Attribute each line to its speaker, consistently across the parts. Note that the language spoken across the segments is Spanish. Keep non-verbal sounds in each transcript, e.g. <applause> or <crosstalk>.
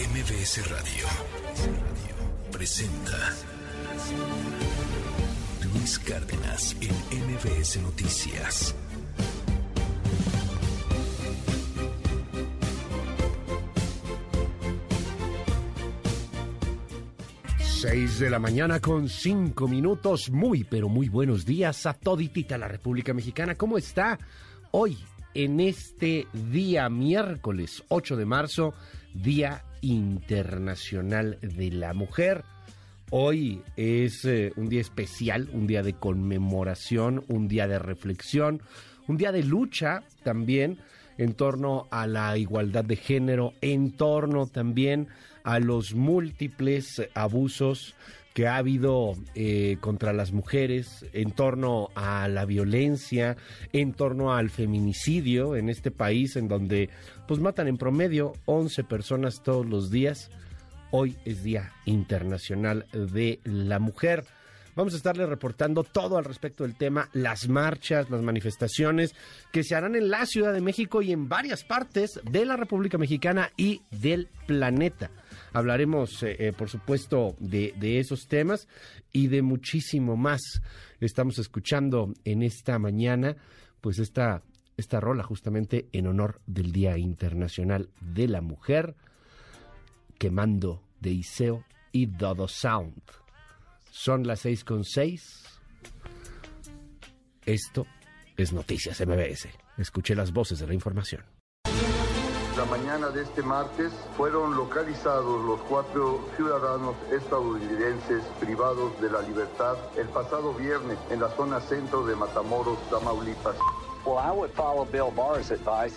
Speaker 1: MBS Radio presenta Luis Cárdenas en MBS Noticias.
Speaker 2: Seis de la mañana con cinco minutos. Muy, pero muy buenos días a toditita la República Mexicana. ¿Cómo está? Hoy, en este día miércoles 8 de marzo, Día Internacional de la Mujer. Hoy es eh, un día especial, un día de conmemoración, un día de reflexión, un día de lucha también en torno a la igualdad de género, en torno también a los múltiples abusos que ha habido eh, contra las mujeres, en torno a la violencia, en torno al feminicidio en este país, en donde pues matan en promedio 11 personas todos los días. Hoy es Día Internacional de la Mujer. Vamos a estarle reportando todo al respecto del tema, las marchas, las manifestaciones que se harán en la Ciudad de México y en varias partes de la República Mexicana y del planeta. Hablaremos, eh, eh, por supuesto, de, de, esos temas y de muchísimo más. Estamos escuchando en esta mañana, pues esta, esta rola justamente en honor del Día Internacional de la Mujer, quemando de Iseo y Dodo Sound. Son las seis con seis. Esto es Noticias MBS. Escuché las voces de la información.
Speaker 3: La mañana de este martes fueron localizados los cuatro ciudadanos estadounidenses privados de la libertad el pasado viernes en la zona centro de Matamoros, Tamaulipas.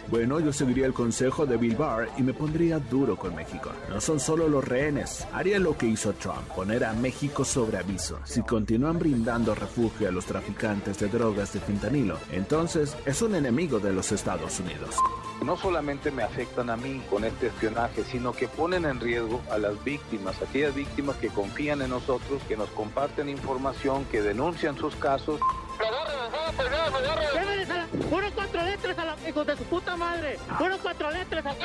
Speaker 4: Bueno, yo seguiría el consejo de Bill Barr y me pondría duro con México. No son solo los rehenes. Haría lo que hizo Trump, poner a México sobre aviso. Si continúan brindando refugio a los traficantes de drogas de fentanilo, entonces es un enemigo de los Estados Unidos.
Speaker 5: No solamente me afectan a mí con este espionaje, sino que ponen en riesgo a las víctimas, aquellas víctimas que confían en nosotros, que nos comparten información, que denuncian sus casos.
Speaker 6: Unos cuatro letras a los hijos de su puta madre. Unos cuatro letras bien.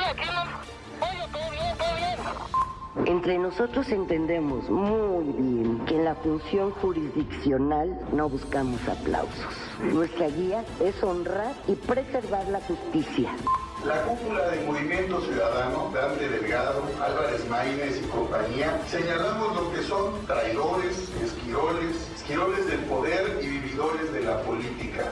Speaker 7: Entre nosotros entendemos muy bien que en la función jurisdiccional no buscamos aplausos. Nuestra guía es honrar y preservar la justicia.
Speaker 3: La cúpula del Movimiento Ciudadano, Dante Delgado, Álvarez Maínez y compañía, señalamos lo que son traidores, esquiroles, esquiroles del poder y vividores de la política.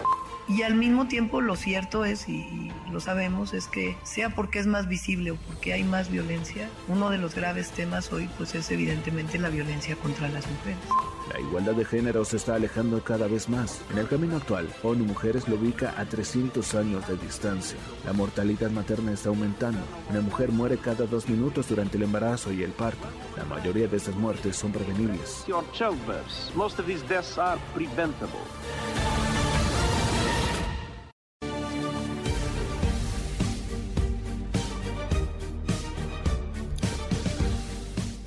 Speaker 8: Y al mismo tiempo lo cierto es, y lo sabemos, es que sea porque es más visible o porque hay más violencia, uno de los graves temas hoy pues es evidentemente la violencia contra las mujeres.
Speaker 4: La igualdad de género se está alejando cada vez más. En el camino actual, ONU Mujeres lo ubica a 300 años de distancia. La mortalidad materna está aumentando. Una mujer muere cada dos minutos durante el embarazo y el parto. La mayoría de estas muertes son prevenibles.
Speaker 5: Most of these deaths are preventable.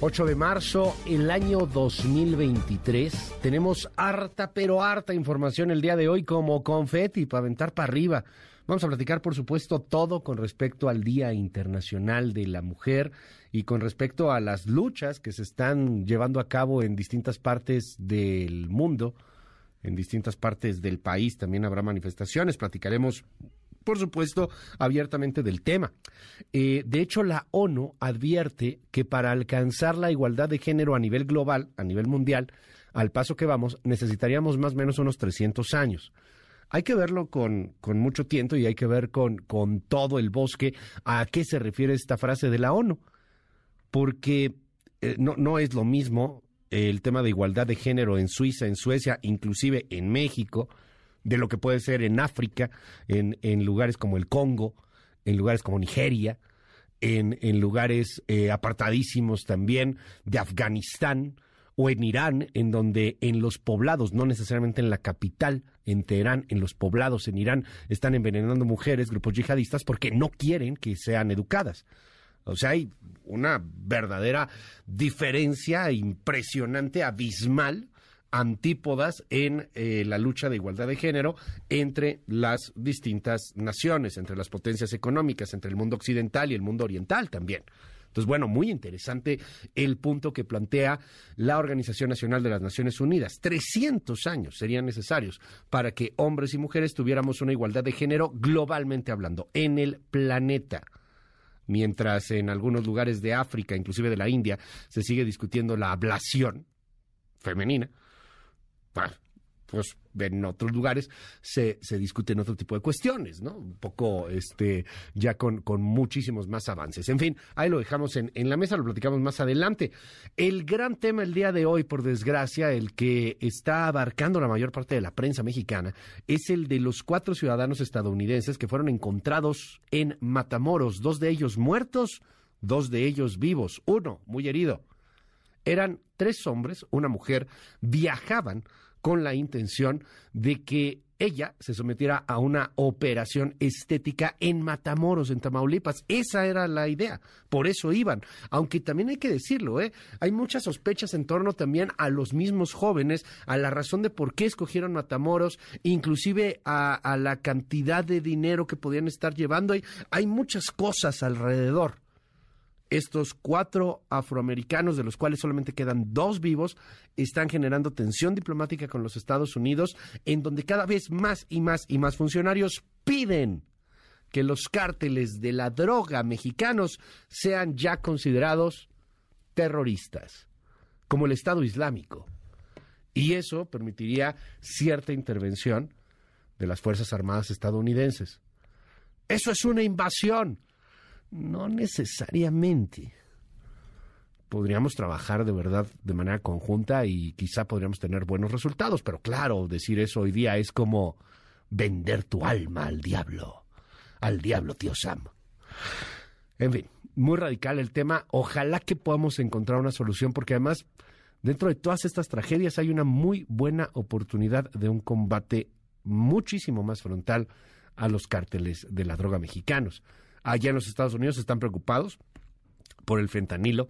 Speaker 2: 8 de marzo, el año 2023. Tenemos harta, pero harta información el día de hoy como confeti para aventar para arriba. Vamos a platicar, por supuesto, todo con respecto al Día Internacional de la Mujer y con respecto a las luchas que se están llevando a cabo en distintas partes del mundo, en distintas partes del país. También habrá manifestaciones. Platicaremos por supuesto, abiertamente del tema. Eh, de hecho, la ONU advierte que para alcanzar la igualdad de género a nivel global, a nivel mundial, al paso que vamos, necesitaríamos más o menos unos 300 años. Hay que verlo con, con mucho tiento y hay que ver con, con todo el bosque a qué se refiere esta frase de la ONU. Porque eh, no, no es lo mismo el tema de igualdad de género en Suiza, en Suecia, inclusive en México, de lo que puede ser en África, en, en lugares como el Congo, en lugares como Nigeria, en, en lugares eh, apartadísimos también de Afganistán o en Irán, en donde en los poblados, no necesariamente en la capital, en Teherán, en los poblados en Irán, están envenenando mujeres, grupos yihadistas, porque no quieren que sean educadas. O sea, hay una verdadera diferencia impresionante, abismal, antípodas en eh, la lucha de igualdad de género entre las distintas naciones, entre las potencias económicas, entre el mundo occidental y el mundo oriental también. Entonces, bueno, muy interesante el punto que plantea la Organización Nacional de las Naciones Unidas. 300 años serían necesarios para que hombres y mujeres tuviéramos una igualdad de género globalmente hablando en el planeta. Mientras en algunos lugares de África, inclusive de la India, se sigue discutiendo la ablación femenina. Pues en otros lugares se, se discuten otro tipo de cuestiones, ¿no? Un poco este, ya con, con muchísimos más avances. En fin, ahí lo dejamos en, en la mesa, lo platicamos más adelante. El gran tema el día de hoy, por desgracia, el que está abarcando la mayor parte de la prensa mexicana, es el de los cuatro ciudadanos estadounidenses que fueron encontrados en Matamoros, dos de ellos muertos, dos de ellos vivos, uno muy herido. Eran tres hombres, una mujer, viajaban con la intención de que ella se sometiera a una operación estética en Matamoros, en Tamaulipas. Esa era la idea. Por eso iban. Aunque también hay que decirlo, ¿eh? Hay muchas sospechas en torno también a los mismos jóvenes, a la razón de por qué escogieron Matamoros, inclusive a, la cantidad de dinero que podían estar llevando. Hay muchas cosas alrededor estos cuatro afroamericanos, de los cuales solamente quedan dos vivos, están generando tensión diplomática con los Estados Unidos, en donde cada vez más y más y más funcionarios piden que los cárteles de la droga mexicanos sean ya considerados terroristas, como el Estado Islámico. Y eso permitiría cierta intervención de las Fuerzas Armadas estadounidenses. Eso es una invasión no necesariamente. Podríamos trabajar de verdad de manera conjunta y quizá podríamos tener buenos resultados, pero claro, decir eso hoy día es como vender tu alma al diablo. Al diablo, tío Sam. En fin, muy radical el tema. Ojalá que podamos encontrar una solución, porque además, dentro de todas estas tragedias hay una muy buena oportunidad de un combate muchísimo más frontal a los cárteles de la droga mexicanos allá en los Estados Unidos están preocupados por el fentanilo.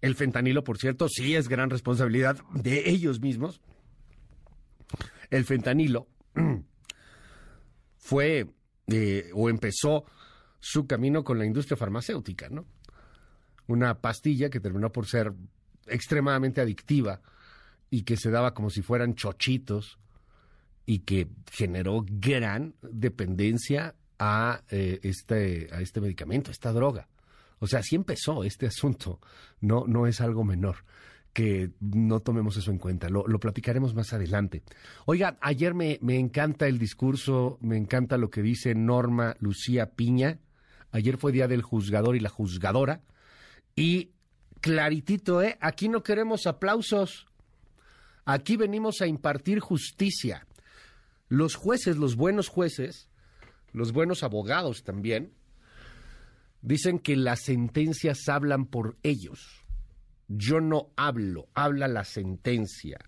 Speaker 2: El fentanilo, por cierto, sí es gran responsabilidad de ellos mismos. El fentanilo <clears throat> fue eh, o empezó su camino con la industria farmacéutica, ¿no? Una pastilla que terminó por ser extremadamente adictiva y que se daba como si fueran chochitos y que generó gran dependencia a, eh, este, a este medicamento, a esta droga. O sea, así empezó este asunto, no, no es algo menor que no tomemos eso en cuenta. Lo, lo platicaremos más adelante. Oiga, ayer me, me, encanta el discurso, me encanta lo que dice Norma Lucía Piña. Ayer fue día del juzgador y la juzgadora. Y claritito, ¿eh? Aquí no queremos aplausos. Aquí venimos a impartir justicia. Los jueces, los buenos jueces, los buenos abogados también, dicen que las sentencias hablan por ellos. Yo no hablo, habla la sentencia.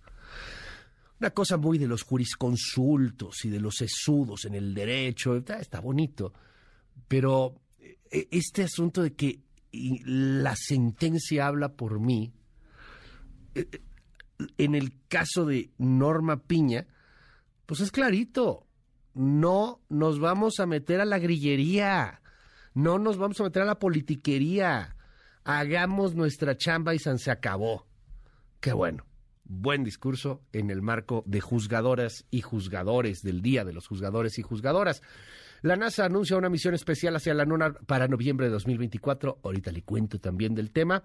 Speaker 2: Una cosa muy de los jurisconsultos y de los sesudos en el derecho, está, bonito, pero eh, este asunto de que la sentencia habla por mí, eh, en el caso de Norma Piña, pues es clarito no nos vamos a meter a la grillería, no nos vamos a meter a la politiquería, hagamos nuestra chamba y se acabó. Qué bueno. Buen discurso en el marco de juzgadoras y juzgadores, del Día de los Juzgadores y Juzgadoras. La NASA anuncia una misión especial hacia la Luna para noviembre de 2024. Ahorita le cuento también del tema.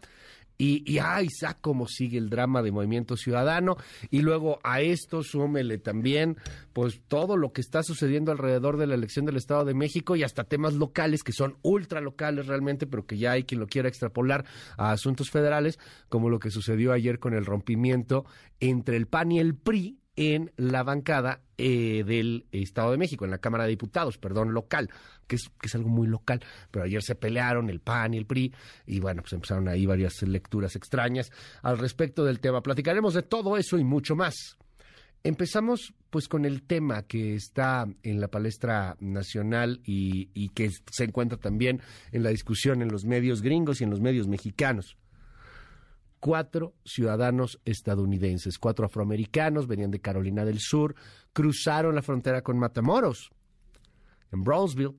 Speaker 2: Y, y ay, cómo sigue el drama de Movimiento Ciudadano. Y luego a esto súmele también, pues todo lo que está sucediendo alrededor de la elección del Estado de México y hasta temas locales que son ultra locales realmente, pero que ya hay quien lo quiera extrapolar a asuntos federales, como lo que sucedió ayer con el rompimiento entre el PAN y el PRI en la bancada eh, del Estado de México, en la Cámara de Diputados, perdón, local, que es, algo muy local. Pero ayer se pelearon el PAN y el PRI, y bueno, pues empezaron ahí varias lecturas extrañas al respecto del tema. Platicaremos de todo eso y mucho más. Empezamos pues con el tema que está en la palestra nacional y que se encuentra también en la discusión en los medios gringos y en los medios mexicanos cuatro ciudadanos estadounidenses, cuatro afroamericanos, venían de Carolina del Sur, cruzaron la frontera con Matamoros, en Brownsville,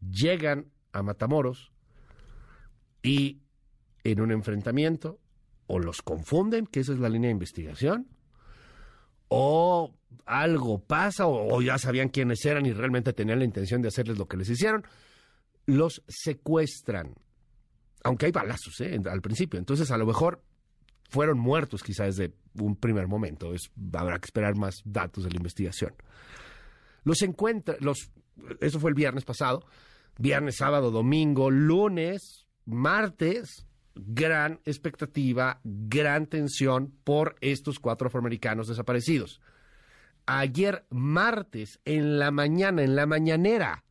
Speaker 2: llegan a Matamoros Y en un enfrentamiento, o los confunden, que esa es la línea de investigación, o algo pasa, o, ya sabían quiénes eran y realmente tenían la intención de hacerles lo que les hicieron, los secuestran. Aunque hay balazos ¿eh? al principio. Entonces, a lo mejor fueron muertos quizás desde un primer momento. Es, habrá que esperar más datos de la investigación. Los encuentra, los, eso fue el viernes pasado, viernes, sábado, domingo, lunes, martes, gran expectativa, gran tensión por estos cuatro afroamericanos desaparecidos. Ayer martes, en la mañana, en la mañanera,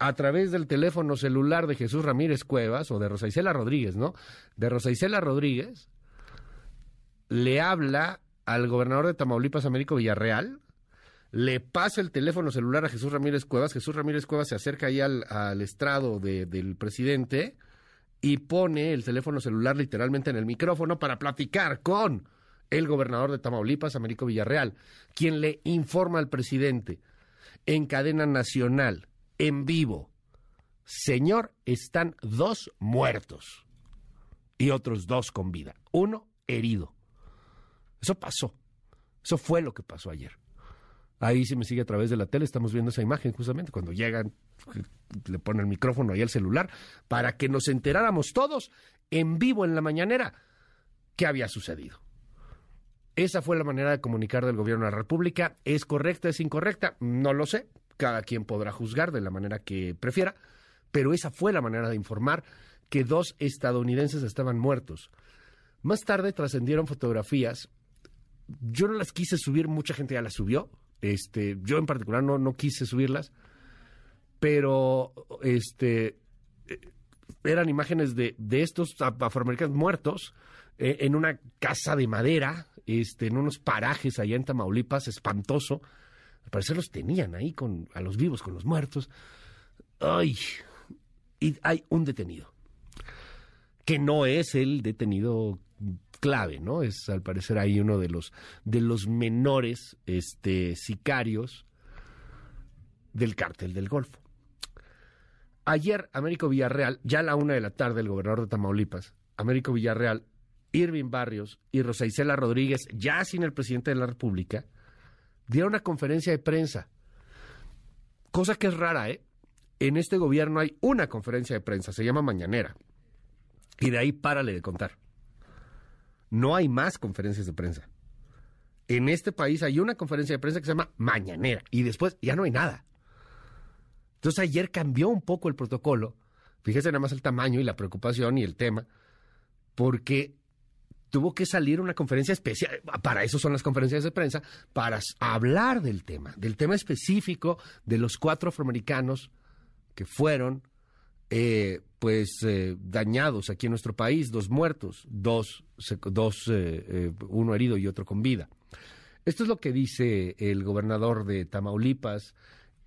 Speaker 2: a través del teléfono celular de Jesús Ramírez Cuevas o de Rosa Isela Rodríguez, ¿no? De Rosa Isela Rodríguez, le habla al gobernador de Tamaulipas, Américo Villarreal, le pasa el teléfono celular a Jesús Ramírez Cuevas, Jesús Ramírez Cuevas se acerca ahí al, estrado del presidente y pone el teléfono celular literalmente en el micrófono para platicar con el gobernador de Tamaulipas, Américo Villarreal, quien le informa al presidente en cadena nacional, en vivo, señor, están dos muertos y otros dos con vida, uno herido. Eso pasó, eso fue lo que pasó ayer. Ahí si me sigue a través de la tele, estamos viendo esa imagen justamente cuando llegan, le ponen el micrófono ahí al celular, para que nos enteráramos todos en vivo en la mañanera qué había sucedido. Esa fue la manera de comunicar del gobierno de la República. ¿Es correcta, es incorrecta? No lo sé. Cada quien podrá juzgar de la manera que prefiera, pero esa fue la manera de informar que dos estadounidenses estaban muertos. Más tarde trascendieron fotografías. Yo no las quise subir, mucha gente ya las subió este, yo en particular no, no quise subirlas, pero este eran imágenes de, de estos afroamericanos muertos eh, en una casa de madera, este, en unos parajes allá en Tamaulipas, espantoso. Al parecer los tenían ahí con, a los vivos, con los muertos. Ay, y hay un detenido, que no es el detenido clave, ¿no? Es al parecer ahí uno de los de los menores este sicarios del cártel del Golfo. Ayer, Américo Villarreal, ya a la una de la tarde, el gobernador de Tamaulipas, Américo Villarreal, Irving Barrios y Rosa Isela Rodríguez, ya sin el presidente de la República, dieron una conferencia de prensa. Cosa que es rara, ¿eh? En este gobierno hay una conferencia de prensa, se llama Mañanera. Y de ahí párale de contar. No hay más conferencias de prensa. En este país hay una conferencia de prensa que se llama Mañanera y después ya no hay nada. Entonces ayer cambió un poco el protocolo. Fíjese nada más el tamaño y la preocupación y el tema, porque tuvo que salir una conferencia especial, para eso son las conferencias de prensa, para hablar del tema, del tema específico de los cuatro afroamericanos que fueron eh, pues eh, dañados aquí en nuestro país, dos muertos, dos, dos eh, uno herido y otro con vida. Esto es lo que dice el gobernador de Tamaulipas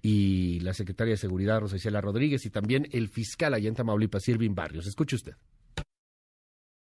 Speaker 2: y la secretaria de Seguridad, Rosa Rodríguez, y también el fiscal allá en Tamaulipas, Irving Barrios. Escuche usted.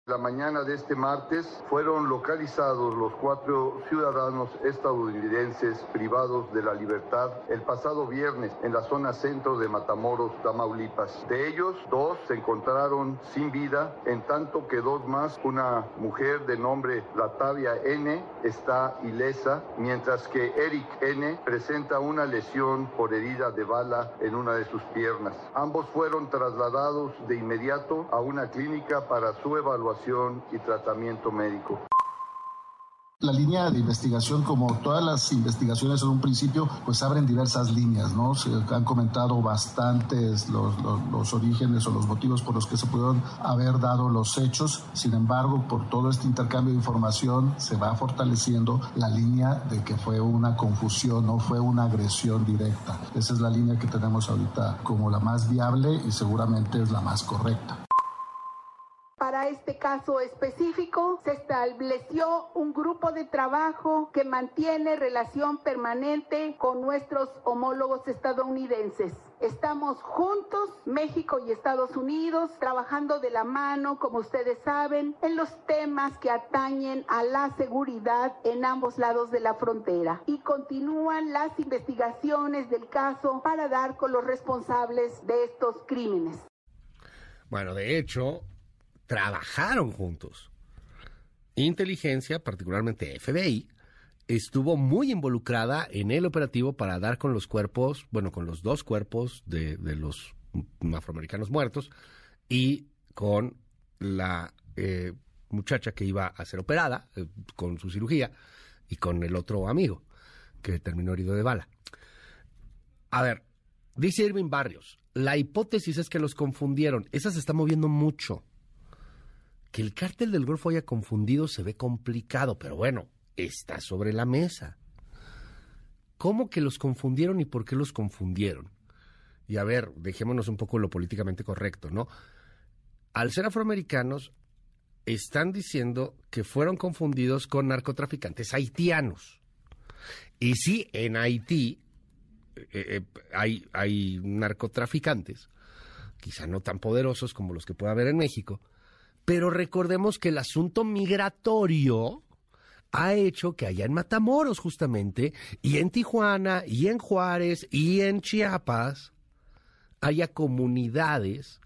Speaker 3: La mañana de este martes fueron localizados los cuatro ciudadanos estadounidenses privados de la libertad el pasado viernes en la zona centro de Matamoros, Tamaulipas. De ellos, dos se encontraron sin vida, en tanto que dos más, una mujer de nombre Latavia N, está ilesa, mientras que Eric N presenta una lesión por herida de bala en una de sus piernas. Ambos fueron trasladados de inmediato a una clínica para su evaluación y tratamiento médico.
Speaker 9: La línea de investigación, como todas las investigaciones en un principio, pues abren diversas líneas, ¿no? Se han comentado bastantes los, los, orígenes o los motivos por los que se pudieron haber dado los hechos. Sin embargo, por todo este intercambio de información, se va fortaleciendo la línea de que fue una confusión, no fue una agresión directa. Esa es la línea que tenemos ahorita como la más viable y seguramente es la más correcta.
Speaker 10: Para este caso específico, se estableció un grupo de trabajo que mantiene relación permanente con nuestros homólogos estadounidenses. Estamos juntos, México y Estados Unidos, trabajando de la mano, como ustedes saben, en los temas que atañen a la seguridad en ambos lados de la frontera. Y continúan las investigaciones del caso para dar con los responsables de estos crímenes.
Speaker 2: Bueno, de hecho, trabajaron juntos. Inteligencia, particularmente FBI, estuvo muy involucrada en el operativo para dar con los cuerpos, bueno, con los dos cuerpos de, los afroamericanos muertos y con la eh, muchacha que iba a ser operada eh, con su cirugía y con el otro amigo que terminó herido de bala. A ver, dice Irving Barrios, la hipótesis es que los confundieron. Esa se está moviendo mucho. Que el cártel del Golfo haya confundido se ve complicado, pero bueno, está sobre la mesa. ¿Cómo que los confundieron y por qué los confundieron? Y a ver, dejémonos un poco lo políticamente correcto, ¿no? Al ser afroamericanos, están diciendo que fueron confundidos con narcotraficantes haitianos. Y sí, en Haití eh, eh, hay, hay narcotraficantes, quizá no tan poderosos como los que pueda haber en México, pero recordemos que el asunto migratorio ha hecho que allá en Matamoros justamente, y en Tijuana, y en Juárez, y en Chiapas, haya comunidades,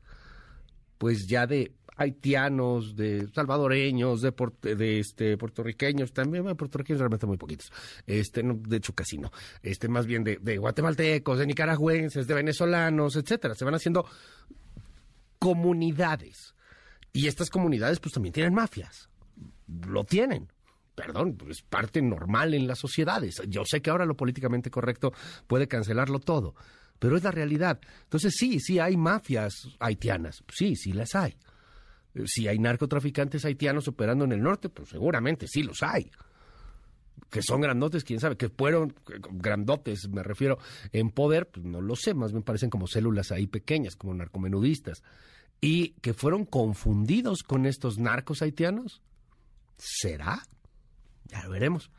Speaker 2: pues ya de haitianos, de salvadoreños, de, de este, puertorriqueños, también puertorriqueños realmente muy poquitos, este, de hecho casi no, este, más bien de, de guatemaltecos, de nicaragüenses, de venezolanos, etcétera, se van haciendo comunidades. Y estas comunidades pues también tienen mafias, lo tienen, perdón, es parte normal en las sociedades. Yo sé que ahora lo políticamente correcto puede cancelarlo todo, pero es la realidad. Entonces sí, sí hay mafias haitianas, sí, sí las hay. Si hay narcotraficantes haitianos operando en el norte, pues seguramente sí los hay. Que son grandotes, quién sabe, que fueron grandotes, me refiero, en poder, pues no lo sé, más bien parecen como células ahí pequeñas, como narcomenudistas. Y que fueron confundidos con estos narcos haitianos. ¿Será? Ya lo veremos.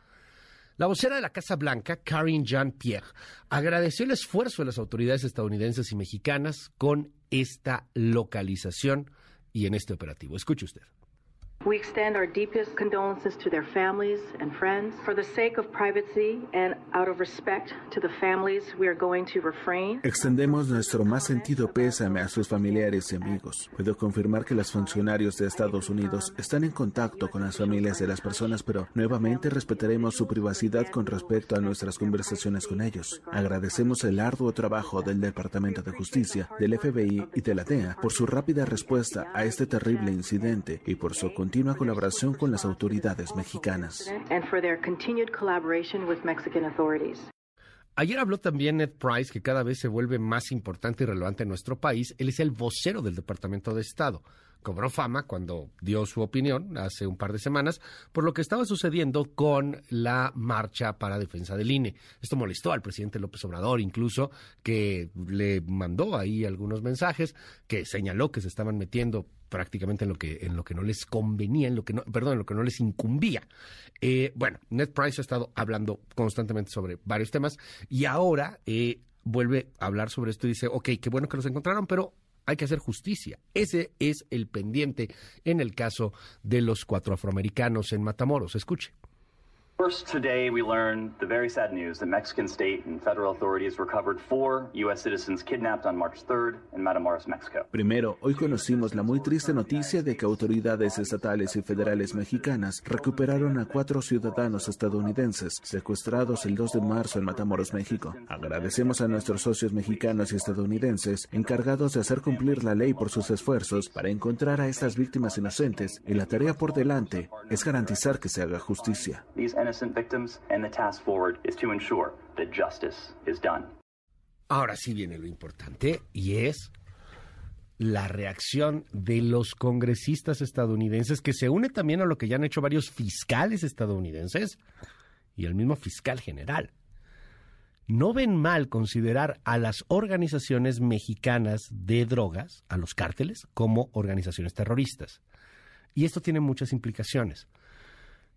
Speaker 2: La vocera de la Casa Blanca, Karine Jean-Pierre, agradeció el esfuerzo de las autoridades estadounidenses y mexicanas con esta localización y en este operativo. Escuche usted.
Speaker 11: We extend our deepest condolences to their families and friends. For the sake of privacy and out of respect to the families, we are going to refrain.
Speaker 4: Extendemos nuestro más sentido pésame a sus familiares y amigos. Puedo confirmar que los funcionarios de Estados Unidos están en contacto con las familias de las personas, pero nuevamente respetaremos su privacidad con respecto a nuestras conversaciones con ellos. Agradecemos el arduo trabajo del Departamento de Justicia, del FBI y de la DEA por su rápida respuesta a este terrible incidente y por su continua colaboración con las autoridades mexicanas.
Speaker 2: Ayer habló también Ned Price, que cada vez se vuelve más importante y relevante en nuestro país. Él es el vocero del Departamento de Estado cobró fama cuando dio su opinión hace un par de semanas por lo que estaba sucediendo con la marcha para defensa del INE. Esto molestó al presidente López Obrador, incluso que le mandó ahí algunos mensajes que señaló que se estaban metiendo prácticamente en lo que en lo que no les convenía, en lo que no, perdón, en lo que no les incumbía. Eh, bueno, Ned Price ha estado hablando constantemente sobre varios temas y ahora eh, vuelve a hablar sobre esto y dice, ok, qué bueno que los encontraron, pero hay que hacer justicia. Ese es el pendiente en el caso de los cuatro afroamericanos en Matamoros. Escuche.
Speaker 12: First, today we learned the very sad news that Mexican state and federal authorities recovered four U.S. citizens kidnapped on March 3rd in Matamoros, Mexico.
Speaker 4: Primero, hoy conocimos la muy triste noticia de que autoridades estatales y federales mexicanas recuperaron a cuatro ciudadanos estadounidenses secuestrados el 2 de marzo en Matamoros, México. Agradecemos a nuestros socios mexicanos y estadounidenses encargados de hacer cumplir la ley por sus esfuerzos para encontrar a estas víctimas inocentes y la tarea por delante es garantizar que se haga justicia innocent victims, and the task forward is to ensure that
Speaker 2: justice. Ahora sí viene lo importante y es la reacción de los congresistas estadounidenses que se une también a lo que ya han hecho varios fiscales estadounidenses y el mismo fiscal general. No ven mal considerar a las organizaciones mexicanas de drogas, a los cárteles, como organizaciones terroristas. Y esto tiene muchas implicaciones.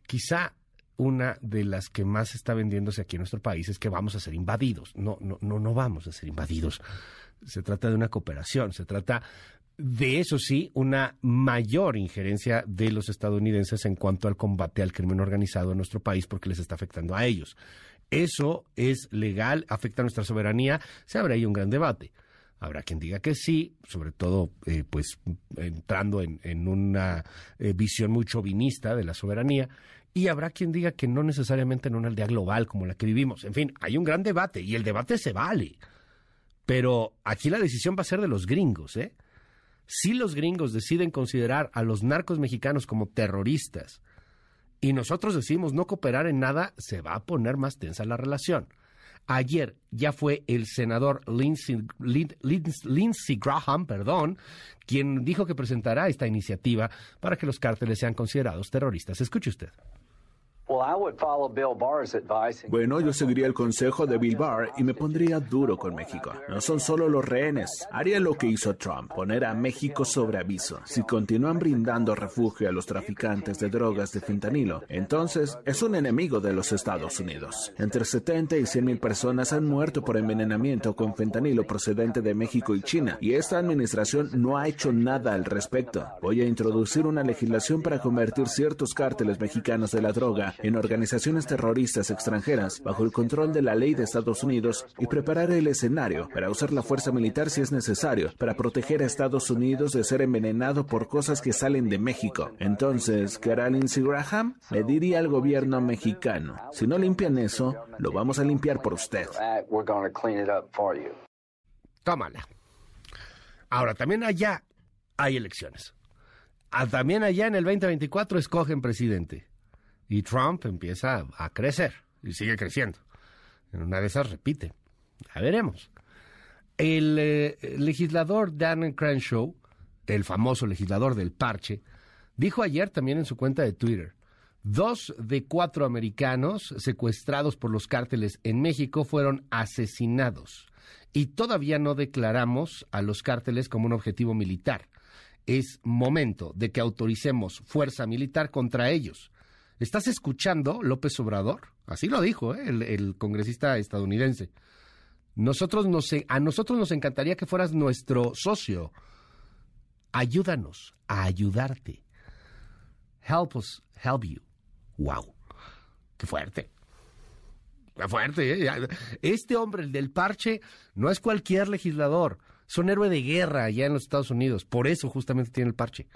Speaker 2: Quizá una de las que más está vendiéndose aquí en nuestro país es que vamos a ser invadidos. No, no, no, no vamos a ser invadidos. Se trata de una cooperación, se trata de eso sí, una mayor injerencia de los estadounidenses en cuanto al combate al crimen organizado en nuestro país porque les está afectando a ellos. Eso es legal, afecta a nuestra soberanía, se abre ahí un gran debate. Habrá quien diga que sí, sobre todo eh, pues entrando en, una eh, visión muy chauvinista de la soberanía, y habrá quien diga que no necesariamente en una aldea global como la que vivimos. En fin, hay un gran debate y el debate se vale. Pero aquí la decisión va a ser de los gringos, ¿eh? Si los gringos deciden considerar a los narcos mexicanos como terroristas y nosotros decimos no cooperar en nada, se va a poner más tensa la relación. Ayer ya fue el senador Lindsey, Lindsey, Graham, perdón, quien dijo que presentará esta iniciativa para que los cárteles sean considerados terroristas. Escuche usted.
Speaker 4: Bueno, yo seguiría el consejo de Bill Barr y me pondría duro con México. No son solo los rehenes. Haría lo que hizo Trump, poner a México sobre aviso. Si continúan brindando refugio a los traficantes de drogas de fentanilo, entonces es un enemigo de los Estados Unidos. Entre 70 y 100 mil personas han muerto por envenenamiento con fentanilo procedente de México y China, y esta administración no ha hecho nada al respecto. Voy a introducir una legislación para convertir ciertos cárteles mexicanos de la droga en organizaciones terroristas extranjeras bajo el control de la ley de Estados Unidos y preparar el escenario para usar la fuerza militar si es necesario para proteger a Estados Unidos de ser envenenado por cosas que salen de México. Entonces, ¿qué hará Lindsey Graham? Le diría al gobierno mexicano, si no limpian eso, lo vamos a limpiar por usted.
Speaker 2: Tómala. Ahora, también allá hay elecciones. Ah, también allá en el 2024 escogen presidente. Y Trump empieza a crecer y sigue creciendo. En una de esas repite. Ya veremos. El eh, legislador Dan Crenshaw, el famoso legislador del parche, dijo ayer también en su cuenta de Twitter, dos de cuatro americanos secuestrados por los cárteles en México fueron asesinados y todavía no declaramos a los cárteles como un objetivo militar. Es momento de que autoricemos fuerza militar contra ellos. ¿Estás escuchando López Obrador? Así lo dijo ¿eh? el, congresista estadounidense. Nosotros nos, a nosotros nos encantaría que fueras nuestro socio. Ayúdanos a ayudarte. Help us help you. Wow. Qué fuerte. Qué fuerte. ¿eh? Este hombre, el del parche, no es cualquier legislador. Es un héroe de guerra allá en los Estados Unidos. Por eso justamente tiene el parche.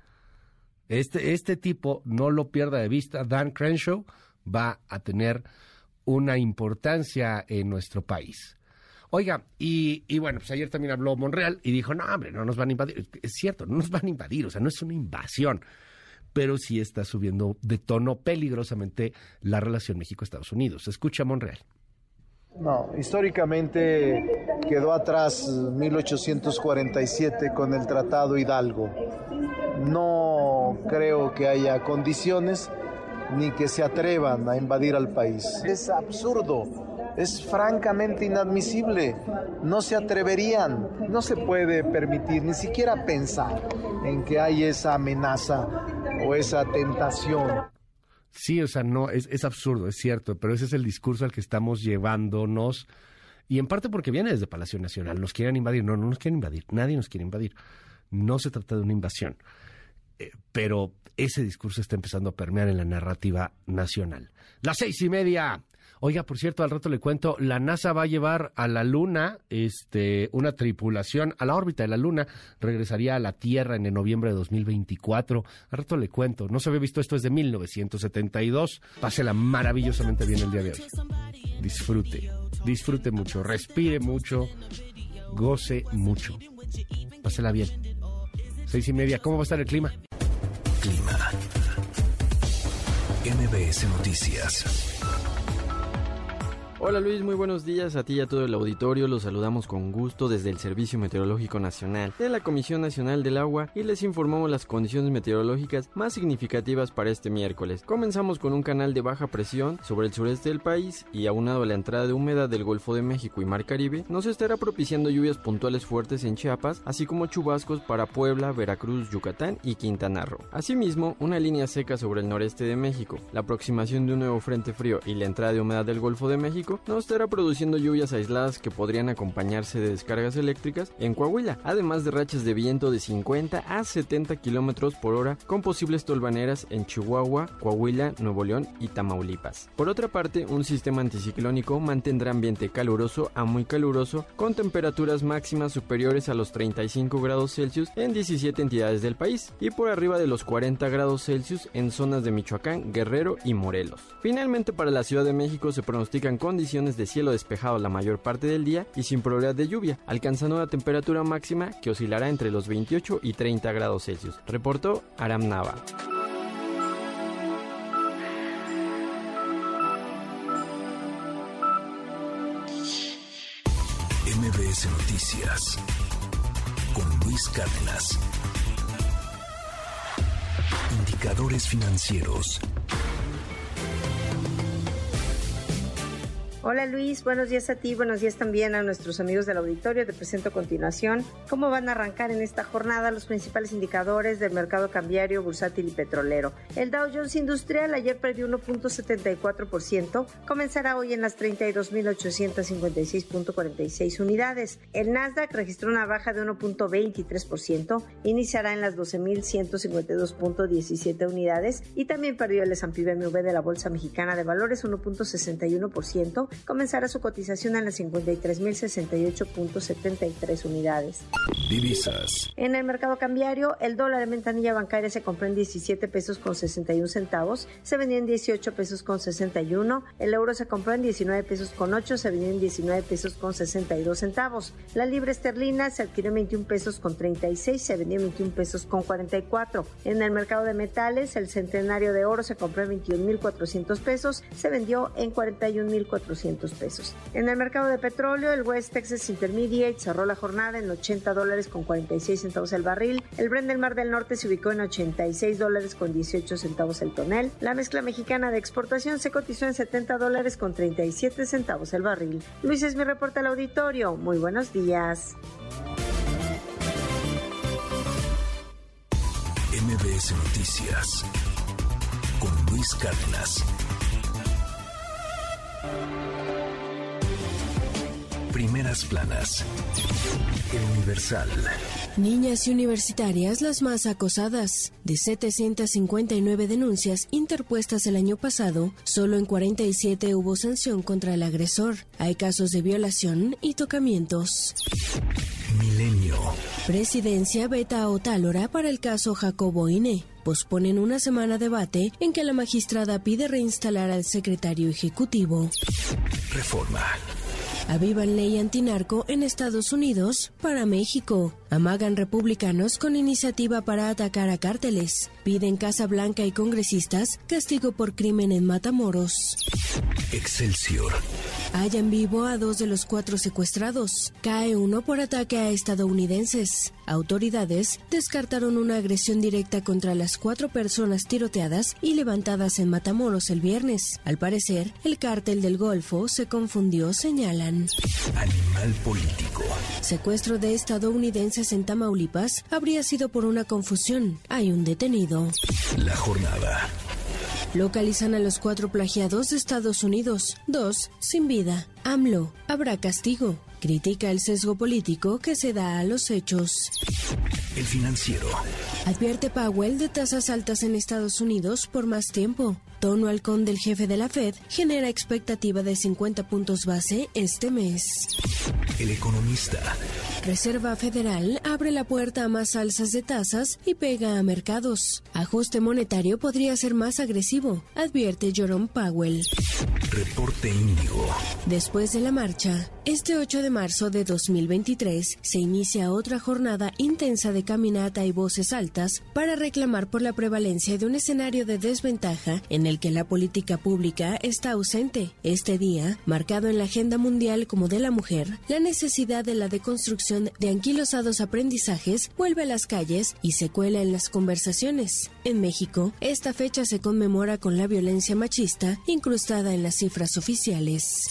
Speaker 2: Este, este tipo, no lo pierda de vista, Dan Crenshaw va a tener una importancia en nuestro país. Oiga, y, y, bueno, pues ayer también habló Monreal y dijo, no, hombre, no nos van a invadir. Es cierto, no nos van a invadir, o sea, no es una invasión, pero sí está subiendo de tono peligrosamente la relación México-Estados Unidos. Escucha Monreal.
Speaker 13: No, históricamente quedó atrás 1847 con el Tratado Hidalgo. No creo que haya condiciones ni que se atrevan a invadir al país. Es absurdo, es francamente inadmisible. No se atreverían, no se puede permitir ni siquiera pensar en que hay esa amenaza o esa tentación.
Speaker 2: Sí, o sea, no, es, es absurdo, es cierto, pero ese es el discurso al que estamos llevándonos. Y en parte porque viene desde Palacio Nacional. Nos quieren invadir. No, no nos quieren invadir. Nadie nos quiere invadir. No se trata de una invasión. Eh, pero ese discurso está empezando a permear en la narrativa nacional. Las seis y media. Oiga, por cierto, al rato le cuento, la NASA va a llevar a la Luna este, una tripulación a la órbita de la Luna, regresaría a la Tierra en el noviembre de 2024. Al rato le cuento, no se había visto esto desde 1972. Pásela maravillosamente bien el día de hoy. Disfrute, disfrute mucho, respire mucho, goce mucho. Pásela bien. Seis y media, ¿cómo va a estar el clima?
Speaker 1: Clima. MBS Noticias.
Speaker 14: Hola Luis, muy buenos días a ti y a todo el auditorio. Los saludamos con gusto desde el Servicio Meteorológico Nacional de la Comisión Nacional del Agua y les informamos las condiciones meteorológicas más significativas para este miércoles. Comenzamos con un canal de baja presión sobre el sureste del país y aunado a la entrada de humedad del Golfo de México y Mar Caribe, nos estará propiciando lluvias puntuales fuertes en Chiapas, así como chubascos para Puebla, Veracruz, Yucatán y Quintana Roo. Asimismo, una línea seca sobre el noreste de México, la aproximación de un nuevo frente frío y la entrada de humedad del Golfo de México No estará produciendo lluvias aisladas que podrían acompañarse de descargas eléctricas en Coahuila, además de rachas de viento de 50 a 70 kilómetros por hora con posibles tolvaneras en Chihuahua, Coahuila, Nuevo León y Tamaulipas. Por otra parte, un sistema anticiclónico mantendrá ambiente caluroso a muy caluroso con temperaturas máximas superiores a los 35 grados Celsius en 17 entidades del país y por arriba de los 40 grados Celsius en zonas de Michoacán, Guerrero y Morelos. Finalmente, para la Ciudad de México se pronostican condiciones de cielo despejado la mayor parte del día y sin probabilidad de lluvia, alcanzando una temperatura máxima que oscilará entre los 28 y 30 grados Celsius. Reportó Aram Nava.
Speaker 1: MBS Noticias con Luis Cárdenas. Indicadores financieros.
Speaker 15: Hola Luis, buenos días a ti, buenos días también a nuestros amigos del auditorio. Te presento a continuación cómo van a arrancar en esta jornada los principales indicadores del mercado cambiario, bursátil y petrolero. El Dow Jones Industrial ayer perdió 1.74%, comenzará hoy en las 32.856.46 unidades. El Nasdaq registró una baja de 1.23%, iniciará en las 12.152.17 unidades y también perdió el S&P BMW de la Bolsa Mexicana de Valores 1.61% comenzará su cotización en las 53.068.73 unidades.
Speaker 1: Divisas.
Speaker 15: En el mercado cambiario, el dólar en ventanilla bancaria se compró en 17 pesos con 61 centavos, se vendió en 18 pesos con 61, el euro se compró en 19 pesos con 8, se vendió en 19 pesos con 62 centavos. La libra esterlina se adquirió en 21 pesos con 36, se vendió en 21 pesos con 44. En el mercado de metales, el centenario de oro se compró en 21.400 pesos, se vendió en 41.400 En el mercado de petróleo, el West Texas Intermediate cerró la jornada en 80 dólares con 46 centavos el barril. El Brent del Mar del Norte se ubicó en 86 dólares con 18 centavos el tonel. La mezcla mexicana de exportación se cotizó en 70 dólares con 37 centavos el barril. Luis es mi reporte al auditorio. Muy buenos días.
Speaker 1: MBS Noticias con Luis Cárdenas. Primeras planas. El Universal.
Speaker 16: Niñas y universitarias las más acosadas. De 759 denuncias interpuestas el año pasado, solo en 47 hubo sanción contra el agresor. Hay casos de violación y tocamientos.
Speaker 1: Milenio.
Speaker 16: Presidencia veta a Otálora para el caso Jacobo Ine. Posponen una semana debate en que la magistrada pide reinstalar al secretario ejecutivo.
Speaker 1: Reforma.
Speaker 16: Avivan ley antinarco en Estados Unidos para México. Amagan republicanos con iniciativa para atacar a cárteles. Piden Casa Blanca y congresistas castigo por crimen en Matamoros.
Speaker 1: Excelsior.
Speaker 16: Hallan vivo a dos de los cuatro secuestrados. Cae uno por ataque a estadounidenses. Autoridades descartaron una agresión directa contra las cuatro personas tiroteadas y levantadas en Matamoros el viernes. Al parecer, el cártel del Golfo se confundió, señalan.
Speaker 1: Animal político.
Speaker 16: Secuestro de estadounidenses en Tamaulipas habría sido por una confusión. Hay un detenido.
Speaker 1: La jornada.
Speaker 16: Localizan a los cuatro plagiados de Estados Unidos, dos sin vida. AMLO, habrá castigo. Critica el sesgo político que se da a los hechos.
Speaker 1: El financiero.
Speaker 16: Advierte Powell de tasas altas en Estados Unidos por más tiempo. Tono halcón del jefe de la Fed genera expectativa de 50 puntos base este mes.
Speaker 1: El economista.
Speaker 16: Reserva Federal abre la puerta a más alzas de tasas y pega a mercados. Ajuste monetario podría ser más agresivo, advierte Jerome Powell.
Speaker 1: Reporte Índigo.
Speaker 16: Después de la marcha, este 8 de marzo de 2023 se inicia otra jornada intensa de caminata y voces altas para reclamar por la prevalencia de un escenario de desventaja en el que la política pública está ausente. Este día, marcado en la agenda mundial como de la mujer, la necesidad de la deconstrucción de anquilosados aprendizajes vuelve a las calles y se cuela en las conversaciones. En México, esta fecha se conmemora con la violencia machista incrustada en las cifras oficiales.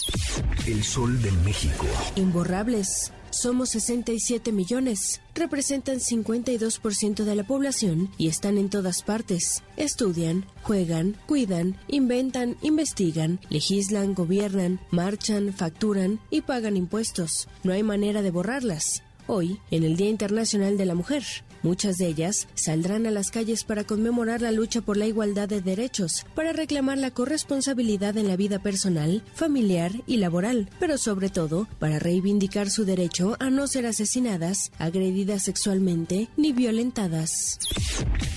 Speaker 1: El sol de México.
Speaker 16: Imborrables. Somos 67 millones. representan 52% de la población y están en todas partes. Estudian, juegan, cuidan, inventan, investigan, legislan, gobiernan, marchan, facturan y pagan impuestos. No hay manera de borrarlas. Hoy, en el Día Internacional de la Mujer, Muchas de ellas saldrán a las calles para conmemorar la lucha por la igualdad de derechos, para reclamar la corresponsabilidad en la vida personal, familiar y laboral, pero sobre todo para reivindicar su derecho a no ser asesinadas, agredidas sexualmente ni violentadas.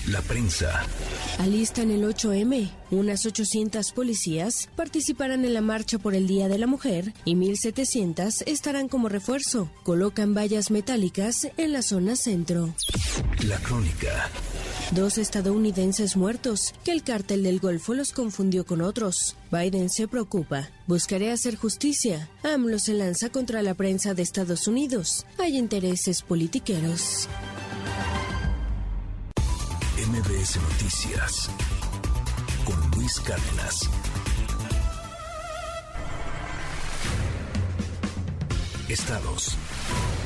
Speaker 17: La prensa.
Speaker 16: Alistan el 8M. Unas 800 policías participarán en la marcha por el Día de la Mujer y 1.700 estarán como refuerzo. Colocan vallas metálicas en la zona centro.
Speaker 17: La crónica.
Speaker 16: Dos estadounidenses muertos, que el cártel del Golfo los confundió con otros. Biden se preocupa. Buscaré hacer justicia. AMLO se lanza contra la prensa de Estados Unidos. Hay intereses politiqueros.
Speaker 17: MBS Noticias con Luis Cárdenas. Estados.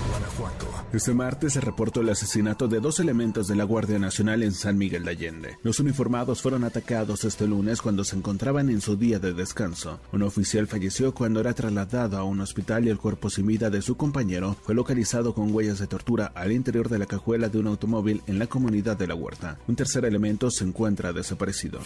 Speaker 17: Guanajuato.
Speaker 4: Este martes se reportó el asesinato de dos elementos de la Guardia Nacional en San Miguel de Allende. Los uniformados fueron atacados este lunes cuando se encontraban en su día de descanso. Un oficial falleció cuando era trasladado a un hospital y el cuerpo sin vida de su compañero fue localizado con huellas de tortura al interior de la cajuela de un automóvil en la comunidad de la Huerta. Un tercer elemento se encuentra desaparecido.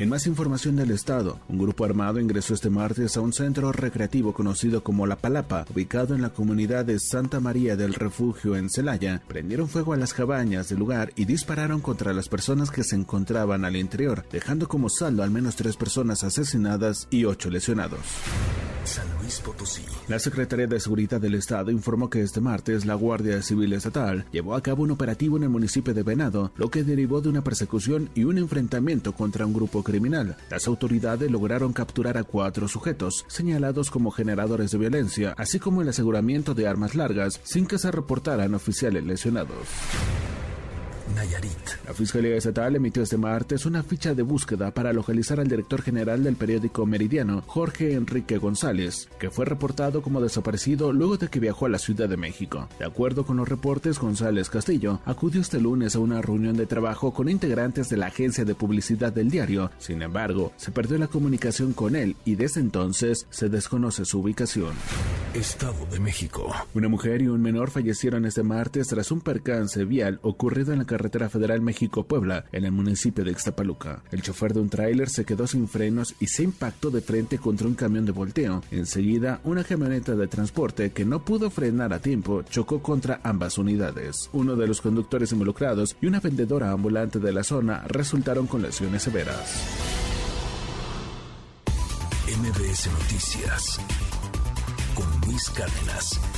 Speaker 4: En más información del Estado, un grupo armado ingresó este martes a un centro recreativo conocido como La Palapa, ubicado en la comunidad de Santa María del Refugio en Celaya, prendieron fuego a las cabañas del lugar y dispararon contra las personas que se encontraban al interior, dejando como saldo al menos tres personas asesinadas y ocho lesionados.
Speaker 17: San Luis Potosí.
Speaker 4: La Secretaría de Seguridad del Estado informó que este martes la Guardia Civil Estatal llevó a cabo un operativo en el municipio de Venado, lo que derivó de una persecución y un enfrentamiento contra un grupo criminal. Las autoridades lograron capturar a cuatro sujetos, señalados como generadores de violencia, así como el aseguramiento de armas largas, sin que se reportaran oficiales lesionados.
Speaker 17: Nayarit.
Speaker 4: La Fiscalía Estatal emitió este martes una ficha de búsqueda para localizar al director general del periódico Meridiano, Jorge Enrique González, que fue reportado como desaparecido luego de que viajó a la Ciudad de México. De acuerdo con los reportes, González Castillo acudió este lunes a una reunión de trabajo con integrantes de la agencia de publicidad del diario. Sin embargo, se perdió la comunicación con él y desde entonces se desconoce su ubicación.
Speaker 17: Estado de México.
Speaker 4: Una mujer y un menor fallecieron este martes tras un percance vial ocurrido en la carretera federal México-Puebla, en el municipio de Ixtapaluca. El chofer de un tráiler se quedó sin frenos y se impactó de frente contra un camión de volteo. Enseguida, una camioneta de transporte que no pudo frenar a tiempo chocó contra ambas unidades. Uno de los conductores involucrados y una vendedora ambulante de la zona resultaron con lesiones severas.
Speaker 17: MBS Noticias con Luis Cárdenas.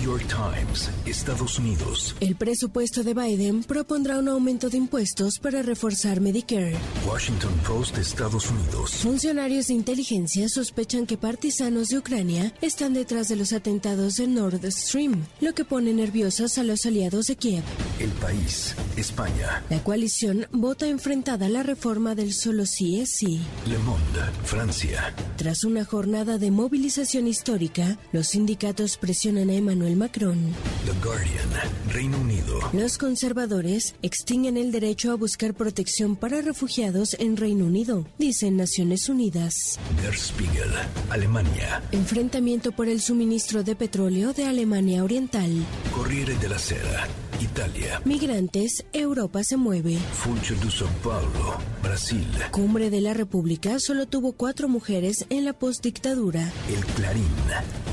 Speaker 17: New York Times, Estados Unidos.
Speaker 16: El presupuesto de Biden propondrá un aumento de impuestos para reforzar Medicare.
Speaker 17: Washington Post, Estados Unidos.
Speaker 16: Funcionarios de inteligencia sospechan que partisanos de Ucrania están detrás de los atentados de Nord Stream, lo que pone nerviosos a los aliados de Kiev.
Speaker 17: El país, España.
Speaker 16: La coalición vota enfrentada a la reforma del solo sí es sí.
Speaker 17: Le Monde, Francia.
Speaker 16: Tras una jornada de movilización histórica, los sindicatos presionan a Emmanuel Macron.
Speaker 17: The Guardian, Reino Unido.
Speaker 16: Los conservadores extinguen el derecho a buscar protección para refugiados en Reino Unido, dicen Naciones Unidas.
Speaker 17: Der Spiegel, Alemania.
Speaker 16: Enfrentamiento por el suministro de petróleo de Alemania Oriental.
Speaker 17: Corriere della Sera, Italia.
Speaker 16: Migrantes, Europa se mueve.
Speaker 17: Funcho de São Paulo, Brasil.
Speaker 16: Cumbre de la República solo tuvo cuatro mujeres en la postdictadura.
Speaker 17: El Clarín,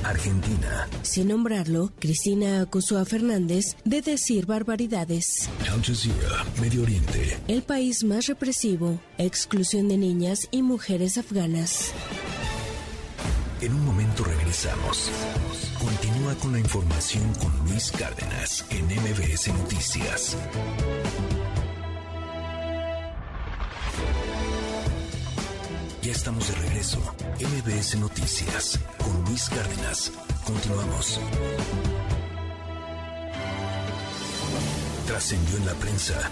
Speaker 17: Argentina.
Speaker 16: Sin nombrarlo, Cristina acusó a Fernández de decir barbaridades.
Speaker 17: Al Jazeera, Medio Oriente.
Speaker 16: El país más represivo, exclusión de niñas y mujeres afganas.
Speaker 17: En un momento regresamos. Continúa con la información con Luis Cárdenas en MBS Noticias. Ya estamos de regreso. MBS Noticias con Luis Cárdenas. Continuamos. Trascendió en la prensa.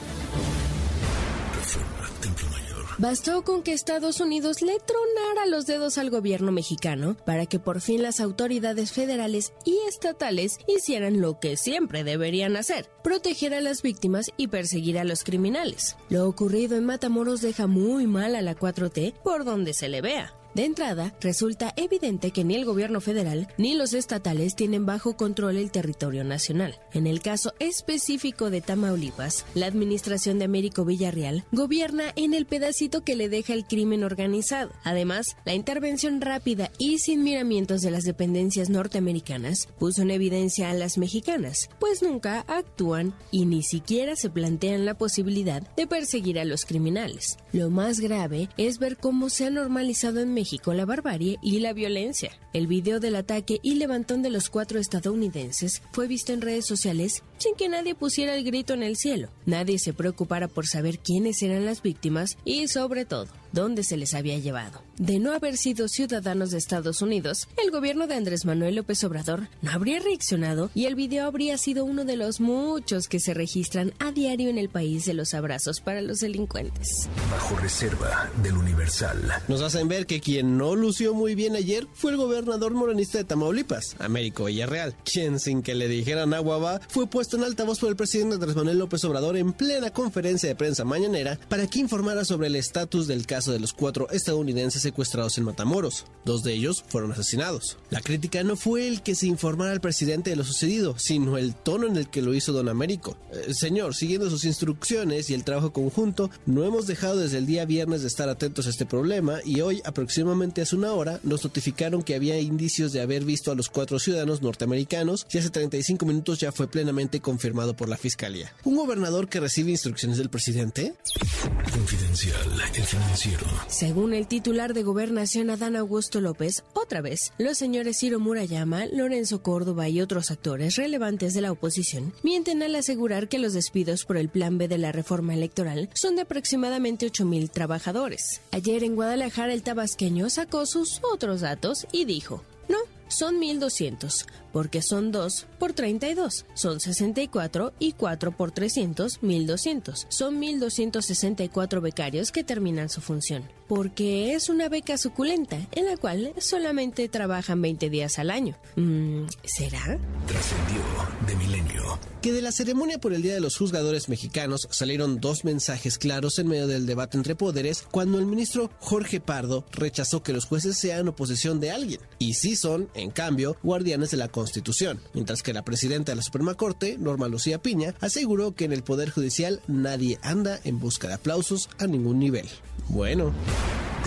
Speaker 17: Reforma, Templo Mayor.
Speaker 16: Bastó con que Estados Unidos le tronara los dedos al gobierno mexicano para que por fin las autoridades federales y estatales hicieran lo que siempre deberían hacer, proteger a las víctimas y perseguir a los criminales. Lo ocurrido en Matamoros deja muy mal a la 4T por donde se le vea. De entrada, resulta evidente que ni el gobierno federal ni los estatales tienen bajo control el territorio nacional. En el caso específico de Tamaulipas, la administración de Américo Villarreal gobierna en el pedacito que le deja el crimen organizado. Además, la intervención rápida y sin miramientos de las dependencias norteamericanas puso en evidencia a las mexicanas, pues nunca actúan y ni siquiera se plantean la posibilidad de perseguir a los criminales. Lo más grave es ver cómo se ha normalizado en México México la barbarie y la violencia. El video del ataque y levantón de los cuatro estadounidenses fue visto en redes sociales sin que nadie pusiera el grito en el cielo. Nadie se preocupara por saber quiénes eran las víctimas y, sobre todo, dónde se les había llevado. De no haber sido ciudadanos de Estados Unidos, el gobierno de Andrés Manuel López Obrador no habría reaccionado y el video habría sido uno de los muchos que se registran a diario en el país de los abrazos para los delincuentes.
Speaker 1: Bajo reserva del Universal.
Speaker 18: Nos hacen ver que quien no lució muy bien ayer fue el gobernador morenista de Tamaulipas, Américo Villarreal, quien sin que le dijeran agua va, fue puesto en altavoz por el presidente Andrés Manuel López Obrador en plena conferencia de prensa mañanera para que informara sobre el estatus del caso de los cuatro estadounidenses secuestrados en Matamoros. Dos de ellos fueron asesinados. La crítica no fue el que se informara al presidente de lo sucedido, sino el tono en el que lo hizo don Américo. Eh, señor, siguiendo sus instrucciones y el trabajo conjunto, no hemos dejado desde el día viernes de estar atentos a este problema y hoy, aproximadamente hace una hora, nos notificaron que había indicios de haber visto a los cuatro ciudadanos norteamericanos y hace 35 minutos ya fue plenamente confirmado por la fiscalía. ¿Un gobernador que recibe instrucciones del presidente?
Speaker 1: Confidencial, el financiero.
Speaker 16: Según el titular de Gobernación Adán Augusto López, otra vez, los señores Ciro Murayama, Lorenzo Córdoba y otros actores relevantes de la oposición mienten al asegurar que los despidos por el Plan B de la reforma electoral son de aproximadamente 8.000 trabajadores. Ayer en Guadalajara el tabasqueño sacó sus otros datos y dijo, no, son 1.200, porque son 2 por 32, son 64 y 4 por 300, 1.200. Son 1.264 becarios que terminan su función, porque es una beca suculenta en la cual solamente trabajan 20 días al año. Mm, ¿Será?
Speaker 1: Trascendió de milenio.
Speaker 18: Que de la ceremonia por el Día de los Juzgadores Mexicanos salieron dos mensajes claros en medio del debate entre poderes cuando el ministro Jorge Pardo rechazó que los jueces sean oposición de alguien, y sí son, en cambio, guardianes de la Constitución, mientras que la presidenta de la Suprema Corte, Norma Lucía Piña, aseguró que en el Poder Judicial nadie anda en busca de aplausos a ningún nivel. Bueno.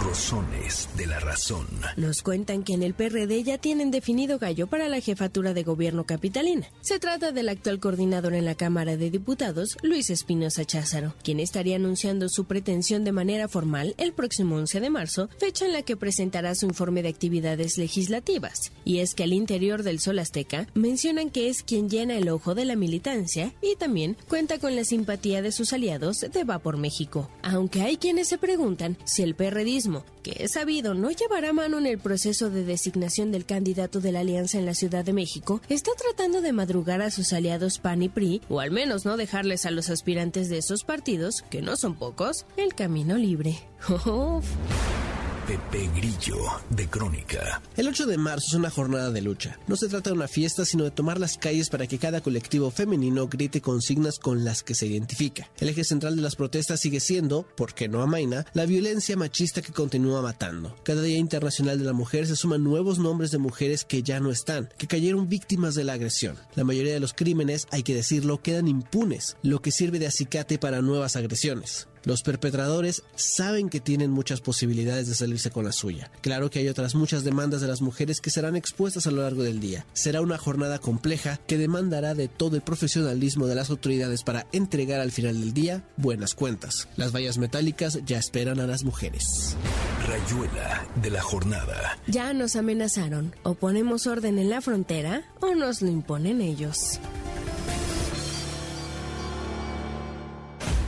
Speaker 1: Rosones de la razón.
Speaker 16: Nos cuentan que en el PRD ya tienen definido gallo para la jefatura de gobierno capitalina. Se trata del actual coordinador en la Cámara de Diputados, Luis Espinosa Cházaro, quien estaría anunciando su pretensión de manera formal el próximo 11 de marzo, fecha en la que presentará su informe de actividades legislativas. Y es que al interior del Sol Azteca mencionan que es quien llena el ojo de la militancia y también cuenta con la simpatía de sus aliados de Va por México. Aunque hay quienes se preguntan si el PRDismo que es sabido no llevará mano en el proceso de designación del candidato de la alianza en la Ciudad de México, está tratando de madrugar a sus aliados PAN y PRI, o al menos no dejarles a los aspirantes de esos partidos, que no son pocos, el camino libre. <laughs>
Speaker 1: Pepe Grillo, de Crónica.
Speaker 18: El 8 de marzo es una jornada de lucha. No se trata de una fiesta, sino de tomar las calles para que cada colectivo femenino grite consignas con las que se identifica. El eje central de las protestas sigue siendo, porque no amaina, la violencia machista que continúa matando. Cada Día Internacional de la Mujer se suman nuevos nombres de mujeres que ya no están, que cayeron víctimas de la agresión. La mayoría de los crímenes, hay que decirlo, quedan impunes, lo que sirve de acicate para nuevas agresiones. Los perpetradores saben que tienen muchas posibilidades de salirse con la suya. Claro que hay otras muchas demandas de las mujeres que serán expuestas a lo largo del día. Será una jornada compleja que demandará de todo el profesionalismo de las autoridades para entregar al final del día buenas cuentas. Las vallas metálicas ya esperan a las mujeres.
Speaker 1: Rayuela de la jornada.
Speaker 16: Ya nos amenazaron. O ponemos orden en la frontera o nos lo imponen ellos.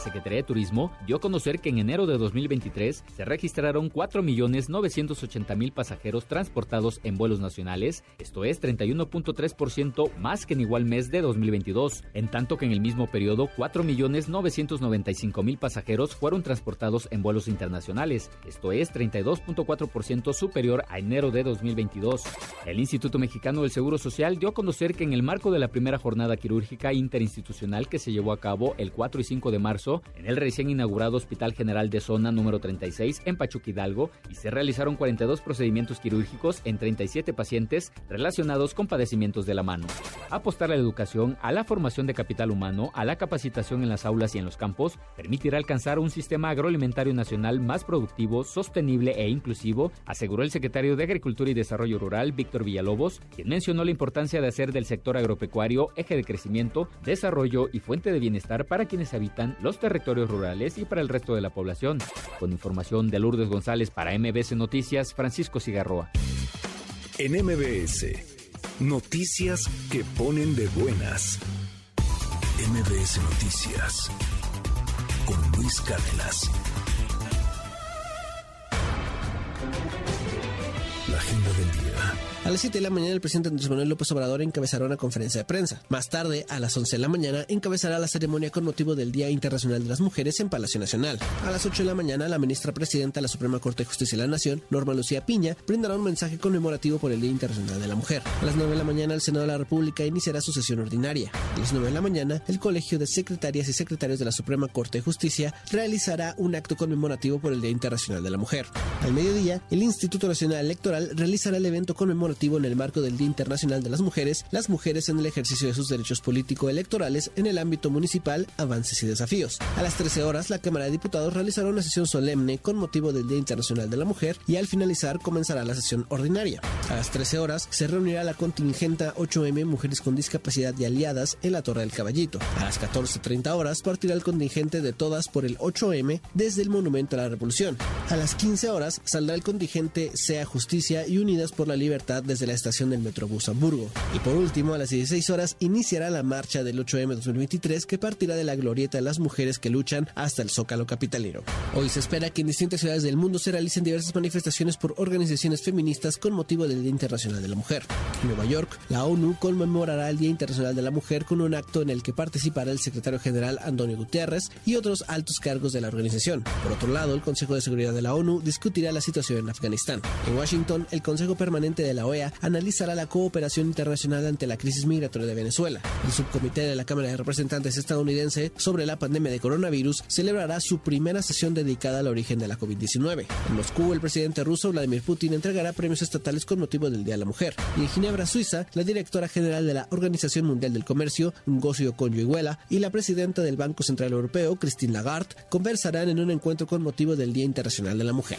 Speaker 19: Secretaría de Turismo dio a conocer que en enero de 2023 se registraron 4.980.000 pasajeros transportados en vuelos nacionales, esto es 31.3% más que en igual mes de 2022, en tanto que en el mismo periodo 4.995.000 pasajeros fueron transportados en vuelos internacionales, esto es 32.4% superior a enero de 2022. El Instituto Mexicano del Seguro Social dio a conocer que en el marco de la primera jornada quirúrgica interinstitucional que se llevó a cabo el 4 y 5 de marzo, en el recién inaugurado Hospital General de Zona número 36 en Pachuca Hidalgo y se realizaron 42 procedimientos quirúrgicos en 37 pacientes relacionados con padecimientos de la mano. Apostar a la educación, a la formación de capital humano, a la capacitación en las aulas y en los campos permitirá alcanzar un sistema agroalimentario nacional más productivo, sostenible e inclusivo, aseguró el secretario de Agricultura y Desarrollo Rural, Víctor Villalobos, quien mencionó la importancia de hacer del sector agropecuario eje de crecimiento, desarrollo y fuente de bienestar para quienes habitan los territorios rurales y para el resto de la población. Con información de Lourdes González para MBS Noticias, Francisco Cigarroa.
Speaker 1: En MBS, noticias que ponen de buenas. MBS Noticias con Luis Cárdenas. La agenda del día.
Speaker 18: A las 7 de la mañana el presidente Andrés Manuel López Obrador encabezará una conferencia de prensa. Más tarde, a las 11 de la mañana, encabezará la ceremonia con motivo del Día Internacional de las Mujeres en Palacio Nacional. A las 8 de la mañana, la ministra presidenta de la Suprema Corte de Justicia de la Nación, Norma Lucía Piña, brindará un mensaje conmemorativo por el Día Internacional de la Mujer. A las 9 de la mañana, el Senado de la República iniciará su sesión ordinaria. A las 9 de la mañana, el Colegio de Secretarias y Secretarios de la Suprema Corte de Justicia realizará un acto conmemorativo por el Día Internacional de la Mujer. Al mediodía, el Instituto Nacional Electoral realizará el evento conmemorativo en el marco del Día Internacional de las Mujeres, las mujeres en el ejercicio de sus derechos político-electorales en el ámbito municipal, avances y desafíos. A las 13 horas, la Cámara de Diputados realizará una sesión solemne con motivo del Día Internacional de la Mujer y al finalizar comenzará la sesión ordinaria. A las 13 horas se reunirá la contingenta 8M Mujeres con Discapacidad y Aliadas en la Torre del Caballito. A las 14.30 horas partirá el contingente de todas por el 8M desde el Monumento a la Revolución. A las 15 horas saldrá el contingente Sea Justicia y Unidas por la Libertad desde la estación del Metrobús Hamburgo. Y por último, a las 16 horas iniciará la marcha del 8M 2023 que partirá de la glorieta de las mujeres que luchan hasta el Zócalo Capitalero. Hoy se espera que en distintas ciudades del mundo se realicen diversas manifestaciones por organizaciones feministas con motivo del Día Internacional de la Mujer. En Nueva York, la ONU conmemorará el Día Internacional de la Mujer con un acto en el que participará el secretario general Antonio Gutiérrez y otros altos cargos de la organización. Por otro lado, el Consejo de Seguridad de la ONU discutirá la situación en Afganistán. En Washington, el Consejo Permanente de la OEA analizará la cooperación internacional ante la crisis migratoria de Venezuela. El subcomité de la Cámara de Representantes estadounidense sobre la pandemia de coronavirus celebrará su primera sesión dedicada al origen de la COVID-19. En Moscú, el presidente ruso Vladimir Putin entregará premios estatales con motivo del Día de la Mujer. Y en Ginebra, Suiza, la directora general de la Organización Mundial del Comercio, Ngosio Conyo-Iweala, y la presidenta del Banco Central Europeo, Christine Lagarde, conversarán en un encuentro con motivo del Día Internacional de la Mujer.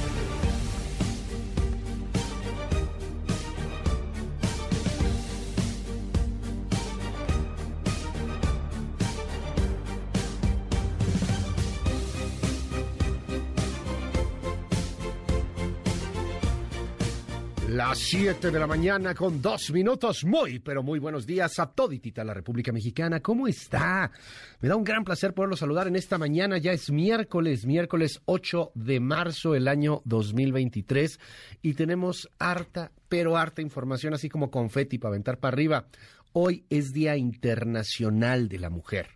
Speaker 2: Las 7 de la mañana con dos minutos. Muy, pero muy buenos días a toditita la República Mexicana. ¿Cómo está? Me da un gran placer poderlo saludar en esta mañana. Ya es miércoles, miércoles 8 de marzo del año 2023. Y tenemos harta, pero harta información, así como confeti para aventar para arriba. Hoy es Día Internacional de la Mujer.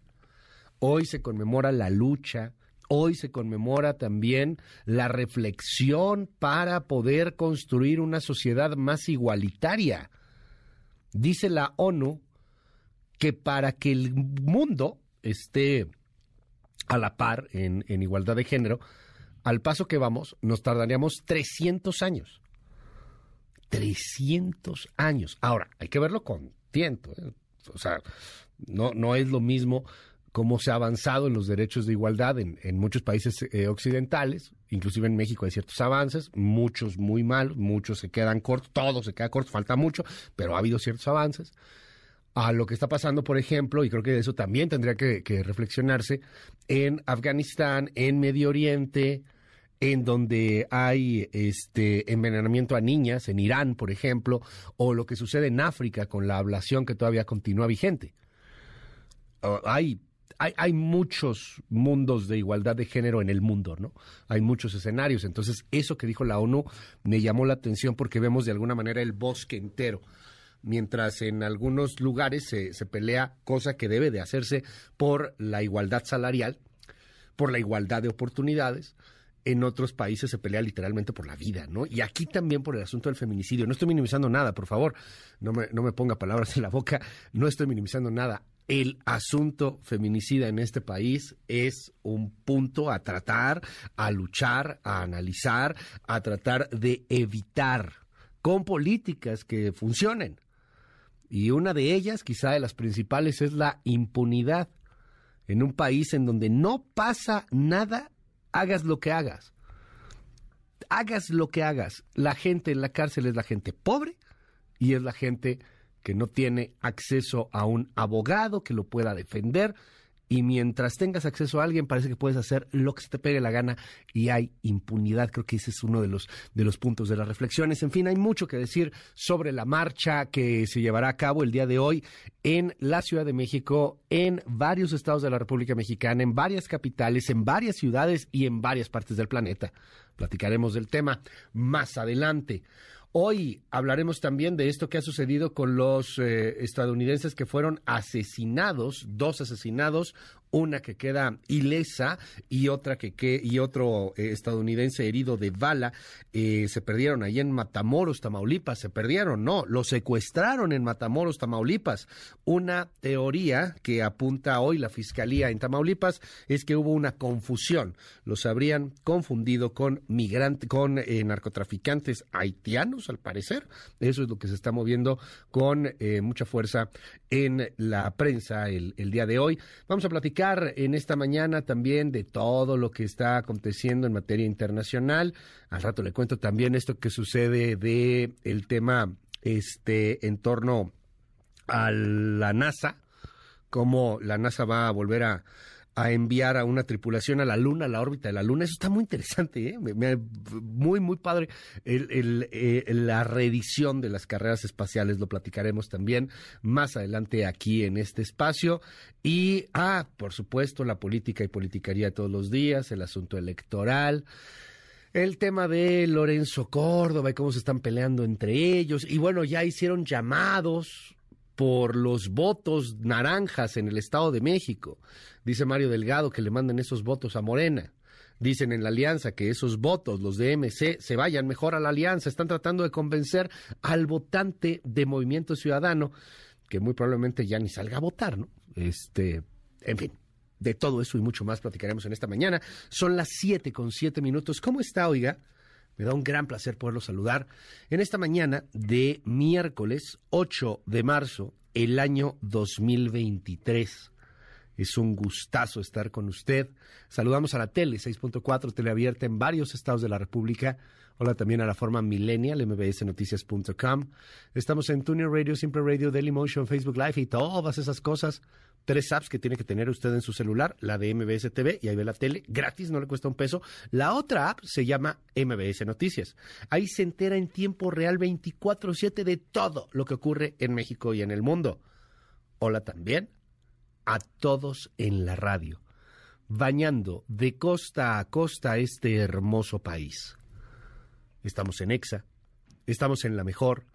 Speaker 2: Hoy se conmemora la lucha Hoy se conmemora también la reflexión para poder construir una sociedad más igualitaria. Dice la ONU que para que el mundo esté a la par en, igualdad de género, al paso que vamos, nos tardaríamos 300 años. 300 años. Ahora, hay que verlo con tiento. ¿eh? O sea, no, no es lo mismo cómo se ha avanzado en los derechos de igualdad en, muchos países eh, occidentales, inclusive en México hay ciertos avances, muchos muy malos, muchos se quedan cortos, todo se queda corto, falta mucho, pero ha habido ciertos avances. A lo que está pasando, por ejemplo, y creo que eso también tendría que, que reflexionarse, en Afganistán, en Medio Oriente, en donde hay este envenenamiento a niñas, en Irán, por ejemplo, o lo que sucede en África con la ablación que todavía continúa vigente. hay, hay, muchos mundos de igualdad de género en el mundo, ¿no? Hay muchos escenarios. Entonces, eso que dijo la ONU me llamó la atención porque vemos de alguna manera el bosque entero. Mientras en algunos lugares se, se pelea cosa que debe de hacerse por la igualdad salarial, por la igualdad de oportunidades, en otros países se pelea literalmente por la vida, ¿no? Y aquí también por el asunto del feminicidio. No estoy minimizando nada, por favor, no me, no me ponga palabras en la boca, no estoy minimizando nada. El asunto feminicida en este país es un punto a tratar, a luchar, a analizar, a tratar de evitar con políticas que funcionen. Y una de ellas, quizá de las principales, es la impunidad. En un país en donde no pasa nada hagas lo que hagas. Hagas lo que hagas. La gente en la cárcel es la gente pobre y es la gente que no tiene acceso a un abogado que lo pueda defender y mientras tengas acceso a alguien parece que puedes hacer lo que se te pegue la gana y hay impunidad. Creo que ese es uno de los, de los puntos de las reflexiones. En fin, hay mucho que decir sobre la marcha que se llevará a cabo el día de hoy en la Ciudad de México, en varios estados de la República Mexicana, en varias capitales, en varias ciudades y en varias partes del planeta. Platicaremos del tema más adelante. Hoy hablaremos también de esto que ha sucedido con los eh, estadounidenses que fueron asesinados, dos asesinados, una que queda ilesa y otra que, y otro eh, estadounidense herido de bala. Eh, se perdieron ahí en Matamoros, Tamaulipas. Se perdieron, no, lo secuestraron en Matamoros, Tamaulipas. Una teoría que apunta hoy la fiscalía en Tamaulipas es que hubo una confusión. Los habrían confundido con migrantes, con eh, narcotraficantes haitianos, al parecer. Eso es lo que se está moviendo con mucha fuerza en la prensa el, el día de hoy. Vamos a platicar en esta mañana también de todo lo que está aconteciendo en materia internacional. Al rato le cuento también esto que sucede de el tema este en torno a la NASA, cómo la NASA va a volver a a enviar a una tripulación a la Luna, a la órbita de la Luna. Eso está muy interesante, ¿eh? muy, muy padre. Eh, la reedición de las carreras espaciales lo platicaremos también más adelante aquí en este espacio. Y, ah, por supuesto, la política y politicaría todos los días, el asunto electoral. El tema de Lorenzo Córdoba y cómo se están peleando entre ellos. Y bueno, ya hicieron llamados por los votos naranjas en el Estado de México. Dice Mario Delgado que le manden esos votos a Morena. Dicen en la alianza que esos votos, los de MC, se vayan mejor a la alianza. Están tratando de convencer al votante de Movimiento Ciudadano, que muy probablemente ya ni salga a votar, ¿no? Este, en fin, de todo eso y mucho más platicaremos en esta mañana. Son las siete con siete minutos. ¿Cómo está, oiga? Me da un gran placer poderlo saludar en esta mañana de miércoles 8 de marzo, el año 2023. Es un gustazo estar con usted. Saludamos a la tele 6.4, teleabierta en varios estados de la República. Hola también a la forma millennial, mbsnoticias.com. Estamos en Tuner Radio, Simple Radio, Dailymotion, Facebook Live y todas esas cosas tres apps que tiene que tener usted en su celular, la de MBS TV, y ahí ve la tele, gratis, no le cuesta un peso. La otra app se llama MBS Noticias. Ahí se entera en tiempo real 24/7 de todo lo que ocurre en México y en el mundo. Hola también a todos en la radio, bañando de costa a costa este hermoso país. Estamos en EXA, estamos en La Mejor,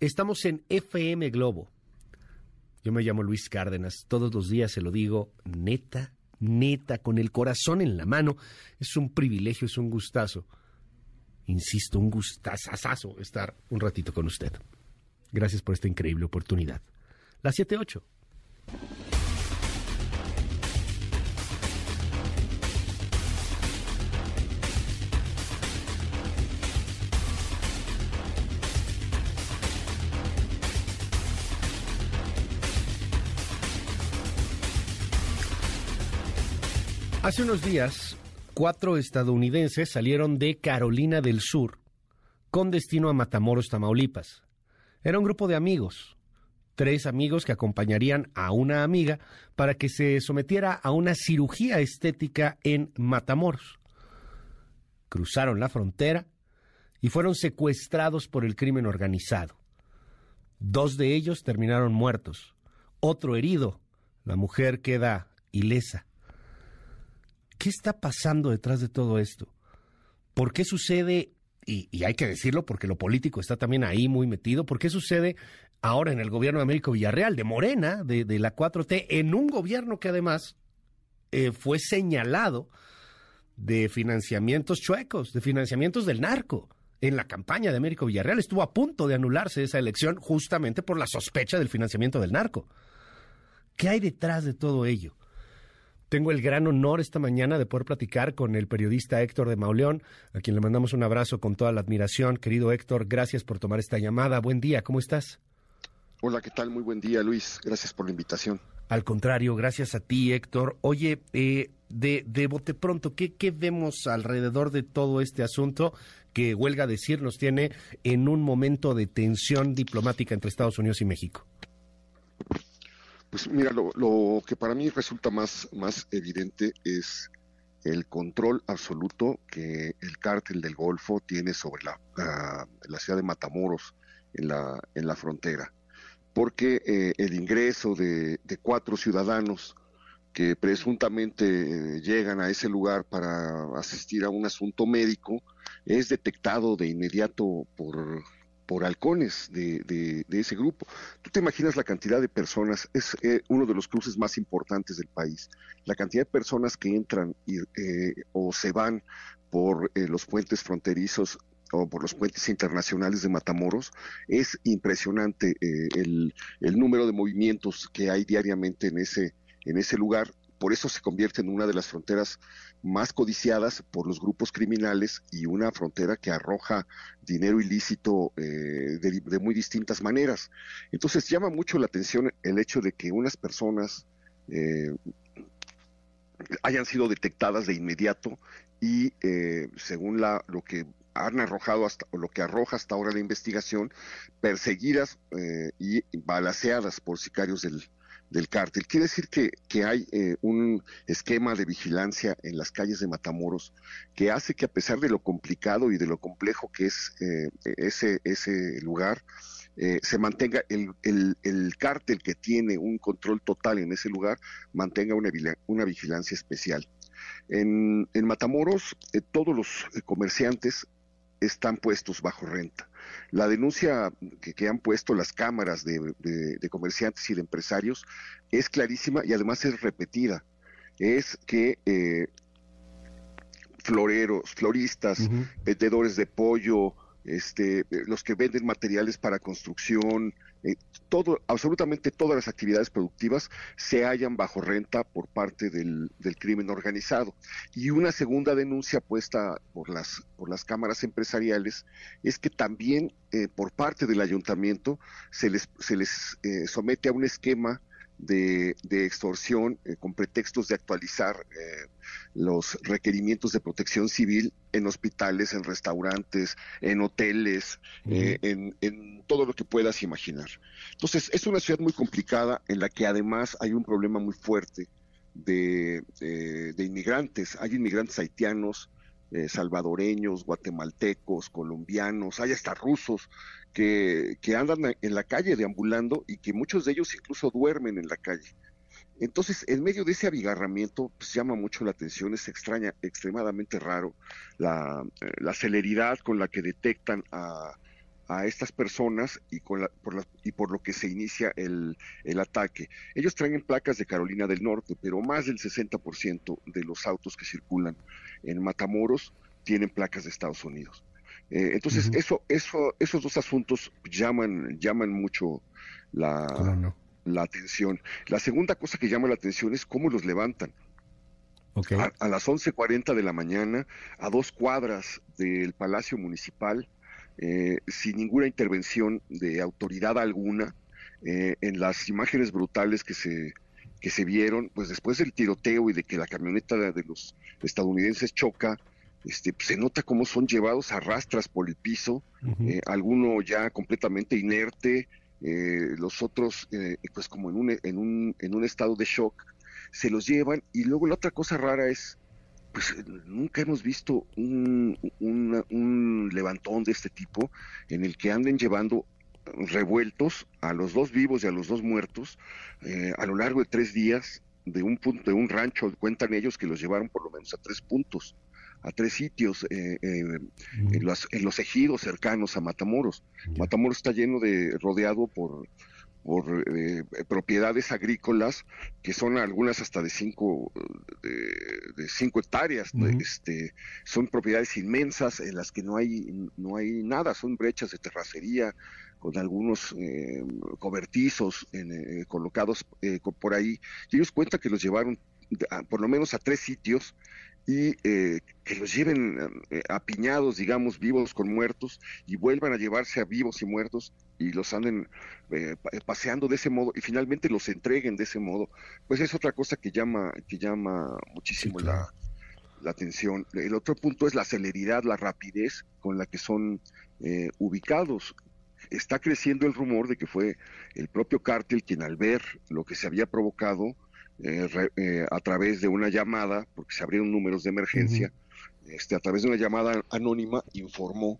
Speaker 2: estamos en FM Globo yo me llamo Luis Cárdenas, todos los días se lo digo, neta, neta, con el corazón en la mano. Es un privilegio, es un gustazo. Insisto, un gustazazazo estar un ratito con usted. Gracias por esta increíble oportunidad. La 7-8. Hace unos días, cuatro estadounidenses salieron de Carolina del Sur con destino a Matamoros, Tamaulipas. Era un grupo de amigos, tres amigos que acompañarían a una amiga para que se sometiera a una cirugía estética en Matamoros. Cruzaron la frontera y fueron secuestrados por el crimen organizado. Dos de ellos terminaron muertos, otro herido. La mujer queda ilesa. ¿Qué está pasando detrás de todo esto? ¿Por qué sucede, y, hay que decirlo porque lo político está también ahí muy metido, ¿por qué sucede ahora en el gobierno de Américo Villarreal, de Morena, de, la 4T, en un gobierno que además eh, fue señalado de financiamientos chuecos, de financiamientos del narco? en la campaña de Américo Villarreal. Estuvo a punto de anularse esa elección justamente por la sospecha del financiamiento del narco. ¿Qué hay detrás de todo ello? Tengo el gran honor esta mañana de poder platicar con el periodista Héctor de Mauleón, a quien le mandamos un abrazo con toda la admiración. Querido Héctor, gracias por tomar esta llamada. Buen día, ¿cómo estás?
Speaker 20: Hola, ¿qué tal? Muy buen día, Luis. Gracias por la invitación.
Speaker 2: Al contrario, gracias a ti, Héctor. Oye, eh, de, de bote pronto, ¿qué, ¿qué vemos alrededor de todo este asunto que, huelga decir, nos tiene en un momento de tensión diplomática entre Estados Unidos y México?
Speaker 20: Pues mira, lo, que para mí resulta más, más evidente es el control absoluto que el cártel del Golfo tiene sobre la, la, ciudad de Matamoros en la, en la frontera. Porque eh, el ingreso de, cuatro ciudadanos que presuntamente llegan a ese lugar para asistir a un asunto médico es detectado de inmediato por por halcones de, de, ese grupo. Tú te imaginas la cantidad de personas, es eh, uno de los cruces más importantes del país, la cantidad de personas que entran y, eh, o se van por eh, los puentes fronterizos o por los puentes internacionales de Matamoros, es impresionante el, el número de movimientos que hay diariamente en ese, en ese lugar por eso se convierte en una de las fronteras más codiciadas por los grupos criminales y una frontera que arroja dinero ilícito eh, de, muy distintas maneras. Entonces llama mucho la atención el hecho de que unas personas eh, hayan sido detectadas de inmediato y eh, según la, lo que han arrojado hasta, o lo que arroja hasta ahora la investigación, perseguidas y balaceadas por sicarios del, del cártel. Quiere decir que, que hay eh, un esquema de vigilancia en las calles de Matamoros que hace que a pesar de lo complicado y de lo complejo que es eh, ese, ese lugar, eh, se mantenga el, el, el, cártel que tiene un control total en ese lugar, mantenga una, vigilancia especial. En, en Matamoros, todos los comerciantes están puestos bajo renta. La denuncia que, han puesto las cámaras de, comerciantes y de empresarios es clarísima y además es repetida. Es que eh, floreros, floristas, vendedores de pollo, este, los que venden materiales para construcción, eh, todo, absolutamente todas las actividades productivas se hallan bajo renta por parte del, crimen organizado. Y una segunda denuncia puesta por las, por las cámaras empresariales es que también eh, por parte del ayuntamiento se les, se les somete a un esquema de, extorsión eh, con pretextos de actualizar eh, los requerimientos de protección civil en hospitales, en restaurantes, en hoteles, eh, en, todo lo que puedas imaginar. Entonces, es una ciudad muy complicada en la que además hay un problema muy fuerte de, de inmigrantes. Hay inmigrantes haitianos, salvadoreños, guatemaltecos, colombianos, hay hasta rusos que, andan en la calle deambulando y que muchos de ellos incluso duermen en la calle. Entonces, en medio de ese abigarramiento, pues llama mucho la atención, es extraña, extremadamente raro la, la celeridad con la que detectan a, a estas personas y, con la, por la, y por lo que se inicia el, el, ataque. Ellos traen placas de Carolina del Norte, pero más del 60% de los autos que circulan en Matamoros tienen placas de Estados Unidos. Eh, entonces, eso, eso, esos dos asuntos llaman, llaman mucho la, la atención. La segunda cosa que llama la atención es cómo los levantan. A, a, las 11.40 de la mañana, a dos cuadras del Palacio Municipal, eh, sin ninguna intervención de autoridad alguna, eh, en las imágenes brutales que se, que se vieron, pues después del tiroteo y de que la camioneta de, los estadounidenses choca, este, pues, se nota cómo son llevados a rastras por el piso, eh, alguno ya completamente inerte, eh, los otros eh, pues como en un, en, un, en un estado de shock, se los llevan y luego la otra cosa rara es, pues nunca hemos visto un, un levantón de este tipo en el que anden llevando revueltos a los dos vivos y a los dos muertos eh, a lo largo de tres días de un punto de un rancho cuentan ellos que los llevaron por lo menos a tres puntos a tres sitios eh, eh, en, los, en los ejidos cercanos a Matamoros. Matamoros está lleno de rodeado por por propiedades agrícolas que son algunas hasta de cinco de, cinco hectáreas este son propiedades inmensas en las que no hay no hay nada son brechas de terracería con algunos eh, cobertizos eh, colocados eh, por ahí. Y ellos cuentan que los llevaron por lo menos a tres sitios y que los lleven apiñados, digamos, vivos con muertos y vuelvan a llevarse a vivos y muertos y los anden paseando de ese modo y finalmente los entreguen de ese modo, pues es otra cosa que llama, que llama muchísimo la, la atención. El otro punto es la celeridad, la rapidez con la que son ubicados está creciendo el rumor de que fue el propio cártel quien al ver lo que se había provocado eh, eh, a través de una llamada, porque se abrieron números de emergencia, este, a través de una llamada anónima informó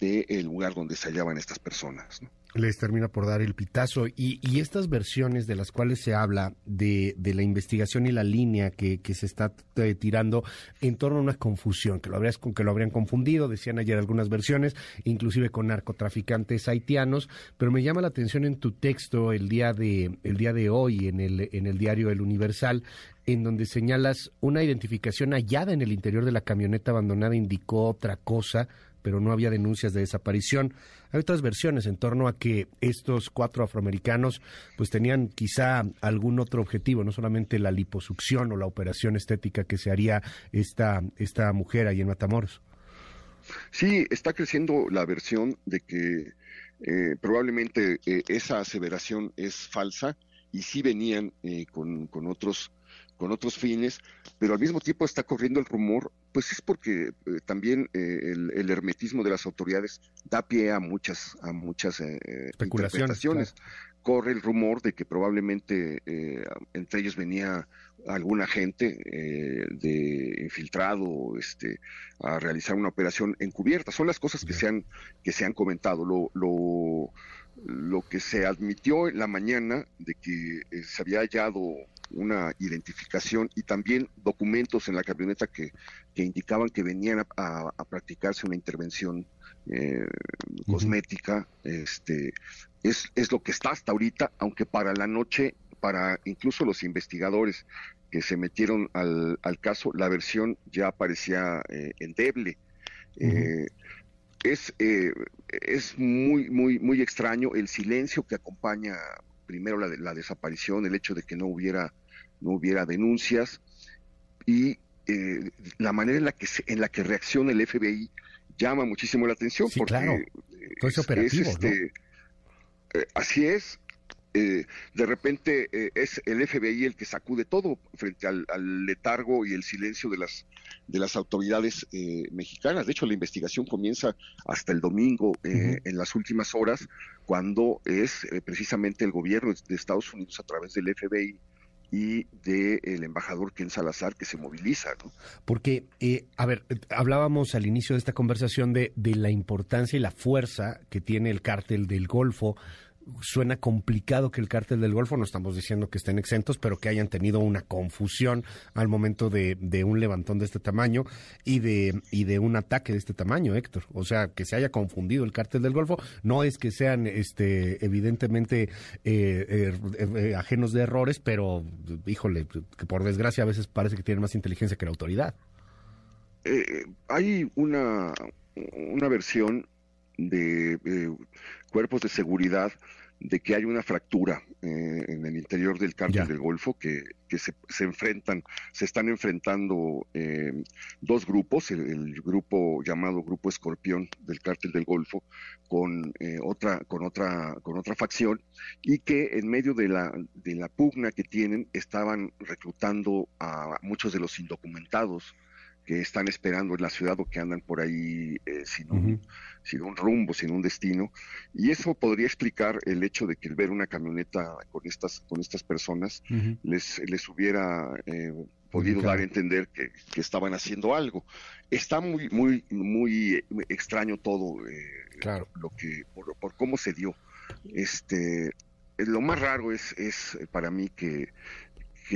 Speaker 20: del lugar donde se hallaban estas personas.
Speaker 2: les termina por dar el pitazo. Y, y estas versiones de las cuales se habla de, de la investigación y la línea que, que se está eh, tirando en torno a una confusión, que lo, habrías, que lo habrían confundido, decían ayer algunas versiones, inclusive con narcotraficantes haitianos, pero me llama la atención en tu texto el día de, el día de hoy en el diario El Universal, en donde señalas una identificación hallada en el interior de la camioneta abandonada indicó otra cosa, pero no había denuncias de desaparición. Hay otras versiones en torno a que estos cuatro afroamericanos pues tenían quizá algún otro objetivo, no solamente la liposucción o la operación estética que se haría esta, esta mujer ahí en Matamoros.
Speaker 20: Sí, está creciendo la versión de que eh, probablemente eh, esa aseveración es falsa y sí venían eh, con, con otros con otros fines, pero al mismo tiempo está corriendo el rumor, pues es porque eh, también eh, el, hermetismo de las autoridades da pie a muchas, a muchas eh, interpretaciones. Corre el rumor de que probablemente entre ellos venía alguna gente de infiltrado este, a realizar una operación encubierta. Son las cosas que se han, que se han comentado. Lo, lo, lo que se admitió en la mañana de que se había hallado una identificación y también documentos en la camioneta que, que indicaban que venían a, practicarse una intervención eh, cosmética. Este, es, es lo que está hasta ahorita, aunque para la noche, para incluso los investigadores que se metieron al, al caso, la versión ya parecía eh, endeble. Eh, es, es muy, muy, muy extraño el silencio que acompaña primero la, la desaparición, el hecho de que no hubiera no hubiera denuncias y eh, la manera en la que en la que reacciona el FBI llama muchísimo la atención porque claro.
Speaker 2: es, operativo,
Speaker 20: este, eh, así es eh, de repente es el FBI el que sacude todo frente al, letargo y el silencio de las de las autoridades mexicanas. De hecho, la investigación comienza hasta el domingo, en las últimas horas, cuando es precisamente el gobierno de Estados Unidos a través del FBI y del embajador Ken Salazar que se moviliza. ¿no?
Speaker 2: Porque, eh, a ver, hablábamos al inicio de esta conversación de, de la importancia y la fuerza que tiene el cártel del Golfo suena complicado que el cártel del Golfo, no estamos diciendo que estén exentos, pero que hayan tenido una confusión al momento de, un levantón de este tamaño y de, un ataque de este tamaño, Héctor. O sea, que se haya confundido el cártel del Golfo, no es que sean este, evidentemente eh, eh, eh, ajenos de errores, pero híjole, que por desgracia a veces parece que tienen más inteligencia que la autoridad.
Speaker 20: hay una, una versión de cuerpos de seguridad de que hay una fractura eh, en el interior del cártel del Golfo, que, se, enfrentan, se están enfrentando eh, dos grupos, el, grupo llamado Grupo Escorpión del cártel del Golfo, con eh, otra, con otra, con otra facción, y que en medio de la, de la pugna que tienen estaban reclutando a muchos de los indocumentados que están esperando en la ciudad o que andan por ahí eh, sin, un, sin un rumbo, sin un destino. Y eso podría explicar el hecho de que el ver una camioneta con estas, con estas personas les, les hubiera eh, podido dar a entender que, estaban haciendo algo. Está muy, muy, muy extraño todo eh, claro. lo que, por, cómo se dio. Este, lo más raro es, es para mí que,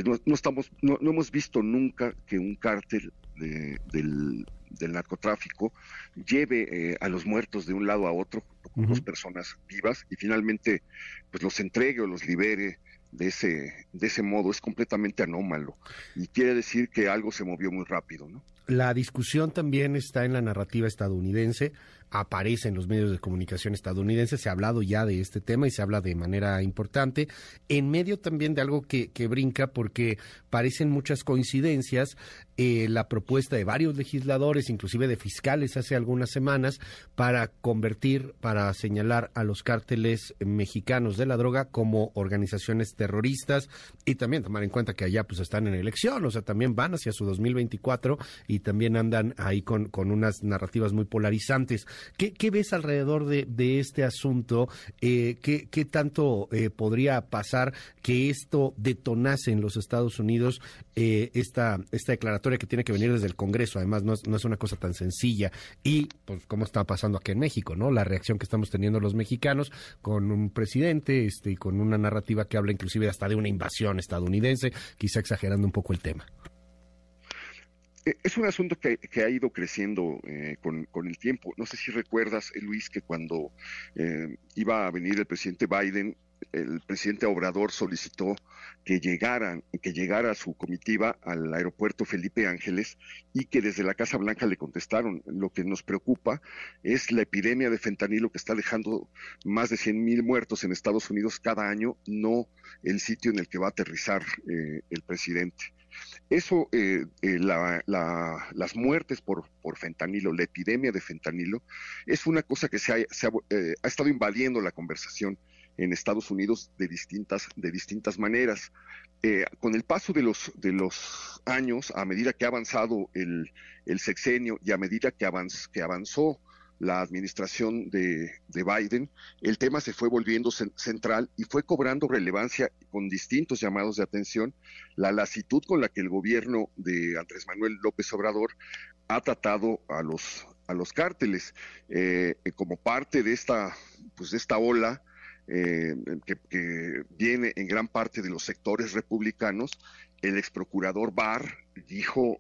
Speaker 20: no, no, estamos, no, no, hemos visto nunca que un cártel del, narcotráfico lleve eh, a los muertos de un lado a otro, con dos personas vivas, y finalmente pues los entregue o los libere de ese, de ese modo, es completamente anómalo. Y quiere decir que algo se movió muy rápido, ¿no?
Speaker 2: La discusión también está en la narrativa estadounidense aparece en los medios de comunicación estadounidenses, se ha hablado ya de este tema y se habla de manera importante, en medio también de algo que, que brinca porque parecen muchas coincidencias, eh, la propuesta de varios legisladores, inclusive de fiscales hace algunas semanas, para convertir, para señalar a los cárteles mexicanos de la droga como organizaciones terroristas y también tomar en cuenta que allá pues están en elección, o sea, también van hacia su 2024 y también andan ahí con, con unas narrativas muy polarizantes. ¿Qué, ves alrededor de, este asunto? Eh, ¿qué, tanto eh, podría pasar que esto detonase en los Estados Unidos eh, esta, esta declaratoria que tiene que venir desde el Congreso? Además, no es, no es una cosa tan sencilla. Y, pues, ¿cómo está pasando aquí en México? no La reacción que estamos teniendo los mexicanos con un presidente este, y con una narrativa que habla inclusive hasta de una invasión estadounidense, quizá exagerando un poco el tema.
Speaker 20: Eh, es un asunto que, ha ido creciendo eh, con, el tiempo. No sé si recuerdas, eh, Luis, que cuando iba a venir el presidente Biden, el presidente Obrador solicitó que llegaran, que llegara su comitiva al aeropuerto Felipe Ángeles y que desde la Casa Blanca le contestaron. Lo que nos preocupa es la epidemia de fentanilo que está dejando más de 100 mil muertos en Estados Unidos cada año, no el sitio en el que va a aterrizar el presidente. Eso, eh, eh, las muertes por, fentanilo, la epidemia de fentanilo, es una cosa que se ha, eh, estado invadiendo la conversación en Estados Unidos de distintas, de distintas maneras. con el paso de los, de los años, a medida que ha avanzado el, el sexenio y a medida que, que avanzó la administración de, Biden, el tema se fue volviendo central y fue cobrando relevancia con distintos llamados de atención, la lasitud con la que el gobierno de Andrés Manuel López Obrador ha tratado a los, a los cárteles eh, como parte de esta, pues de esta ola eh, que, viene en gran parte de los sectores republicanos, el ex procurador Barr dijo,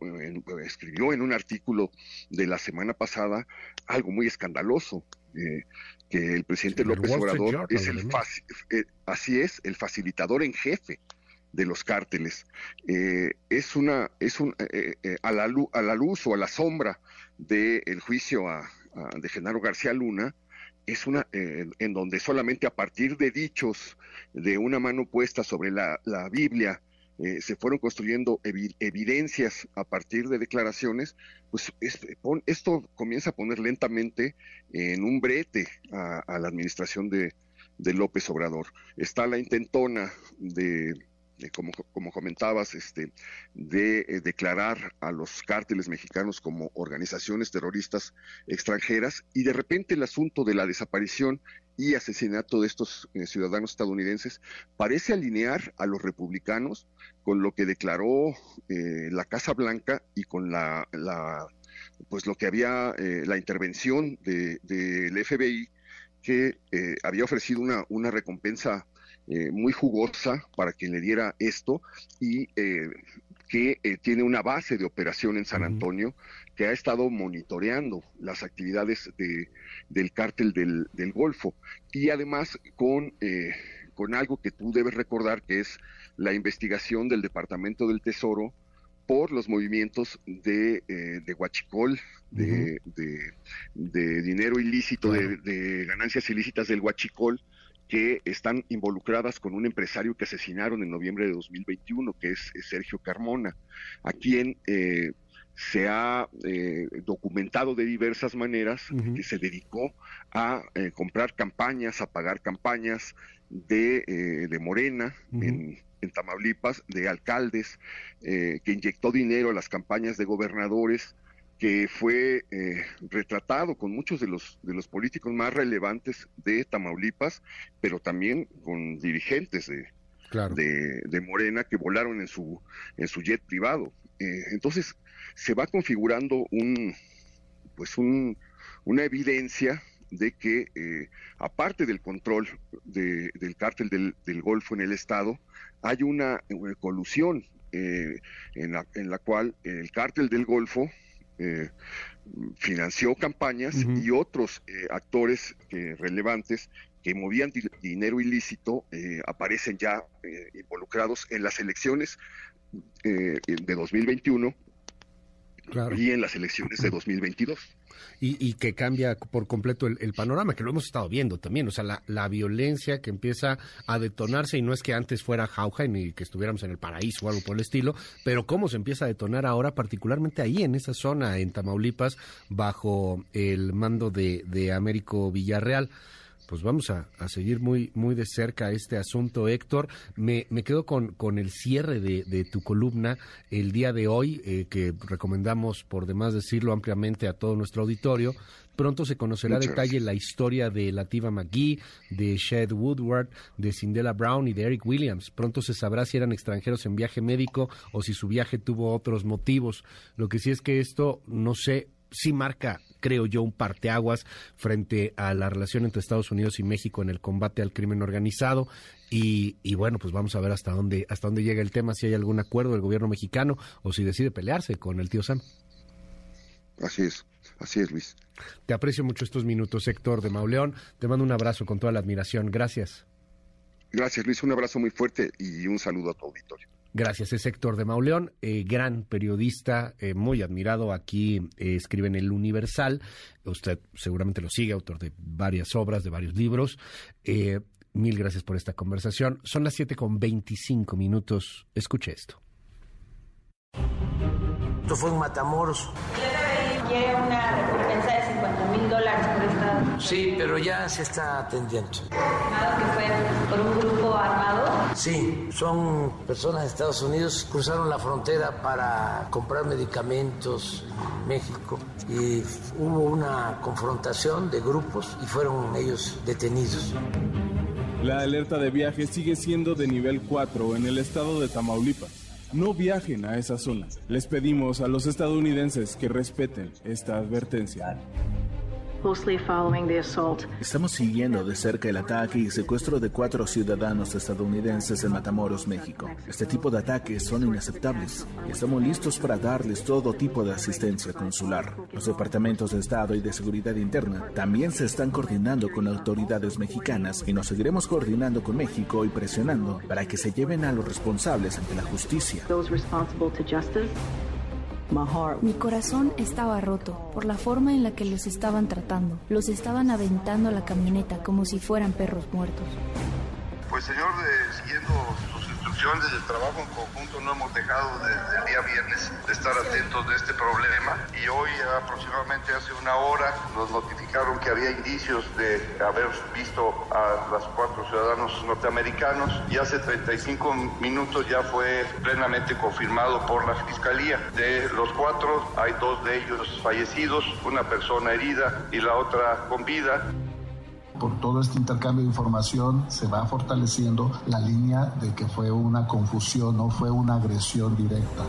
Speaker 20: escribió en un artículo de la semana pasada algo muy escandaloso, eh, que el presidente López Obrador es el eh, así es, el facilitador en jefe de los cárteles. es una, es un, a, la luz, a la luz o a la sombra del juicio a, de Genaro García Luna, es una eh, en donde solamente a partir de dichos de una mano puesta sobre la, Biblia eh, se fueron construyendo evidencias a partir de declaraciones, pues esto comienza a poner lentamente en un brete a, la administración de, de López Obrador. Está la intentona de como, como, comentabas, este, de eh, declarar a los cárteles mexicanos como organizaciones terroristas extranjeras y de repente el asunto de la desaparición y asesinato de estos eh, ciudadanos estadounidenses parece alinear a los republicanos con lo que declaró eh, la Casa Blanca y con la, la pues lo que había la intervención del de, FBI que había ofrecido una, una recompensa eh, muy jugosa para quien le diera esto y eh, que eh, tiene una base de operación en San Antonio que ha estado monitoreando las actividades de, del cártel del, del, Golfo. Y además con, con algo que tú debes recordar que es la investigación del Departamento del Tesoro por los movimientos de, de huachicol, de, de, dinero ilícito, de, ganancias ilícitas del huachicol, que están involucradas con un empresario que asesinaron en noviembre de 2021, que es, Sergio Carmona, a quien eh, se ha eh, documentado de diversas maneras que se dedicó a eh, comprar campañas, a pagar campañas de, Morena en, en, Tamaulipas, de alcaldes, que inyectó dinero a las campañas de gobernadores que fue eh, retratado con muchos de los, de los políticos más relevantes de Tamaulipas, pero también con dirigentes de, de, Morena que volaron en su, en su jet privado. Eh, entonces, se va configurando un, pues un, una evidencia de que, eh, aparte del control del cártel del, del, Golfo en el Estado, hay una, colusión en, la, en la cual el cártel del Golfo eh, financió campañas y otros eh, actores eh, relevantes que movían dinero ilícito aparecen ya involucrados en las elecciones de 2021 y en las elecciones de 2022
Speaker 2: y, que cambia por completo el, panorama, que lo hemos estado viendo también, o sea, la, la, violencia que empieza a detonarse, y no es que antes fuera Jauja ni que estuviéramos en el paraíso o algo por el estilo, pero cómo se empieza a detonar ahora, particularmente ahí en esa zona, en Tamaulipas, bajo el mando de, de Américo Villarreal pues vamos a, seguir muy, muy de cerca este asunto, Héctor. Me, me quedo con, con el cierre de, tu columna el día de hoy, eh, que recomendamos, por demás decirlo ampliamente, a todo nuestro auditorio. Pronto se conocerá a detalle la historia de Lativa McGee, de Shed Woodward, de Cindela Brown y de Eric Williams. Pronto se sabrá si eran extranjeros en viaje médico o si su viaje tuvo otros motivos. Lo que sí es que esto, no sé, sí marca, creo yo, un parteaguas frente a la relación entre Estados Unidos y México en el combate al crimen organizado. Y, bueno, pues vamos a ver hasta dónde, hasta dónde llega el tema, si hay algún acuerdo del gobierno mexicano o si decide pelearse con el tío Sam.
Speaker 20: Así es, así es, Luis.
Speaker 2: Te aprecio mucho estos minutos, Héctor de Mauleón. Te mando un abrazo con toda la admiración. Gracias.
Speaker 20: Gracias, Luis. Un abrazo muy fuerte y un saludo a tu auditorio.
Speaker 2: Gracias, es Héctor de Mauleón, eh, gran periodista, eh, muy admirado. Aquí eh, escribe en El Universal. Usted seguramente lo sigue, autor de varias obras, de varios libros. mil gracias por esta conversación. Son las 7 con 25 minutos. Escuche esto.
Speaker 21: Esto fue un Matamoros.
Speaker 22: Quiere una recompensa de 50 mil dólares por esta.
Speaker 21: Sí, pero ya se está atendiendo.
Speaker 22: que fue por un grupo armado?
Speaker 21: Sí, son personas de Estados Unidos, cruzaron la frontera para comprar medicamentos en México y hubo una confrontación de grupos y fueron ellos detenidos.
Speaker 23: La alerta de viaje sigue siendo de nivel 4 en el estado de Tamaulipas no viajen a esa zona. Les pedimos a los estadounidenses que respeten esta advertencia.
Speaker 4: Estamos siguiendo de cerca el ataque y secuestro de cuatro ciudadanos estadounidenses en Matamoros, México. Este tipo de ataques son inaceptables y estamos listos para darles todo tipo de asistencia consular. Los departamentos de Estado y de Seguridad Interna también se están coordinando con autoridades mexicanas y nos seguiremos coordinando con México y presionando para que se lleven a los responsables ante la justicia.
Speaker 24: Mi corazón estaba roto por la forma en la que los estaban tratando. Los estaban aventando a la camioneta como si fueran perros muertos.
Speaker 3: Pues señor, siguiendo desde el trabajo en conjunto no hemos dejado desde el día viernes de estar atentos de este problema y hoy aproximadamente hace una hora nos notificaron que había indicios de haber visto a los cuatro ciudadanos norteamericanos y hace 35 minutos ya fue plenamente confirmado por la Fiscalía. De los cuatro hay dos de ellos fallecidos, una persona herida y la otra con vida
Speaker 9: por todo este intercambio de información se va fortaleciendo la línea de que fue una confusión, no fue una agresión directa.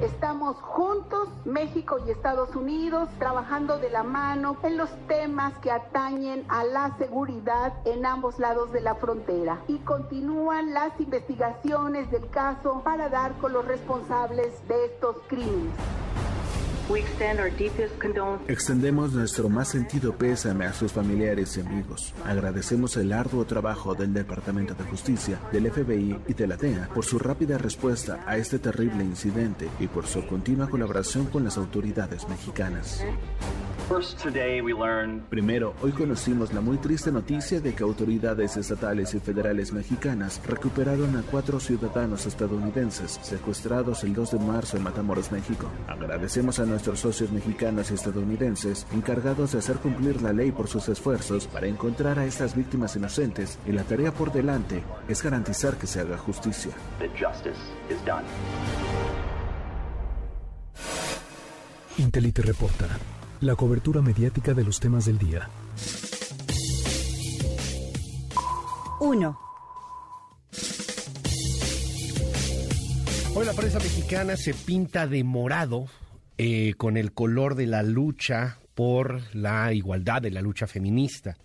Speaker 10: Estamos juntos, México y Estados Unidos, trabajando de la mano en los temas que atañen a la seguridad en ambos lados de la frontera. Y continúan las investigaciones del caso para dar con los responsables de estos crímenes.
Speaker 4: Extendemos nuestro más sentido pésame a sus familiares y amigos. Agradecemos el arduo trabajo del Departamento de Justicia, del FBI y de la DEA por su rápida respuesta a este terrible incidente y por su continua colaboración con las autoridades mexicanas. Primero, hoy conocimos la muy triste noticia de que autoridades estatales y federales mexicanas recuperaron a cuatro ciudadanos estadounidenses secuestrados el 2 de marzo en Matamoros, México. Agradecemos a nuestros socios mexicanos y estadounidenses encargados de hacer cumplir la ley por sus esfuerzos para encontrar a estas víctimas inocentes y la tarea por delante es garantizar que se haga justicia.
Speaker 1: Intelite reporta la cobertura mediática de los temas del día.
Speaker 15: 1.
Speaker 2: Hoy la prensa mexicana se pinta de morado eh, con el color de la lucha por la igualdad, de la lucha feminista.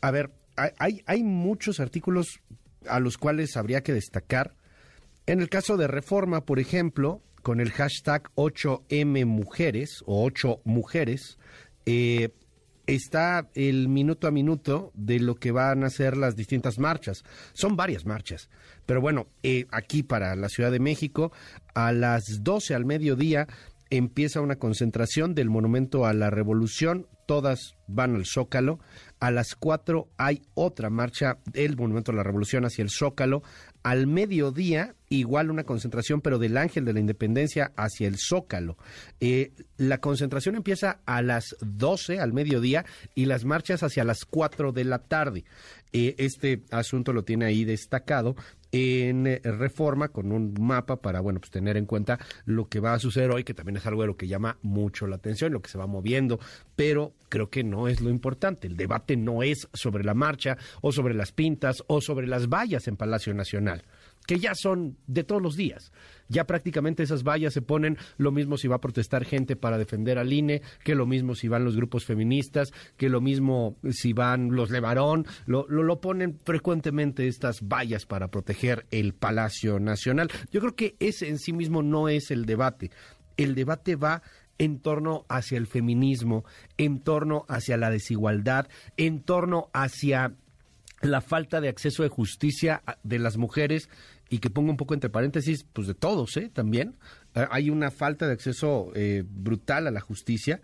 Speaker 2: A ver, hay, muchos artículos a los cuales habría que destacar. En el caso de Reforma, por ejemplo, con el hashtag 8M Mujeres o 8 Mujeres, eh, está el minuto a minuto de lo que van a ser las distintas marchas. Son varias marchas, pero bueno, eh, aquí para la Ciudad de México, a las 12 al mediodía empieza una concentración del Monumento a la Revolución, todas van al Zócalo. A las 4 hay otra marcha del Monumento a la Revolución hacia el Zócalo. Al mediodía, igual una concentración, pero del Ángel de la Independencia hacia el Zócalo. Eh, la concentración empieza a las 12 al mediodía y las marchas hacia las 4 de la tarde. Eh, este asunto lo tiene ahí destacado en eh, reforma con un mapa para bueno pues tener en cuenta lo que va a suceder hoy que también es algo de lo que llama mucho la atención lo que se va moviendo. Pero creo que no es lo importante. El debate no es sobre la marcha o sobre las pintas o sobre las vallas en Palacio Nacional que ya son de todos los días. Ya prácticamente esas vallas se ponen lo mismo si va a protestar gente para defender al INE, que lo mismo si van los grupos feministas, que lo mismo si van los Levarón, lo, lo, lo ponen frecuentemente estas vallas para proteger el Palacio Nacional. Yo creo que ese en sí mismo no es el debate. El debate va en torno hacia el feminismo, en torno hacia la desigualdad, en torno hacia la falta de acceso de justicia de las mujeres y que pongo un poco entre paréntesis, pues de todos, ¿eh? También eh, hay una falta de acceso eh, brutal a la justicia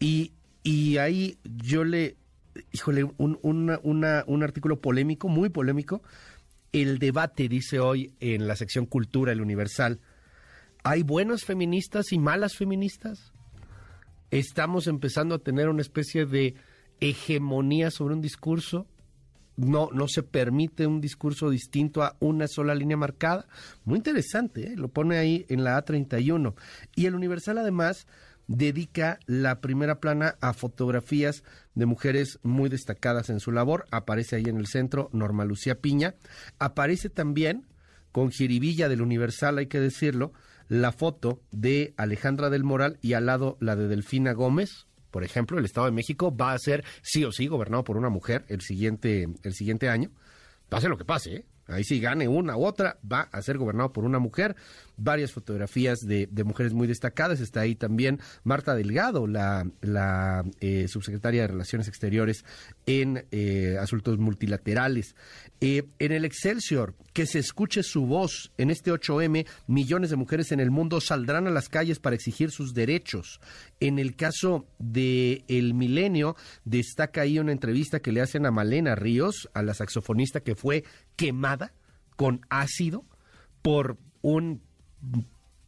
Speaker 2: y, y ahí yo le, híjole, un, un artículo polémico, muy polémico, el debate, dice hoy en la sección Cultura, el Universal, ¿hay buenas feministas y malas feministas? Estamos empezando a tener una especie de hegemonía sobre un discurso no, no se permite un discurso distinto a una sola línea marcada. Muy interesante, ¿eh? lo pone ahí en la A31. Y el Universal además dedica la primera plana a fotografías de mujeres muy destacadas en su labor. Aparece ahí en el centro Norma Lucía Piña. Aparece también, con jiribilla del Universal, hay que decirlo, la foto de Alejandra del Moral y al lado la de Delfina Gómez, por ejemplo, el Estado de México va a ser sí o sí gobernado por una mujer el siguiente, el siguiente año. Pase lo que pase, ¿eh? Ahí sí gane una u otra, va a ser gobernado por una mujer. Varias fotografías de, mujeres muy destacadas. Está ahí también Marta Delgado, la, eh, subsecretaria de Relaciones Exteriores en eh, Asuntos Multilaterales. Eh, en el Excelsior, que se escuche su voz. En este 8M, millones de mujeres en el mundo saldrán a las calles para exigir sus derechos. En el caso de El Milenio, destaca ahí una entrevista que le hacen a Malena Ríos, a la saxofonista que fue quemada con ácido por un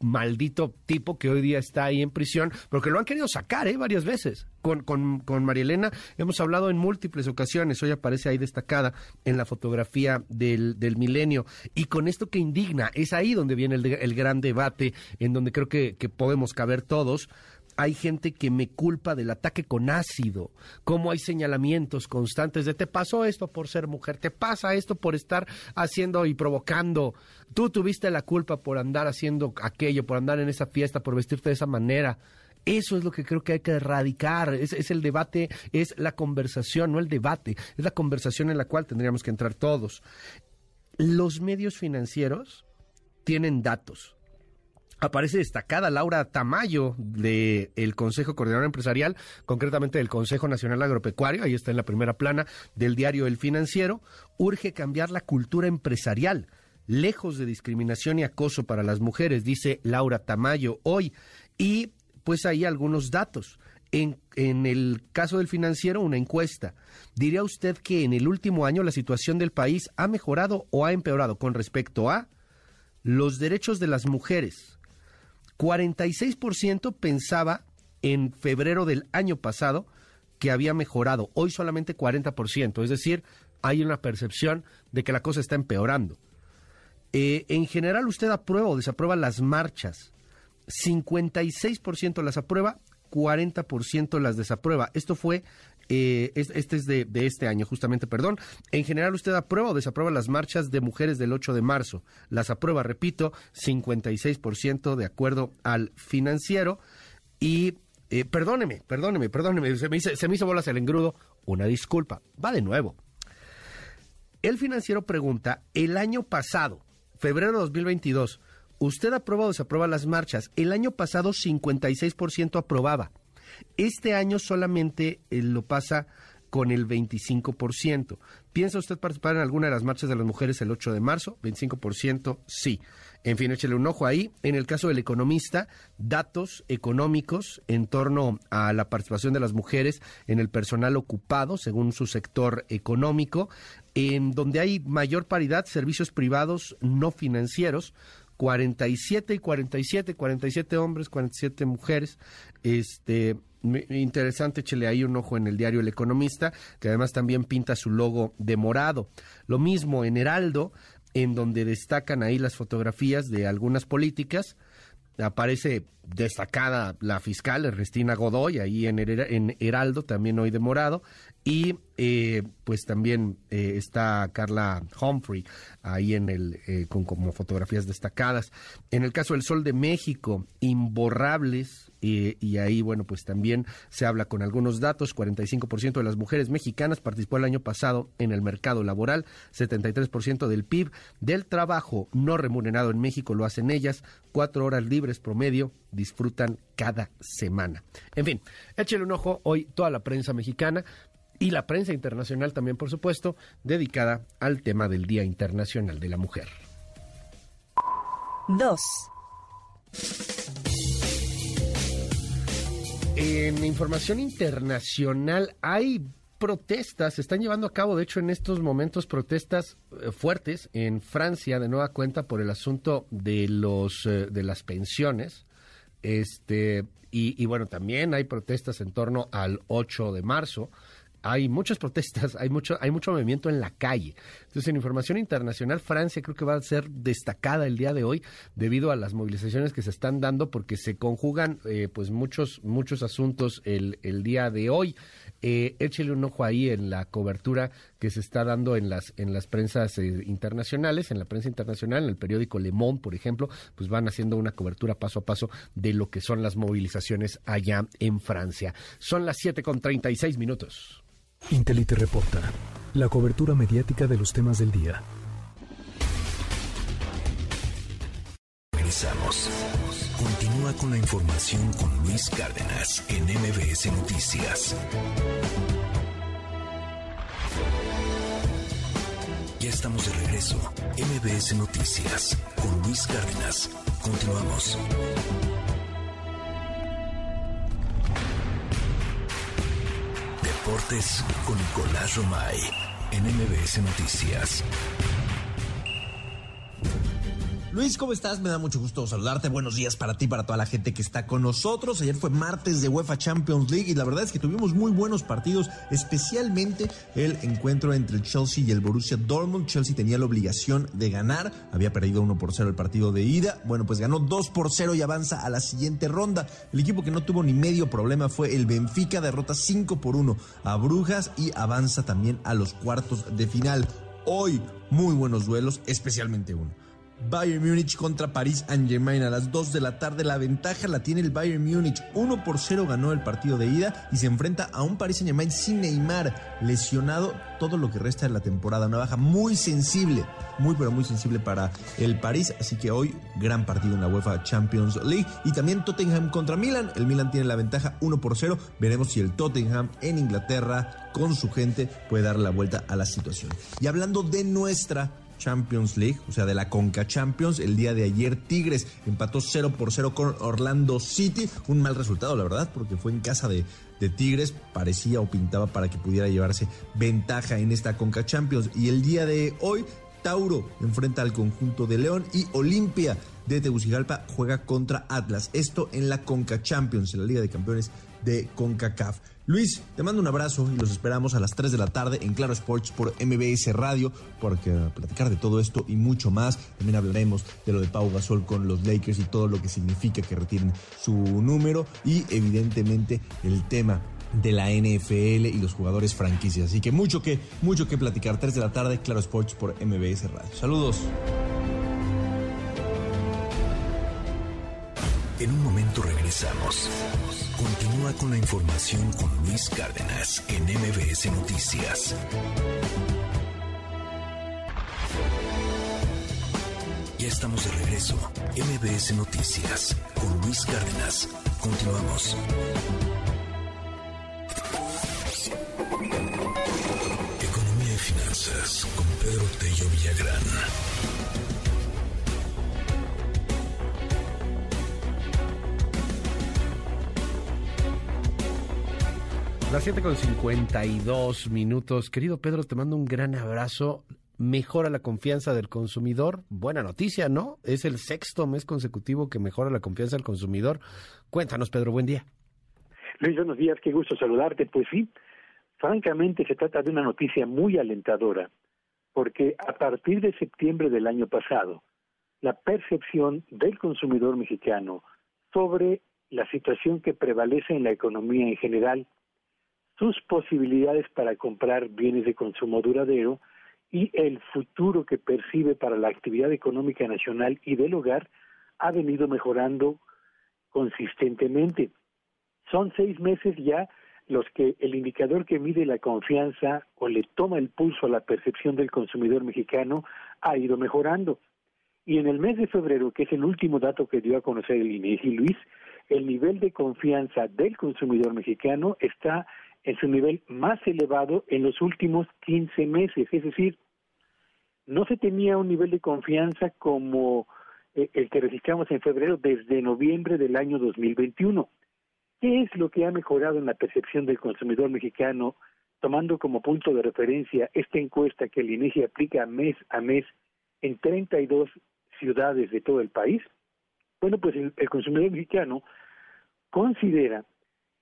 Speaker 2: maldito tipo que hoy día está ahí en prisión, porque lo han querido sacar ¿eh? varias veces. Con, con, con María Elena hemos hablado en múltiples ocasiones, hoy aparece ahí destacada en la fotografía del, del milenio. Y con esto que indigna, es ahí donde viene el, el gran debate, en donde creo que, que podemos caber todos hay gente que me culpa del ataque con ácido, como hay señalamientos constantes de te pasó esto por ser mujer, te pasa esto por estar haciendo y provocando, tú tuviste la culpa por andar haciendo aquello, por andar en esa fiesta, por vestirte de esa manera. Eso es lo que creo que hay que erradicar. Es, es, el debate, es la conversación, no el debate. Es la conversación en la cual tendríamos que entrar todos. Los medios financieros tienen datos aparece destacada Laura Tamayo del el Consejo Coordinador Empresarial, concretamente del Consejo Nacional Agropecuario, ahí está en la primera plana del diario El Financiero, urge cambiar la cultura empresarial, lejos de discriminación y acoso para las mujeres, dice Laura Tamayo hoy. Y pues ahí algunos datos. En, en el caso del financiero, una encuesta. ¿Diría usted que en el último año la situación del país ha mejorado o ha empeorado con respecto a los derechos de las mujeres? 46% pensaba en febrero del año pasado que había mejorado, hoy solamente 40%, es decir, hay una percepción de que la cosa está empeorando. Eh, en general, ¿usted aprueba o desaprueba las marchas? 56% las aprueba, 40% las desaprueba. Esto fue, eh, este es de, este año, justamente, perdón. En general, ¿usted aprueba o desaprueba las marchas de mujeres del 8 de marzo? Las aprueba, repito, 56% de acuerdo al financiero. Y eh, perdóneme, perdóneme, perdóneme, se me, hizo, se me hizo bolas el engrudo. Una disculpa. Va de nuevo. El financiero pregunta, el año pasado, febrero de 2022, ¿usted aprueba o desaprueba las marchas? El año pasado 56% aprobaba. Este año solamente eh, lo pasa con el 25%. ¿Piensa usted participar en alguna de las marchas de las mujeres el 8 de marzo? 25% sí. En fin, échele un ojo ahí. En el caso del economista, datos económicos en torno a la participación de las mujeres en el personal ocupado según su sector económico, en donde hay mayor paridad, servicios privados no financieros, 47 y 47, 47 hombres, 47 mujeres. Este, interesante, échele ahí un ojo en el diario El Economista, que además también pinta su logo de morado. Lo mismo en Heraldo, en donde destacan ahí las fotografías de algunas políticas. Aparece destacada la fiscal Ernestina Godoy, ahí en, Heraldo, también hoy de morado, y eh, pues también eh, está Carla Humphrey ahí en el eh, con como fotografías destacadas. En el caso del Sol de México, imborrables y ahí bueno pues también se habla con algunos datos. 45% de las mujeres mexicanas participó el año pasado en el mercado laboral. 73% del PIB del trabajo no remunerado en México lo hacen ellas. Cuatro horas libres promedio disfrutan cada semana. En fin, échele un ojo hoy toda la prensa mexicana y la prensa internacional también, por supuesto, dedicada al tema del Día Internacional de la Mujer.
Speaker 25: 2.
Speaker 2: En información internacional hay protestas, se están llevando a cabo, de hecho, en estos momentos protestas eh, fuertes en Francia, de nueva cuenta, por el asunto de los eh, de las pensiones. Este, y, y, bueno, también hay protestas en torno al 8 de marzo hay muchas protestas, hay mucho, hay mucho movimiento en la calle. Entonces, en información internacional, Francia creo que va a ser destacada el día de hoy debido a las movilizaciones que se están dando porque se conjugan eh, pues muchos, muchos asuntos el, el día de hoy. Eh, échele un ojo ahí en la cobertura que se está dando en las en las prensas eh, internacionales, en la prensa internacional, en el periódico Le Monde, por ejemplo, pues van haciendo una cobertura paso a paso de lo que son las movilizaciones allá en Francia. Son las 7 con 36 minutos.
Speaker 1: Intelite reporta la cobertura mediática de los temas del día. Regresamos. Continúa con la información con Luis Cárdenas en MBS Noticias. Ya estamos de regreso. MBS Noticias con Luis Cárdenas. Continuamos. Deportes con Nicolás Romay en MBS Noticias.
Speaker 26: Luis, ¿cómo estás? Me da mucho gusto saludarte. Buenos días para ti, para toda la gente que está con nosotros. Ayer fue martes de UEFA Champions League y la verdad es que tuvimos muy buenos partidos, especialmente el encuentro entre el Chelsea y el Borussia Dortmund. Chelsea tenía la obligación de ganar, había perdido 1 por 0 el partido de ida. Bueno, pues ganó 2 por 0 y avanza a la siguiente ronda. El equipo que no tuvo ni medio problema fue el Benfica, derrota 5 por 1 a Brujas y avanza también a los cuartos de final. Hoy, muy buenos duelos, especialmente uno. Bayern Múnich contra París Saint-Germain a las 2 de la tarde. La ventaja la tiene el Bayern Múnich. 1 por 0 ganó el partido de ida y se enfrenta a un París Saint-Germain sin Neymar, lesionado todo lo que resta de la temporada. Una baja muy sensible, muy pero muy sensible para el París. Así que hoy gran partido en la UEFA Champions League. Y también Tottenham contra Milan. El Milan tiene la ventaja 1 por 0. Veremos si el Tottenham en Inglaterra con su gente puede dar la vuelta a la situación. Y hablando de nuestra Champions League, o sea, de la Conca Champions. El día de ayer Tigres empató 0 por 0 con Orlando City. Un mal resultado, la verdad, porque fue en casa de, de Tigres. Parecía o pintaba para que pudiera llevarse ventaja en esta Conca Champions. Y el día de hoy, Tauro enfrenta al conjunto de León y Olimpia de Tegucigalpa juega contra Atlas. Esto en la Conca Champions, en la Liga de Campeones de CONCACAF. Luis, te mando un abrazo y los esperamos a las 3 de la tarde en Claro Sports por MBS Radio porque platicar de todo esto y mucho más. También hablaremos de lo de Pau Gasol con los Lakers y todo lo que significa que retiren su número y evidentemente el tema de la NFL y los jugadores franquicias. Así que mucho que, mucho que platicar. 3 de la tarde, Claro Sports por MBS Radio. Saludos.
Speaker 1: En un momento regresamos. Continúa con la información con Luis Cárdenas en MBS Noticias. Ya estamos de regreso. MBS Noticias con Luis Cárdenas. Continuamos. Economía y finanzas con Pedro Tello Villagrán.
Speaker 2: Las 7 con 52 minutos. Querido Pedro, te mando un gran abrazo. Mejora la confianza del consumidor. Buena noticia, ¿no? Es el sexto mes consecutivo que mejora la confianza del consumidor. Cuéntanos, Pedro, buen día.
Speaker 27: Luis, buenos días, qué gusto saludarte. Pues sí, francamente se trata de una noticia muy alentadora, porque a partir de septiembre del año pasado, la percepción del consumidor mexicano sobre la situación que prevalece en la economía en general sus posibilidades para comprar bienes de consumo duradero y el futuro que percibe para la actividad económica nacional y del hogar ha venido mejorando consistentemente. Son seis meses ya los que el indicador que mide la confianza o le toma el pulso a la percepción del consumidor mexicano ha ido mejorando. Y en el mes de febrero, que es el último dato que dio a conocer el INEGI Luis, el nivel de confianza del consumidor mexicano está en su nivel más elevado en los últimos 15 meses, es decir, no se tenía un nivel de confianza como eh, el que registramos en febrero desde noviembre del año 2021. ¿Qué es lo que ha mejorado en la percepción del consumidor mexicano, tomando como punto de referencia esta encuesta que el INEGI aplica mes a mes en 32 ciudades de todo el país? Bueno, pues el consumidor mexicano considera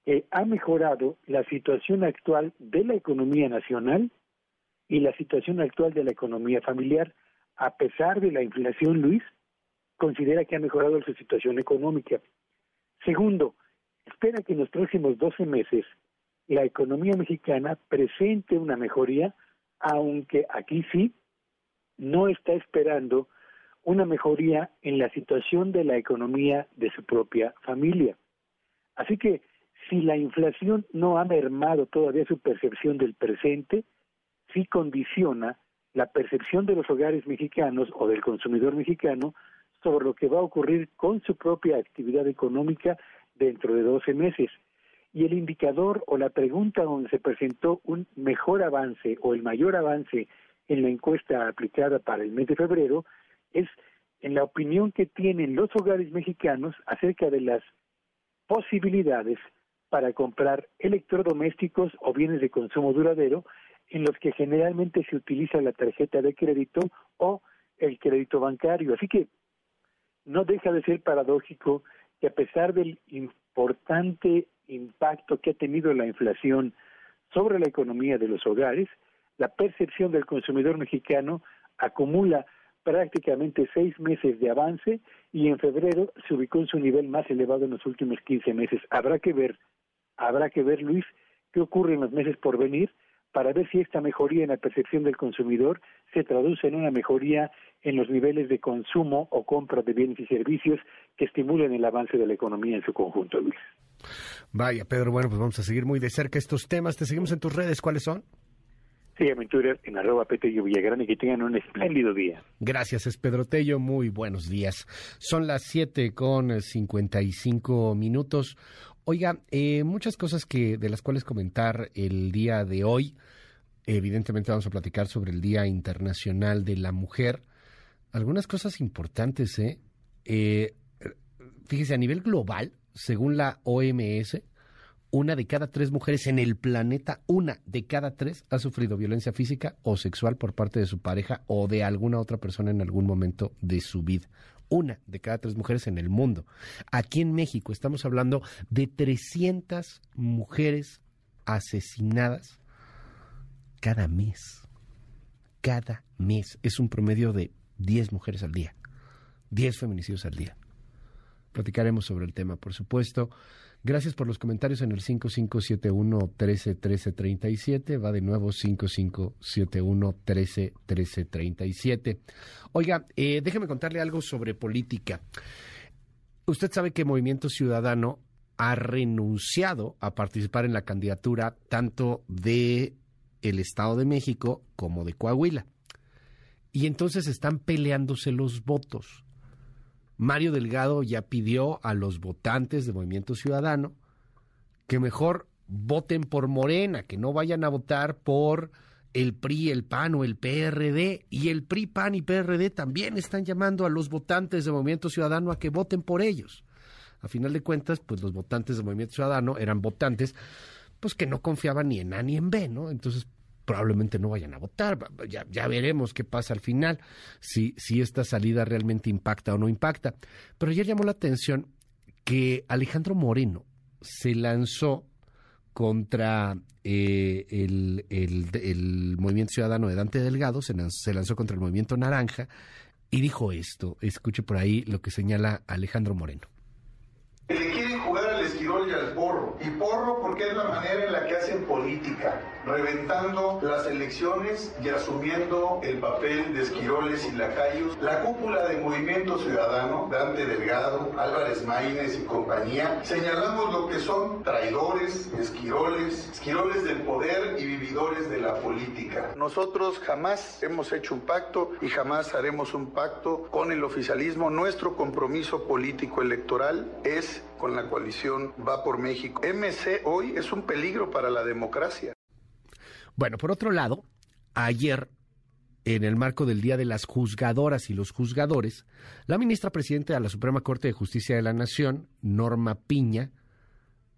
Speaker 27: eh, ha mejorado la situación actual de la economía nacional y la situación actual de la economía familiar. A pesar de la inflación, Luis, considera que ha mejorado su situación económica. Segundo, espera que en los próximos 12 meses la economía mexicana presente una mejoría, aunque aquí sí no está esperando una mejoría en la situación de la economía de su propia familia. Así que si la inflación no ha mermado todavía su percepción del presente, sí condiciona la percepción de los hogares mexicanos o del consumidor mexicano sobre lo que va a ocurrir con su propia actividad económica dentro de 12 meses. Y el indicador o la pregunta donde se presentó un mejor avance o el mayor avance en la encuesta aplicada para el mes de febrero es en la opinión que tienen los hogares mexicanos acerca de las posibilidades para comprar electrodomésticos o bienes de consumo duradero en los que generalmente se utiliza la tarjeta de crédito o el crédito bancario. Así que no deja de ser paradójico que a pesar del importante impacto que ha tenido la inflación sobre la economía de los hogares, la percepción del consumidor mexicano acumula prácticamente seis meses de avance y en febrero se ubicó en su nivel más elevado en los últimos 15 meses. Habrá que ver Habrá que ver, Luis, qué ocurre en los meses por venir para ver si esta mejoría en la percepción del consumidor se traduce en una mejoría en los niveles de consumo o compra de bienes y servicios que estimulen el avance de la economía en su conjunto, Luis.
Speaker 2: Vaya, Pedro, bueno, pues vamos a seguir muy de cerca estos temas. Te seguimos en tus redes, ¿cuáles son?
Speaker 27: Sígueme en Twitter en arroba Petello Villagrán y que tengan un espléndido día.
Speaker 2: Gracias, es Pedro Tello. Muy buenos días. Son las 7 con 55 minutos. Oiga, eh, muchas cosas que de las cuales comentar el día de hoy. Evidentemente vamos a platicar sobre el Día Internacional de la Mujer. Algunas cosas importantes, ¿eh? eh fíjese, a nivel global, según la OMS, una de cada tres mujeres en el planeta, una de cada tres ha sufrido violencia física o sexual por parte de su pareja o de alguna otra persona en algún momento de su vida. Una de cada tres mujeres en el mundo. Aquí en México estamos hablando de 300 mujeres asesinadas cada mes. Cada mes. Es un promedio de 10 mujeres al día. 10 feminicidios al día. Platicaremos sobre el tema, por supuesto. Gracias por los comentarios en el 5571 131337. Va de nuevo 5571 131337. Oiga, eh, déjeme contarle algo sobre política. Usted sabe que Movimiento Ciudadano ha renunciado a participar en la candidatura tanto de el Estado de México como de Coahuila. Y entonces están peleándose los votos. Mario Delgado ya pidió a los votantes de Movimiento Ciudadano que mejor voten por Morena, que no vayan a votar por el PRI, el PAN o el PRD. Y el PRI, PAN y PRD también están llamando a los votantes de Movimiento Ciudadano a que voten por ellos. A final de cuentas, pues los votantes de Movimiento Ciudadano eran votantes pues que no confiaban ni en A ni en B, ¿no? Entonces, probablemente no vayan a votar. Ya, ya, veremos qué pasa al final, si, esta salida realmente impacta o no impacta. Pero ayer llamó la atención que Alejandro Moreno se lanzó contra eh, el, Movimiento Ciudadano de Dante Delgado, se lanzó, contra el Movimiento Naranja y dijo esto. Escuche por ahí lo que señala Alejandro Moreno
Speaker 3: y al porro. Porque es la manera en la que hacen política, reventando las elecciones y asumiendo el papel de esquiroles y lacayos. La cúpula de Movimiento Ciudadano, Dante Delgado, Álvarez Maínez y compañía, señalamos lo que son traidores, esquiroles, esquiroles del poder y vividores de la política. Nosotros jamás hemos hecho un pacto y jamás haremos un pacto con el oficialismo. Nuestro compromiso político electoral es con la coalición Va por México. MC hoy es un peligro para la democracia.
Speaker 2: Bueno, por otro lado, ayer en el marco del Día de las Juzgadoras y los Juzgadores, la ministra presidenta de la Suprema Corte de Justicia de la Nación, Norma Piña,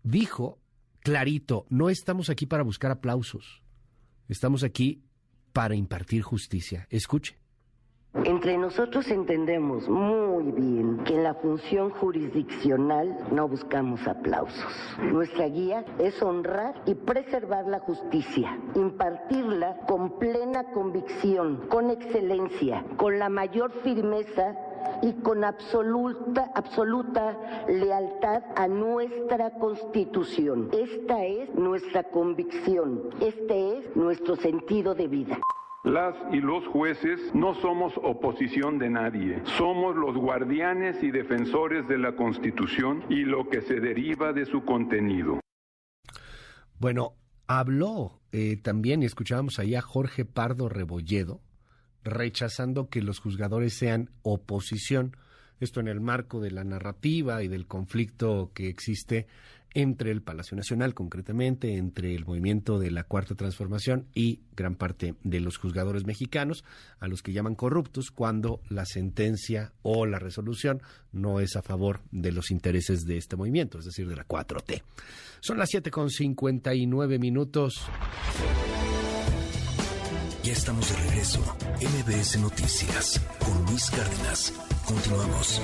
Speaker 2: dijo clarito, no estamos aquí para buscar aplausos, estamos aquí para impartir justicia. Escuche.
Speaker 28: Entre nosotros entendemos muy bien que en la función jurisdiccional no buscamos aplausos. Nuestra guía es honrar y preservar la justicia, impartirla con plena convicción, con excelencia, con la mayor firmeza y con absoluta, absoluta lealtad a nuestra constitución. Esta es nuestra convicción, este es nuestro sentido de vida.
Speaker 29: Las y los jueces no somos oposición de nadie, somos los guardianes y defensores de la Constitución y lo que se deriva de su contenido.
Speaker 2: Bueno, habló eh, también, y escuchábamos ahí a Jorge Pardo Rebolledo, rechazando que los juzgadores sean oposición, esto en el marco de la narrativa y del conflicto que existe entre el Palacio Nacional, concretamente, entre el movimiento de la Cuarta Transformación y gran parte de los juzgadores mexicanos, a los que llaman corruptos, cuando la sentencia o la resolución no es a favor de los intereses de este movimiento, es decir, de la 4T. Son las 7 con 59 minutos.
Speaker 17: Ya estamos de regreso. MBS Noticias con Luis Cárdenas. Continuamos.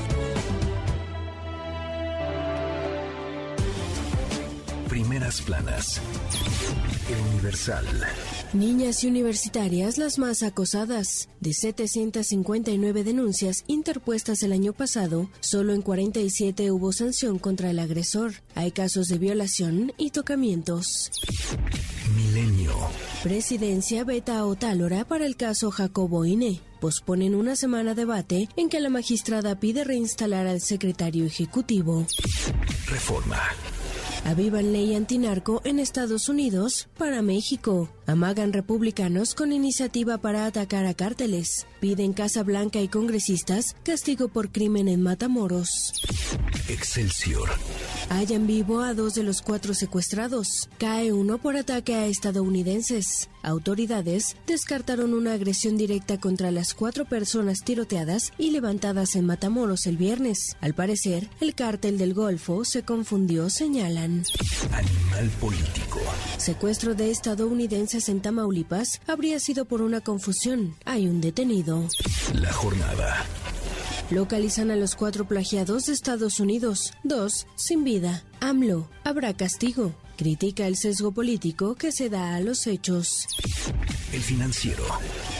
Speaker 17: Primeras planas. El Universal.
Speaker 16: Niñas y universitarias las más acosadas. De 759 denuncias interpuestas el año pasado, solo en 47 hubo sanción contra el agresor. Hay casos de violación y tocamientos.
Speaker 17: Milenio.
Speaker 16: Presidencia beta o tálora para el caso Jacobo Ine. Posponen una semana debate en que la magistrada pide reinstalar al secretario ejecutivo.
Speaker 17: Reforma.
Speaker 16: Avivan ley antinarco en Estados Unidos para México. Amagan republicanos con iniciativa para atacar a cárteles. Piden Casa Blanca y congresistas castigo por crimen en Matamoros.
Speaker 1: Excelsior.
Speaker 16: Hallan vivo a dos de los cuatro secuestrados. Cae uno por ataque a estadounidenses. Autoridades descartaron una agresión directa contra las cuatro personas tiroteadas y levantadas en Matamoros el viernes. Al parecer, el cártel del Golfo se confundió, señalan.
Speaker 1: Animal político.
Speaker 16: Secuestro de estadounidenses en Tamaulipas habría sido por una confusión. Hay un detenido.
Speaker 1: La jornada.
Speaker 16: Localizan a los cuatro plagiados de Estados Unidos, dos sin vida. AMLO, habrá castigo. Critica el sesgo político que se da a los hechos.
Speaker 1: El financiero.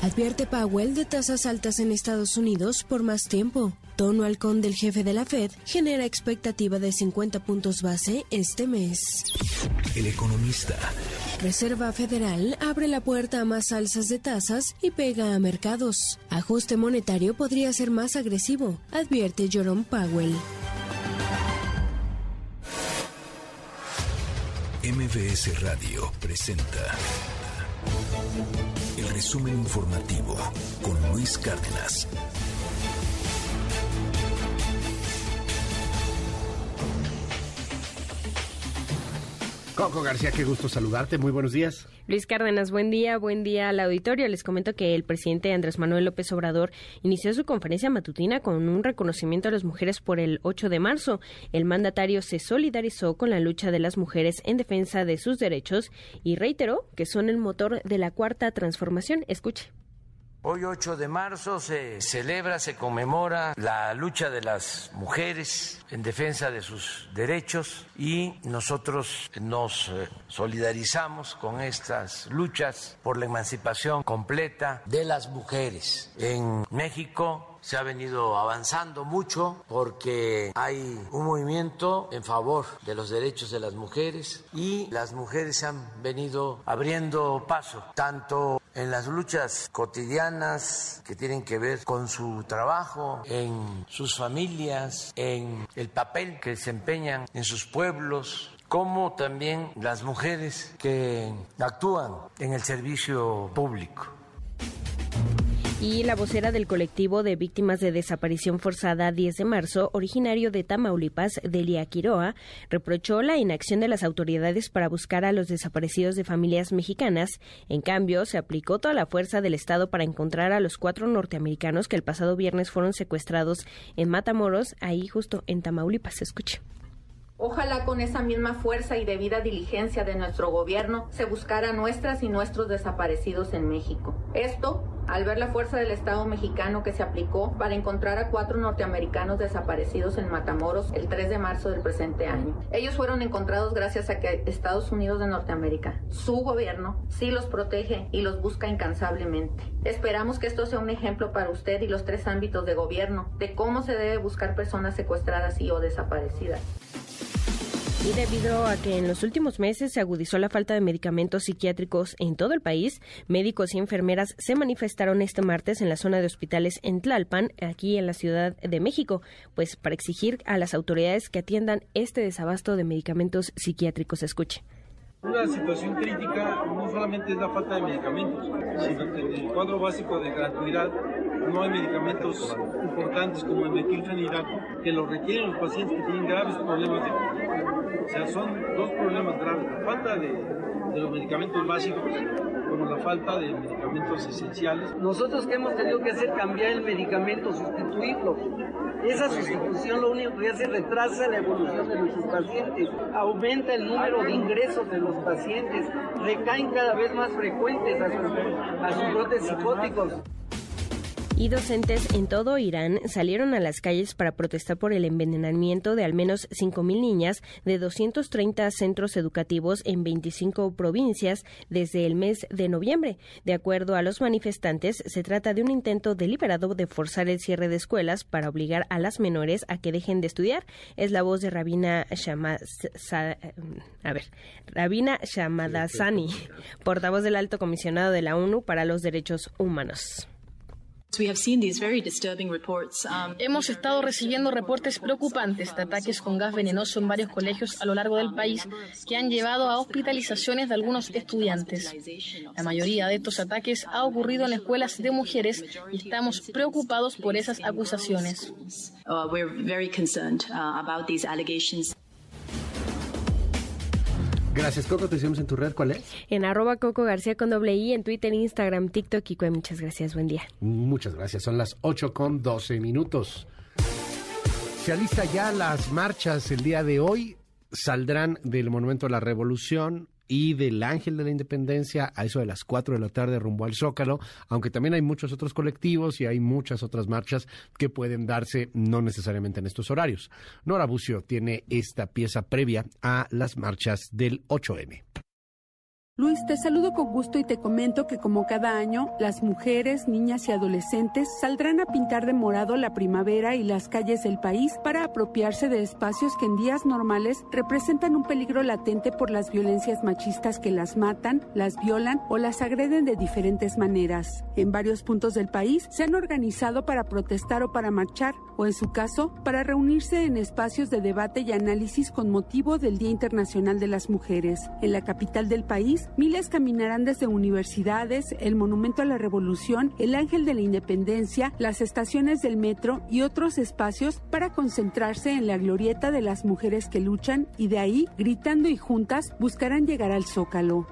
Speaker 16: Advierte Powell de tasas altas en Estados Unidos por más tiempo. Tono halcón del jefe de la Fed genera expectativa de 50 puntos base este mes.
Speaker 1: El economista.
Speaker 16: Reserva Federal abre la puerta a más alzas de tasas y pega a mercados. Ajuste monetario podría ser más agresivo, advierte Jerome Powell.
Speaker 1: MBS Radio presenta el resumen informativo con Luis Cárdenas.
Speaker 2: Coco García, qué gusto saludarte. Muy buenos días.
Speaker 30: Luis Cárdenas, buen día, buen día al auditorio. Les comento que el presidente Andrés Manuel López Obrador inició su conferencia matutina con un reconocimiento a las mujeres por el 8 de marzo. El mandatario se solidarizó con la lucha de las mujeres en defensa de sus derechos y reiteró que son el motor de la cuarta transformación. Escuche.
Speaker 21: Hoy 8 de marzo se celebra, se conmemora la lucha de las mujeres en defensa de sus derechos y nosotros nos eh, solidarizamos con estas luchas por la emancipación completa de las mujeres. En México se ha venido avanzando mucho porque hay un movimiento en favor de los derechos de las mujeres y las mujeres han venido abriendo paso tanto en las luchas cotidianas que tienen que ver con su trabajo, en sus familias, en el papel que desempeñan en sus pueblos, como también las mujeres que actúan en el servicio público
Speaker 30: y la vocera del colectivo de víctimas de desaparición forzada 10 de marzo, originario de Tamaulipas, Delia Quiroa, reprochó la inacción de las autoridades para buscar a los desaparecidos de familias mexicanas. En cambio, se aplicó toda la fuerza del Estado para encontrar a los cuatro norteamericanos que el pasado viernes fueron secuestrados en Matamoros, ahí justo en Tamaulipas. Escuche.
Speaker 31: Ojalá con esa misma fuerza y debida diligencia de nuestro gobierno se buscara nuestras y nuestros desaparecidos en México. Esto al ver la fuerza del Estado mexicano que se aplicó para encontrar a cuatro norteamericanos desaparecidos en Matamoros el 3 de marzo del presente año. Ellos fueron encontrados gracias a que Estados Unidos de Norteamérica, su gobierno, sí los protege y los busca incansablemente. Esperamos que esto sea un ejemplo para usted y los tres ámbitos de gobierno de cómo se debe buscar personas secuestradas y o desaparecidas.
Speaker 30: Y debido a que en los últimos meses se agudizó la falta de medicamentos psiquiátricos en todo el país, médicos y enfermeras se manifestaron este martes en la zona de hospitales en Tlalpan, aquí en la Ciudad de México, pues para exigir a las autoridades que atiendan este desabasto de medicamentos psiquiátricos. Escuche.
Speaker 32: Una situación crítica no solamente es la falta de medicamentos, sino que el cuadro básico de gratuidad no hay medicamentos importantes como el metilfenidato que lo requieren los pacientes que tienen graves problemas de O sea, son dos problemas graves, la falta de, de los medicamentos básicos como la falta de medicamentos esenciales.
Speaker 33: Nosotros que hemos tenido que hacer cambiar el medicamento, sustituirlo. Esa sustitución lo único que hace es retrasa la evolución de nuestros pacientes, aumenta el número de ingresos de los pacientes, recaen cada vez más frecuentes a sus, a sus brotes psicóticos
Speaker 30: y docentes en todo Irán salieron a las calles para protestar por el envenenamiento de al menos 5.000 niñas de 230 centros educativos en 25 provincias desde el mes de noviembre. De acuerdo a los manifestantes, se trata de un intento deliberado de forzar el cierre de escuelas para obligar a las menores a que dejen de estudiar. Es la voz de Rabina a ver, Rabina Shamadasani, portavoz del Alto Comisionado de la ONU para los Derechos Humanos.
Speaker 34: Um, Hemos estado recibiendo reportes preocupantes de ataques con gas venenoso en varios colegios a lo largo del país que han llevado a hospitalizaciones de algunos estudiantes. La mayoría de estos ataques ha ocurrido en escuelas de mujeres y estamos preocupados por esas acusaciones.
Speaker 2: Gracias, Coco. Te seguimos en tu red. ¿Cuál es?
Speaker 30: En arroba Coco García con doble I, en Twitter, Instagram, TikTok y Muchas gracias. Buen día.
Speaker 2: Muchas gracias. Son las 8 con 12 minutos. Se alista ya las marchas el día de hoy. Saldrán del Monumento a la Revolución y del Ángel de la Independencia a eso de las 4 de la tarde rumbo al Zócalo, aunque también hay muchos otros colectivos y hay muchas otras marchas que pueden darse no necesariamente en estos horarios. Nora Bucio tiene esta pieza previa a las marchas del 8M.
Speaker 35: Luis, te saludo con gusto y te comento que como cada año, las mujeres, niñas y adolescentes saldrán a pintar de morado la primavera y las calles del país para apropiarse de espacios que en días normales representan un peligro latente por las violencias machistas que las matan, las violan o las agreden de diferentes maneras. En varios puntos del país se han organizado para protestar o para marchar, o en su caso, para reunirse en espacios de debate y análisis con motivo del Día Internacional de las Mujeres. En la capital del país, miles caminarán desde universidades, el Monumento a la Revolución, el Ángel de la Independencia, las estaciones del metro y otros espacios para concentrarse en la glorieta de las mujeres que luchan y de ahí, gritando y juntas, buscarán llegar al Zócalo.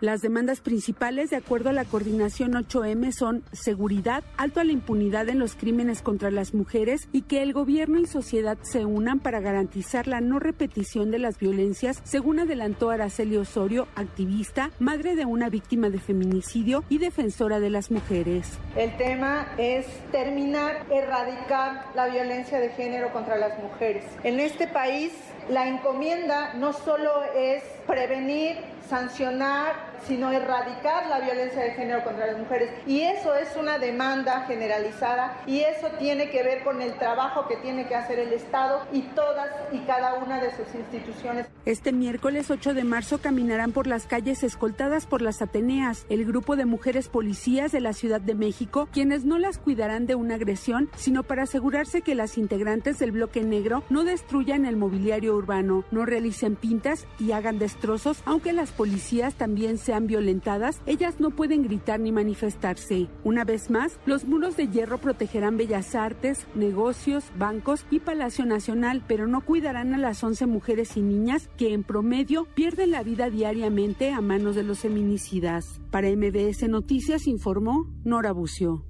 Speaker 35: Las demandas principales, de acuerdo a la coordinación 8M, son seguridad, alto a la impunidad en los crímenes contra las mujeres y que el gobierno y sociedad se unan para garantizar la no repetición de las violencias, según adelantó Araceli Osorio, activista, madre de una víctima de feminicidio y defensora de las mujeres.
Speaker 36: El tema es terminar, erradicar la violencia de género contra las mujeres. En este país, la encomienda no solo es prevenir, sancionar, sino erradicar la violencia de género contra las mujeres. Y eso es una demanda generalizada y eso tiene que ver con el trabajo que tiene que hacer el Estado y todas y cada una de sus instituciones.
Speaker 35: Este miércoles 8 de marzo caminarán por las calles escoltadas por las Ateneas, el grupo de mujeres policías de la Ciudad de México, quienes no las cuidarán de una agresión, sino para asegurarse que las integrantes del bloque negro no destruyan el mobiliario urbano, no realicen pintas y hagan destrozos, aunque las policías también se sean violentadas, ellas no pueden gritar ni manifestarse. Una vez más, los muros de hierro protegerán bellas artes, negocios, bancos y Palacio Nacional, pero no cuidarán a las 11 mujeres y niñas que en promedio pierden la vida diariamente a manos de los feminicidas. Para MBS Noticias informó Nora Bucio.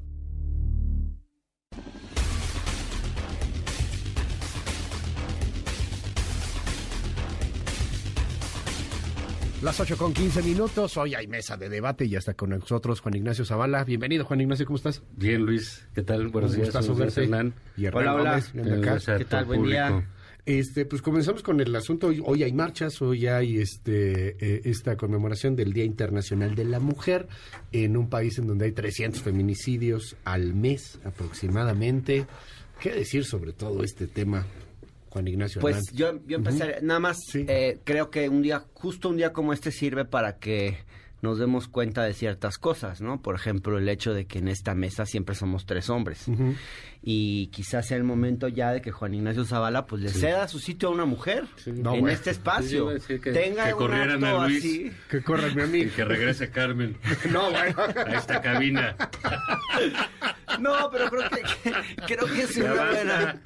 Speaker 2: Las 8 con 15 minutos. Hoy hay mesa de debate y ya está con nosotros Juan Ignacio Zavala. Bienvenido, Juan Ignacio, ¿cómo estás?
Speaker 37: Bien, Luis. ¿Qué tal? Buenos días.
Speaker 2: Hernán.
Speaker 37: Y hola, hola. ¿Qué tal? Buen día.
Speaker 2: Este, pues comenzamos con el asunto. Hoy, hoy hay marchas, hoy hay este, eh, esta conmemoración del Día Internacional de la Mujer en un país en donde hay 300 feminicidios al mes aproximadamente. ¿Qué decir sobre todo este tema? Juan Ignacio.
Speaker 38: Pues yo, yo empezaré, nada más eh, creo que un día, justo un día como este sirve para que nos demos cuenta de ciertas cosas, ¿no? Por ejemplo, el hecho de que en esta mesa siempre somos tres hombres. Y quizás sea el momento ya de que Juan Ignacio Zavala pues le ceda su sitio a una mujer en este espacio. que,
Speaker 37: Tenga que corrieran a Luis,
Speaker 2: así. que corran a mí.
Speaker 37: Y que regrese Carmen. <laughs>
Speaker 2: no, bueno.
Speaker 37: A esta cabina. <laughs>
Speaker 38: No, pero creo que, creo que es una buena.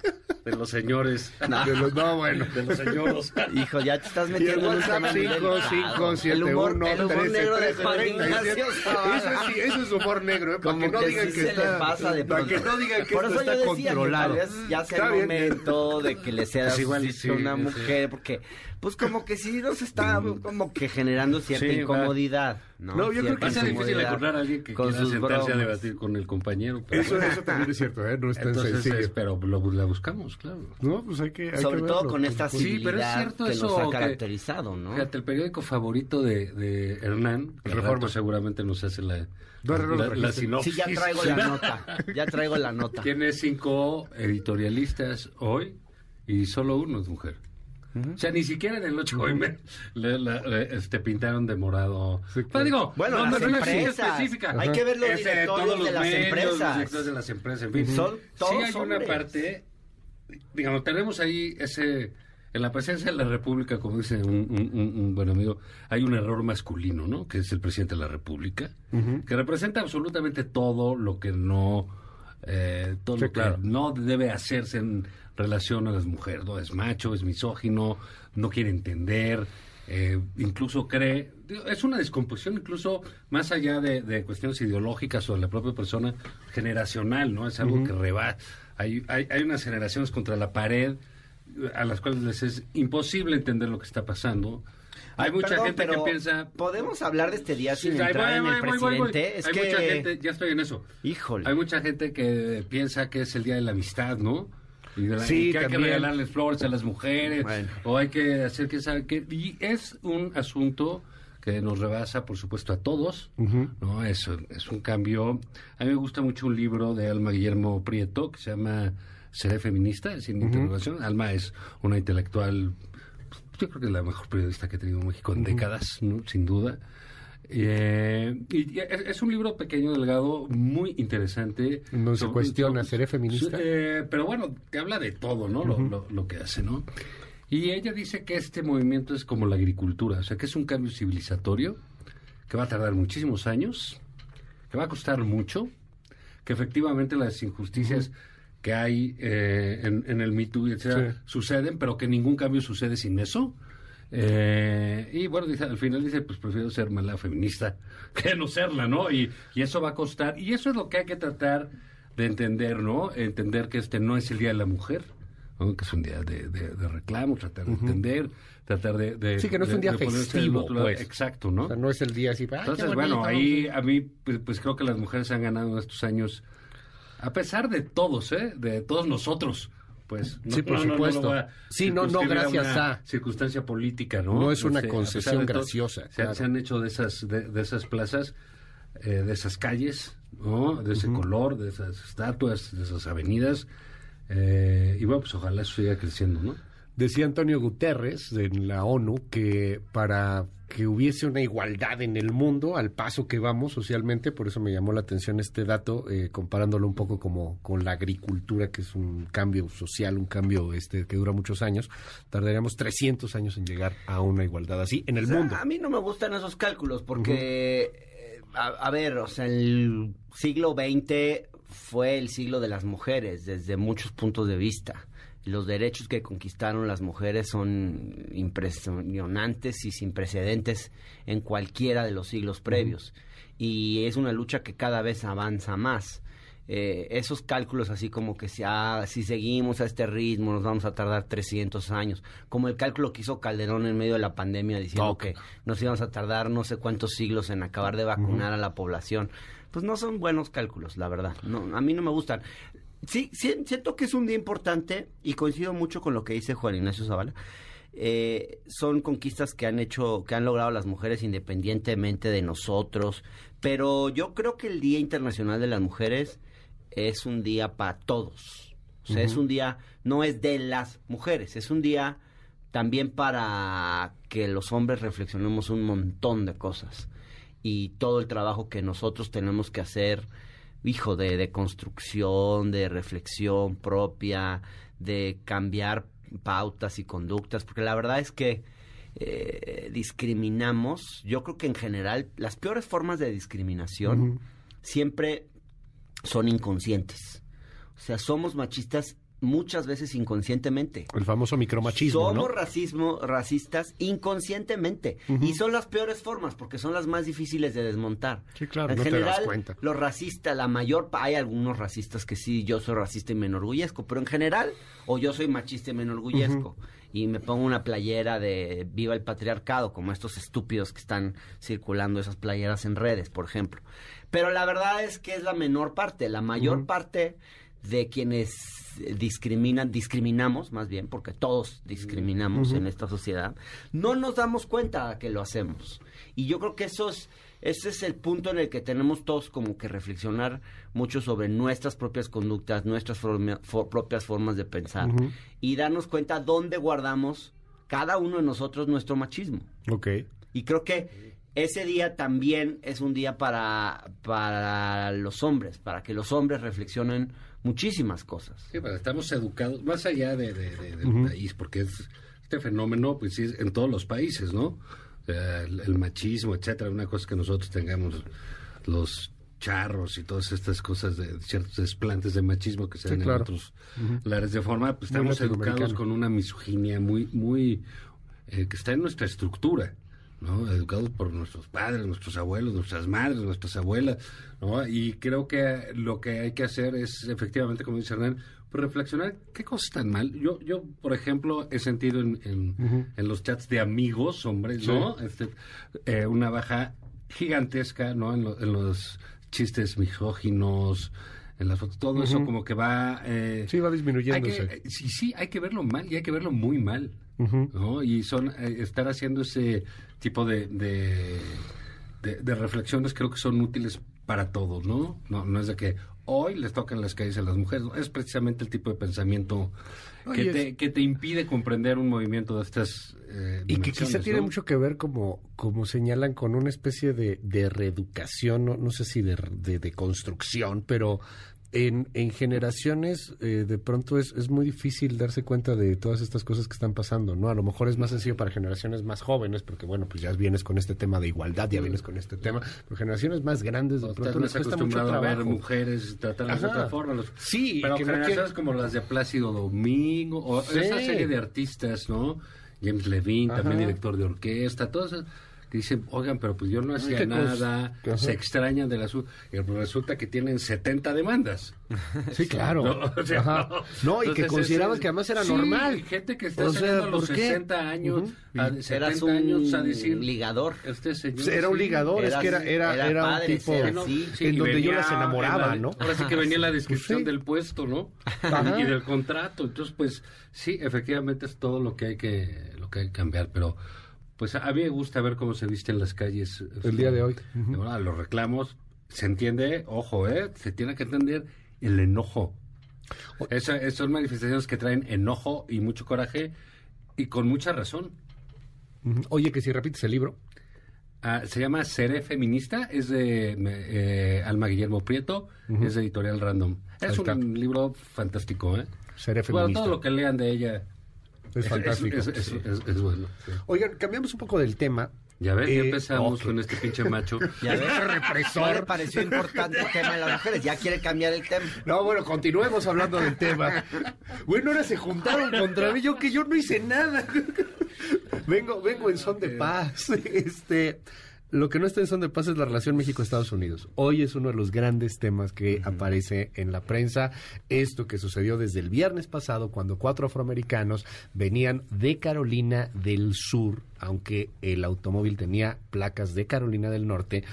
Speaker 37: De los señores.
Speaker 2: No. De los, no, bueno.
Speaker 37: De los señores.
Speaker 38: Hijo, ya te estás metiendo en un tema
Speaker 2: 5, 5, 7,
Speaker 38: el humor,
Speaker 2: 1,
Speaker 38: el humor 13,
Speaker 2: negro
Speaker 38: 13, de Juan Ignacio
Speaker 2: eso, es, eso es humor negro, ¿eh? Para que no
Speaker 38: que
Speaker 2: digan
Speaker 38: sí
Speaker 2: que
Speaker 38: se
Speaker 2: está,
Speaker 38: le pasa de
Speaker 2: para
Speaker 38: pronto.
Speaker 2: que no digan que
Speaker 38: Por
Speaker 2: esto
Speaker 38: eso
Speaker 2: está
Speaker 38: yo decía
Speaker 2: controlado.
Speaker 38: Que ya sea el momento de que le sea
Speaker 37: Pues igual, sí,
Speaker 38: una
Speaker 37: sí.
Speaker 38: mujer, porque pues como que sí nos está como que generando cierta
Speaker 37: Sí,
Speaker 38: incomodidad, ¿no?
Speaker 37: yo creo que es difícil encontrar a alguien que quiera sentarse a debatir con el compañero.
Speaker 2: eso, eso también es cierto, ¿eh? No es tan
Speaker 37: Entonces,
Speaker 2: sencillo.
Speaker 37: es- pero lo, la buscamos, claro.
Speaker 2: No, pues hay que... hay
Speaker 38: Sobre
Speaker 2: que
Speaker 38: todo
Speaker 2: verlo,
Speaker 38: con esta.
Speaker 37: Sí, pero es cierto
Speaker 38: que
Speaker 37: eso
Speaker 38: nos ha
Speaker 37: que-
Speaker 38: caracterizado, ¿no?
Speaker 37: Fíjate, el periódico favorito de, de Hernán.
Speaker 2: Reforma
Speaker 37: seguramente nos hace la,
Speaker 2: No,
Speaker 37: la, la
Speaker 2: sí,
Speaker 37: sinopsis.
Speaker 38: Sí, ya traigo la nota. Ya traigo la nota.
Speaker 37: Tiene cinco editorialistas hoy y solo uno es mujer. O sea, ni siquiera en el 8M le, le- este, pintaron de morado. Pero digo,
Speaker 38: Bueno,
Speaker 37: no,
Speaker 38: las
Speaker 37: no, no es
Speaker 38: empresas.
Speaker 37: específica.
Speaker 38: Hay que ver los
Speaker 37: Es de
Speaker 38: directorios
Speaker 37: todos los
Speaker 38: de las
Speaker 37: medios,
Speaker 38: empresas.
Speaker 37: Los directores de las empresas, en fin.
Speaker 38: Son todos
Speaker 37: sí hay una parte, digamos, tenemos ahí ese... En la presencia de la República, como dice un, un- un- un buen amigo, hay un error masculino, ¿no? Que es el presidente de la República, que representa absolutamente todo lo que no... eh, todo
Speaker 2: Sí,
Speaker 37: lo que
Speaker 2: claro.
Speaker 37: no debe hacerse en relación a las mujeres, ¿no? Es macho, es misógino, no quiere entender, eh, incluso cree, es una descomposición incluso más allá de, de cuestiones ideológicas o de la propia persona generacional, ¿no? Es algo que reba, hay, hay, hay unas generaciones contra la pared a las cuales les es imposible entender lo que está pasando. Hay mucha
Speaker 38: Perdón,
Speaker 37: gente que piensa...
Speaker 38: ¿Podemos hablar de este día sin
Speaker 37: Sí,
Speaker 38: entrar
Speaker 37: voy,
Speaker 38: en
Speaker 37: voy,
Speaker 38: el
Speaker 37: voy,
Speaker 38: presidente? Es
Speaker 37: Hay
Speaker 38: que...
Speaker 37: mucha gente, ya estoy en eso.
Speaker 38: Híjole.
Speaker 37: Hay mucha gente que piensa que es el día de la amistad, ¿no? Y, de la-
Speaker 2: Sí,
Speaker 37: y que hay que
Speaker 2: también.
Speaker 37: regalarles flores a las mujeres, o hay que hacer que sabe que y es un asunto que nos rebasa, por supuesto, a todos, ¿no? Es, es un cambio. A mí me gusta mucho un libro de Alma Guillermo Prieto que se llama Seré feminista, sin interrogación. Alma es una intelectual, yo creo que es la mejor periodista que ha tenido México en décadas, ¿no? sin duda. Eh, y y es, un libro pequeño, delgado, muy interesante.
Speaker 2: No se cuestiona,
Speaker 37: sobre-
Speaker 2: ¿seré feminista?
Speaker 37: eh, pero bueno, te habla de todo, ¿no? Lo que hace, ¿no? Y ella dice que este movimiento es como la agricultura, o sea, que es un cambio civilizatorio que va a tardar muchísimos años, que va a costar mucho, que efectivamente las injusticias que hay eh, en, en el Me Too, etcétera,
Speaker 2: Sí.
Speaker 37: suceden, pero que ningún cambio sucede sin eso. Eh, y bueno, dice, al final dice, pues prefiero ser mala feminista <laughs> que no serla, ¿no? Y, y eso va a costar. Y eso es lo que hay que tratar de entender, ¿no? Entender que este no es el Día de la Mujer, ¿no? que es un día de, de- de reclamo, tratar de entender, tratar de... de-
Speaker 2: Sí, que no es un día festivo, pues.
Speaker 37: Exacto, ¿no?
Speaker 2: O sea, no es el día así... "Ay, qué
Speaker 37: Entonces, bueno, ahí a mí, pues, pues creo que las mujeres han ganado en estos años, a pesar de todos, ¿eh? De todos nosotros. Pues,
Speaker 2: Sí, por
Speaker 37: lo
Speaker 2: supuesto.
Speaker 37: a
Speaker 2: Sí, no, no, gracias
Speaker 37: una
Speaker 2: a.
Speaker 37: circunstancia política, ¿no?
Speaker 2: No es una
Speaker 37: Este,
Speaker 2: concesión
Speaker 37: todo,
Speaker 2: graciosa,
Speaker 37: Se, han hecho de esas, de, de esas plazas, eh, de esas calles, ¿no? De ese color, de esas estatuas, de esas avenidas. eh, y bueno, pues ojalá eso siga creciendo, ¿no?
Speaker 2: Decía Antonio Guterres en la ONU que para que hubiese una igualdad en el mundo, al paso que vamos socialmente, por eso me llamó la atención este dato, eh, comparándolo un poco como con la agricultura, que es un cambio social, un cambio este que dura muchos años, tardaríamos 300 años en llegar a una igualdad así en el
Speaker 38: O sea,
Speaker 2: mundo.
Speaker 38: A mí no me gustan esos cálculos porque, eh, a, a ver, o sea, el siglo XX fue el siglo de las mujeres desde muchos puntos de vista. Los derechos que conquistaron las mujeres son impresionantes y sin precedentes en cualquiera de los siglos previos. Y es una lucha que cada vez avanza más. Eh, esos cálculos así como que si, ah, si seguimos a este ritmo nos vamos a tardar 300 años, como el cálculo que hizo Calderón en medio de la pandemia diciendo que nos íbamos a tardar no sé cuántos siglos en acabar de vacunar a la población, pues no son buenos cálculos, la verdad, no, a mí no me gustan. Sí, siento que es un día importante y coincido mucho con lo que dice Juan Ignacio Zavala. Eh, son conquistas que han hecho, que han logrado las mujeres independientemente de nosotros, pero yo creo que el Día Internacional de las Mujeres es un día para todos. O sea, es un día, no es de las mujeres, es un día también para que los hombres reflexionemos un montón de cosas y todo el trabajo que nosotros tenemos que hacer, hijo, de, de construcción, de reflexión propia, de cambiar pautas y conductas, porque la verdad es que eh, discriminamos, yo creo que en general las peores formas de discriminación siempre son inconscientes. O sea, somos machistas muchas veces inconscientemente.
Speaker 2: El famoso micromachismo,
Speaker 38: Somos racismo, racistas inconscientemente. Y son las peores formas, porque son las más difíciles de desmontar.
Speaker 2: Sí, claro,
Speaker 38: en
Speaker 2: no
Speaker 38: general,
Speaker 2: te das cuenta.
Speaker 38: Los racistas, la mayor... Hay algunos racistas que sí, yo soy racista y me enorgullezco, pero en general, o yo soy machista y me enorgullezco. Y me pongo una playera de Viva el Patriarcado, como estos estúpidos que están circulando esas playeras en redes, por ejemplo. Pero la verdad es que es la menor parte. La mayor parte de quienes discriminan, discriminamos más bien, porque todos discriminamos en esta sociedad, no nos damos cuenta que lo hacemos. Y yo creo que eso es, ese es el punto en el que tenemos todos como que reflexionar mucho sobre nuestras propias conductas, nuestras forma- propias formas de pensar y darnos cuenta dónde guardamos cada uno de nosotros nuestro machismo.
Speaker 2: Ok.
Speaker 38: Y creo que ese día también es un día para, para los hombres, para que los hombres reflexionen muchísimas cosas.
Speaker 37: Sí, pero estamos educados, más allá de, de- de- del país, porque es, este fenómeno, pues es en todos los países, ¿no? El, el machismo, etcétera. Una cosa es que nosotros tengamos los charros y todas estas cosas de ciertos desplantes de machismo que se
Speaker 2: Sí,
Speaker 37: dan
Speaker 2: claro.
Speaker 37: en otros lares de forma, pues estamos educados con una misoginia muy, muy, eh, que está en nuestra estructura. ¿No? Educados por nuestros padres, nuestros abuelos, nuestras madres, nuestras abuelas, ¿no? Y creo que lo que hay que hacer es, efectivamente, como dice Hernán, pues reflexionar qué cosas están mal. Yo, yo por ejemplo, he sentido en, en, los chats de amigos, hombres,
Speaker 2: Sí.
Speaker 37: ¿no? Este, eh, una baja gigantesca, ¿no? En, lo- en los chistes misóginos, en las fotos, todo eso como que va... eh,
Speaker 2: Sí, va disminuyéndose.
Speaker 37: que, sí, sí, hay que verlo mal y hay que verlo muy mal. ¿no? Y son eh, estar haciendo ese tipo de, de, de- de reflexiones creo que son útiles para todos, ¿no? ¿no? No es de que hoy les tocan las calles a las mujeres, ¿no? es precisamente el tipo de pensamiento que, te, que te impide comprender un movimiento de estas eh,
Speaker 2: Y que quizá tiene mucho que ver, como, como señalan, con una especie de, de reeducación, no, no sé si de, de, de construcción, pero en, en generaciones eh, de pronto es, es muy difícil darse cuenta de todas estas cosas que están pasando, ¿no? A lo mejor es más sencillo para generaciones más jóvenes, porque bueno, pues ya vienes con este tema de igualdad, ya vienes con este tema, pero generaciones más grandes de pronto les cuesta mucho
Speaker 37: acostumbrado a ver mujeres tratarlas de otra forma. Los-
Speaker 2: Sí,
Speaker 37: pero
Speaker 2: que no
Speaker 37: generaciones como las de Plácido Domingo, o
Speaker 2: Sí.
Speaker 37: esa serie de artistas, ¿no? James Levine, también director de orquesta, todos esos que dicen, oigan, pero pues yo no hacía nada, se extrañan del asunto, y resulta que tienen 70 demandas.
Speaker 2: Sí, <laughs> claro.
Speaker 37: No, o sea,
Speaker 2: Ajá. No, y que consideraban
Speaker 37: es-
Speaker 2: que además era
Speaker 37: sí,
Speaker 2: normal.
Speaker 37: gente que está
Speaker 2: O sea,
Speaker 37: saliendo a los
Speaker 2: ¿por qué?
Speaker 37: 60 años,
Speaker 2: Ujú.
Speaker 37: a
Speaker 2: Y
Speaker 37: 70
Speaker 38: eras un
Speaker 37: años a decir...
Speaker 38: ligador.
Speaker 37: Este señor,
Speaker 2: era un
Speaker 37: sí.
Speaker 2: ligador, es que era, era,
Speaker 38: era
Speaker 2: era
Speaker 38: padre,
Speaker 2: un tipo
Speaker 38: era así.
Speaker 2: en donde yo las enamoraba,
Speaker 37: en la-
Speaker 2: ¿no?
Speaker 37: Ahora sí que venía la <laughs>
Speaker 2: Pues
Speaker 37: descripción
Speaker 2: sí.
Speaker 37: del puesto, ¿no?
Speaker 2: Ajá.
Speaker 37: Y del contrato. Entonces, pues sí, efectivamente es todo lo que hay que lo que hay que cambiar, pero pues a mí me gusta ver cómo se visten las calles. este,
Speaker 2: El día de hoy.
Speaker 37: ahora, los reclamos, se entiende, ojo, ¿eh? Se tiene que entender el enojo. Esa- esas son manifestaciones que traen enojo y mucho coraje y con mucha razón.
Speaker 2: Oye, que si repites el libro.
Speaker 37: Ah, se llama Seré Feminista, es de eh, Alma Guillermo Prieto, es de Editorial Random. Es un libro fantástico, ¿eh?
Speaker 2: Seré
Speaker 37: Bueno,
Speaker 2: feminista.
Speaker 37: todo lo que lean de ella
Speaker 2: Es fantástico.
Speaker 37: Es, es-
Speaker 2: Sí.
Speaker 37: es- es bueno. sí.
Speaker 2: Oigan, cambiamos un poco del tema.
Speaker 37: Ya ves, ya
Speaker 2: Eh,
Speaker 37: empezamos con este pinche macho. <laughs>
Speaker 38: Ya ves,
Speaker 2: Ese
Speaker 38: ¿No le
Speaker 2: represor.
Speaker 38: pareció importante el tema de las mujeres? Ya quiere cambiar el tema.
Speaker 2: No, bueno, continuemos hablando del tema. Bueno, ahora se juntaron contra mí, yo que yo no hice nada. <laughs> Vengo, vengo en son de paz. <laughs> Este, lo que no está en son de paz es la relación México-Estados Unidos. Hoy es uno de los grandes temas que aparece en la prensa. Esto que sucedió desde el viernes pasado, cuando cuatro afroamericanos venían de Carolina del Sur, aunque el automóvil tenía placas de Carolina del Norte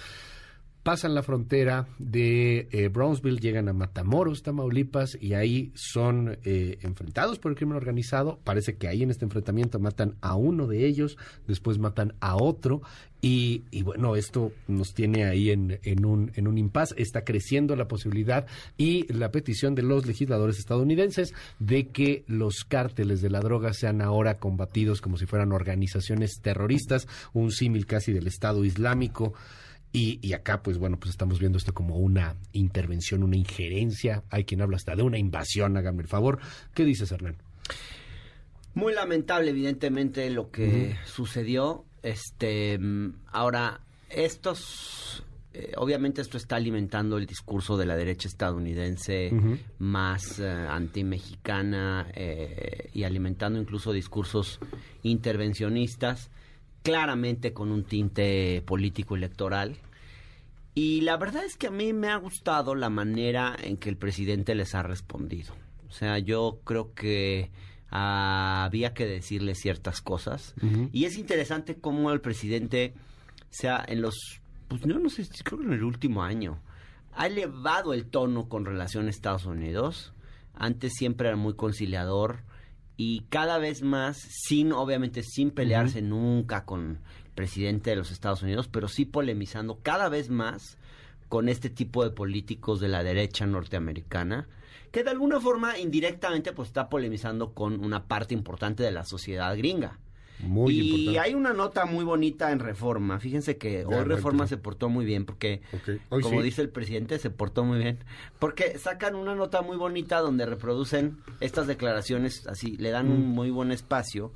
Speaker 2: pasan la frontera de eh, Brownsville, llegan a Matamoros, Tamaulipas, y ahí son eh, enfrentados por el crimen organizado. Parece que ahí en este enfrentamiento matan a uno de ellos, después matan a otro, y, y bueno, esto nos tiene ahí en, en un, en un impasse. Está creciendo la posibilidad y la petición de los legisladores estadounidenses de que los cárteles de la droga sean ahora combatidos como si fueran organizaciones terroristas, un símil casi del Estado Islámico. Y, y acá, pues bueno, pues estamos viendo esto como una intervención, una injerencia. Hay quien habla hasta de una invasión, hágame el favor. ¿Qué dices, Hernán?
Speaker 38: Muy lamentable, evidentemente, lo que sucedió. Este, ahora, estos eh, obviamente esto está alimentando el discurso de la derecha estadounidense más eh, anti-mexicana eh, y alimentando incluso discursos intervencionistas, claramente con un tinte político electoral. Y la verdad es que a mí me ha gustado la manera en que el presidente les ha respondido. O sea, yo creo que había que decirle ciertas cosas. Y es interesante cómo el presidente, sea, en los pues no, no sé, creo que en el último año, ha elevado el tono con relación a Estados Unidos. Antes siempre era muy conciliador y cada vez más, sin, obviamente, sin pelearse nunca con el presidente de los Estados Unidos, pero sí polemizando cada vez más con este tipo de políticos de la derecha norteamericana, que de alguna forma indirectamente pues está polemizando con una parte importante de la sociedad gringa y hay una nota muy bonita en Reforma. Fíjense que hoy Reforma se portó muy bien porque, como dice el presidente, se portó muy bien. Porque sacan una nota muy bonita donde reproducen estas declaraciones, así, le dan un mm. muy buen espacio.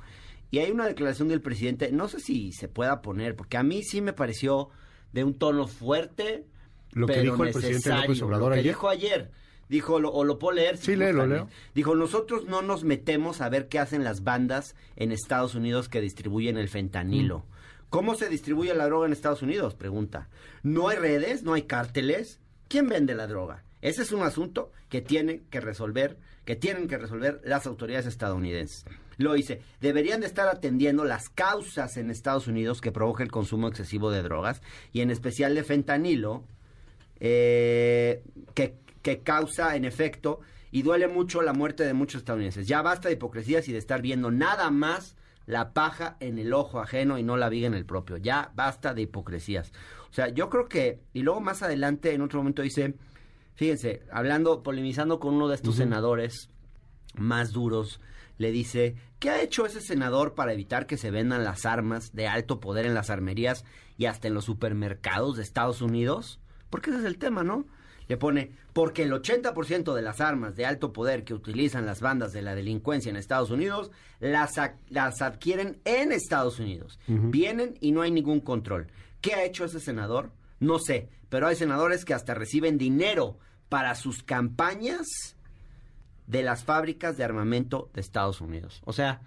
Speaker 38: Y hay una declaración del presidente, no sé si se pueda poner, porque a mí sí me pareció de un tono fuerte.
Speaker 2: Lo que dijo el presidente López Obrador ayer.
Speaker 38: dijo ayer Dijo, o lo puedo leer.
Speaker 2: Sí, léelo, leo.
Speaker 38: Dijo, nosotros no nos metemos a ver qué hacen las bandas en Estados Unidos que distribuyen el fentanilo. Mm. ¿Cómo se distribuye la droga en Estados Unidos? Pregunta. ¿No hay redes? ¿No hay cárteles? ¿Quién vende la droga? Ese es un asunto que tienen que resolver, que tienen que resolver las autoridades estadounidenses. Lo dice, deberían de estar atendiendo las causas en Estados Unidos que provoca el consumo excesivo de drogas y en especial de fentanilo, eh, que que causa en efecto y duele mucho la muerte de muchos estadounidenses. Ya basta de hipocresías y de estar viendo nada más la paja en el ojo ajeno y no la viga en el propio. Ya basta de hipocresías. O sea, yo creo que, y luego más adelante en otro momento dice, fíjense, hablando, polemizando con uno de estos senadores más duros, le dice, ¿qué ha hecho ese senador para evitar que se vendan las armas de alto poder en las armerías y hasta en los supermercados de Estados Unidos? Porque ese es el tema, ¿no? le pone, porque el 80% de las armas de alto poder que utilizan las bandas de la delincuencia en Estados Unidos las, las adquieren en Estados Unidos. Vienen y no hay ningún control. ¿Qué ha hecho ese senador? No sé, pero hay senadores que hasta reciben dinero para sus campañas de las fábricas de armamento de Estados Unidos. O sea,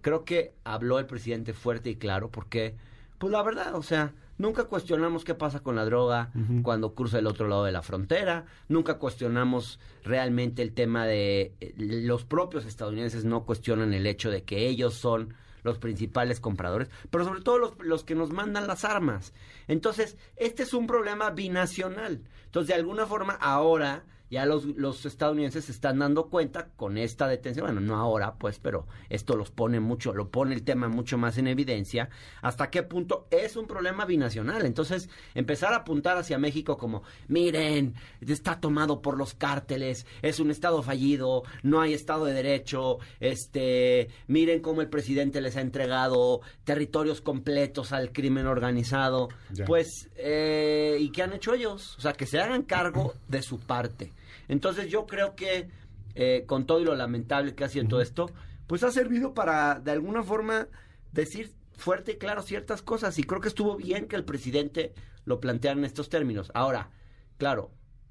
Speaker 38: creo que habló el presidente fuerte y claro porque, pues la verdad, o sea, Nunca cuestionamos qué pasa con la droga cuando cruza el otro lado de la frontera. Nunca cuestionamos realmente el tema de eh, los propios estadounidenses no cuestionan el hecho de que ellos son los principales compradores, pero sobre todo los, los, que nos mandan las armas. Entonces, este es un problema binacional. Entonces, de alguna forma, ahora ya los, los estadounidenses se están dando cuenta con esta detención, bueno, no ahora, pues, pero esto los pone mucho, lo pone el tema mucho más en evidencia, hasta qué punto es un problema binacional. Entonces, empezar a apuntar hacia México como, miren, está tomado por los cárteles, es un estado fallido, no hay estado de derecho, este, miren cómo el presidente les ha entregado territorios completos al crimen organizado, pues, eh, ¿y qué han hecho ellos? O sea, que se hagan cargo de su parte. Entonces yo creo que eh, con todo y lo lamentable que ha sido todo esto, pues ha servido para de alguna forma decir fuerte y claro ciertas cosas. Y creo que estuvo bien que el presidente lo planteara en estos términos. Ahora, claro,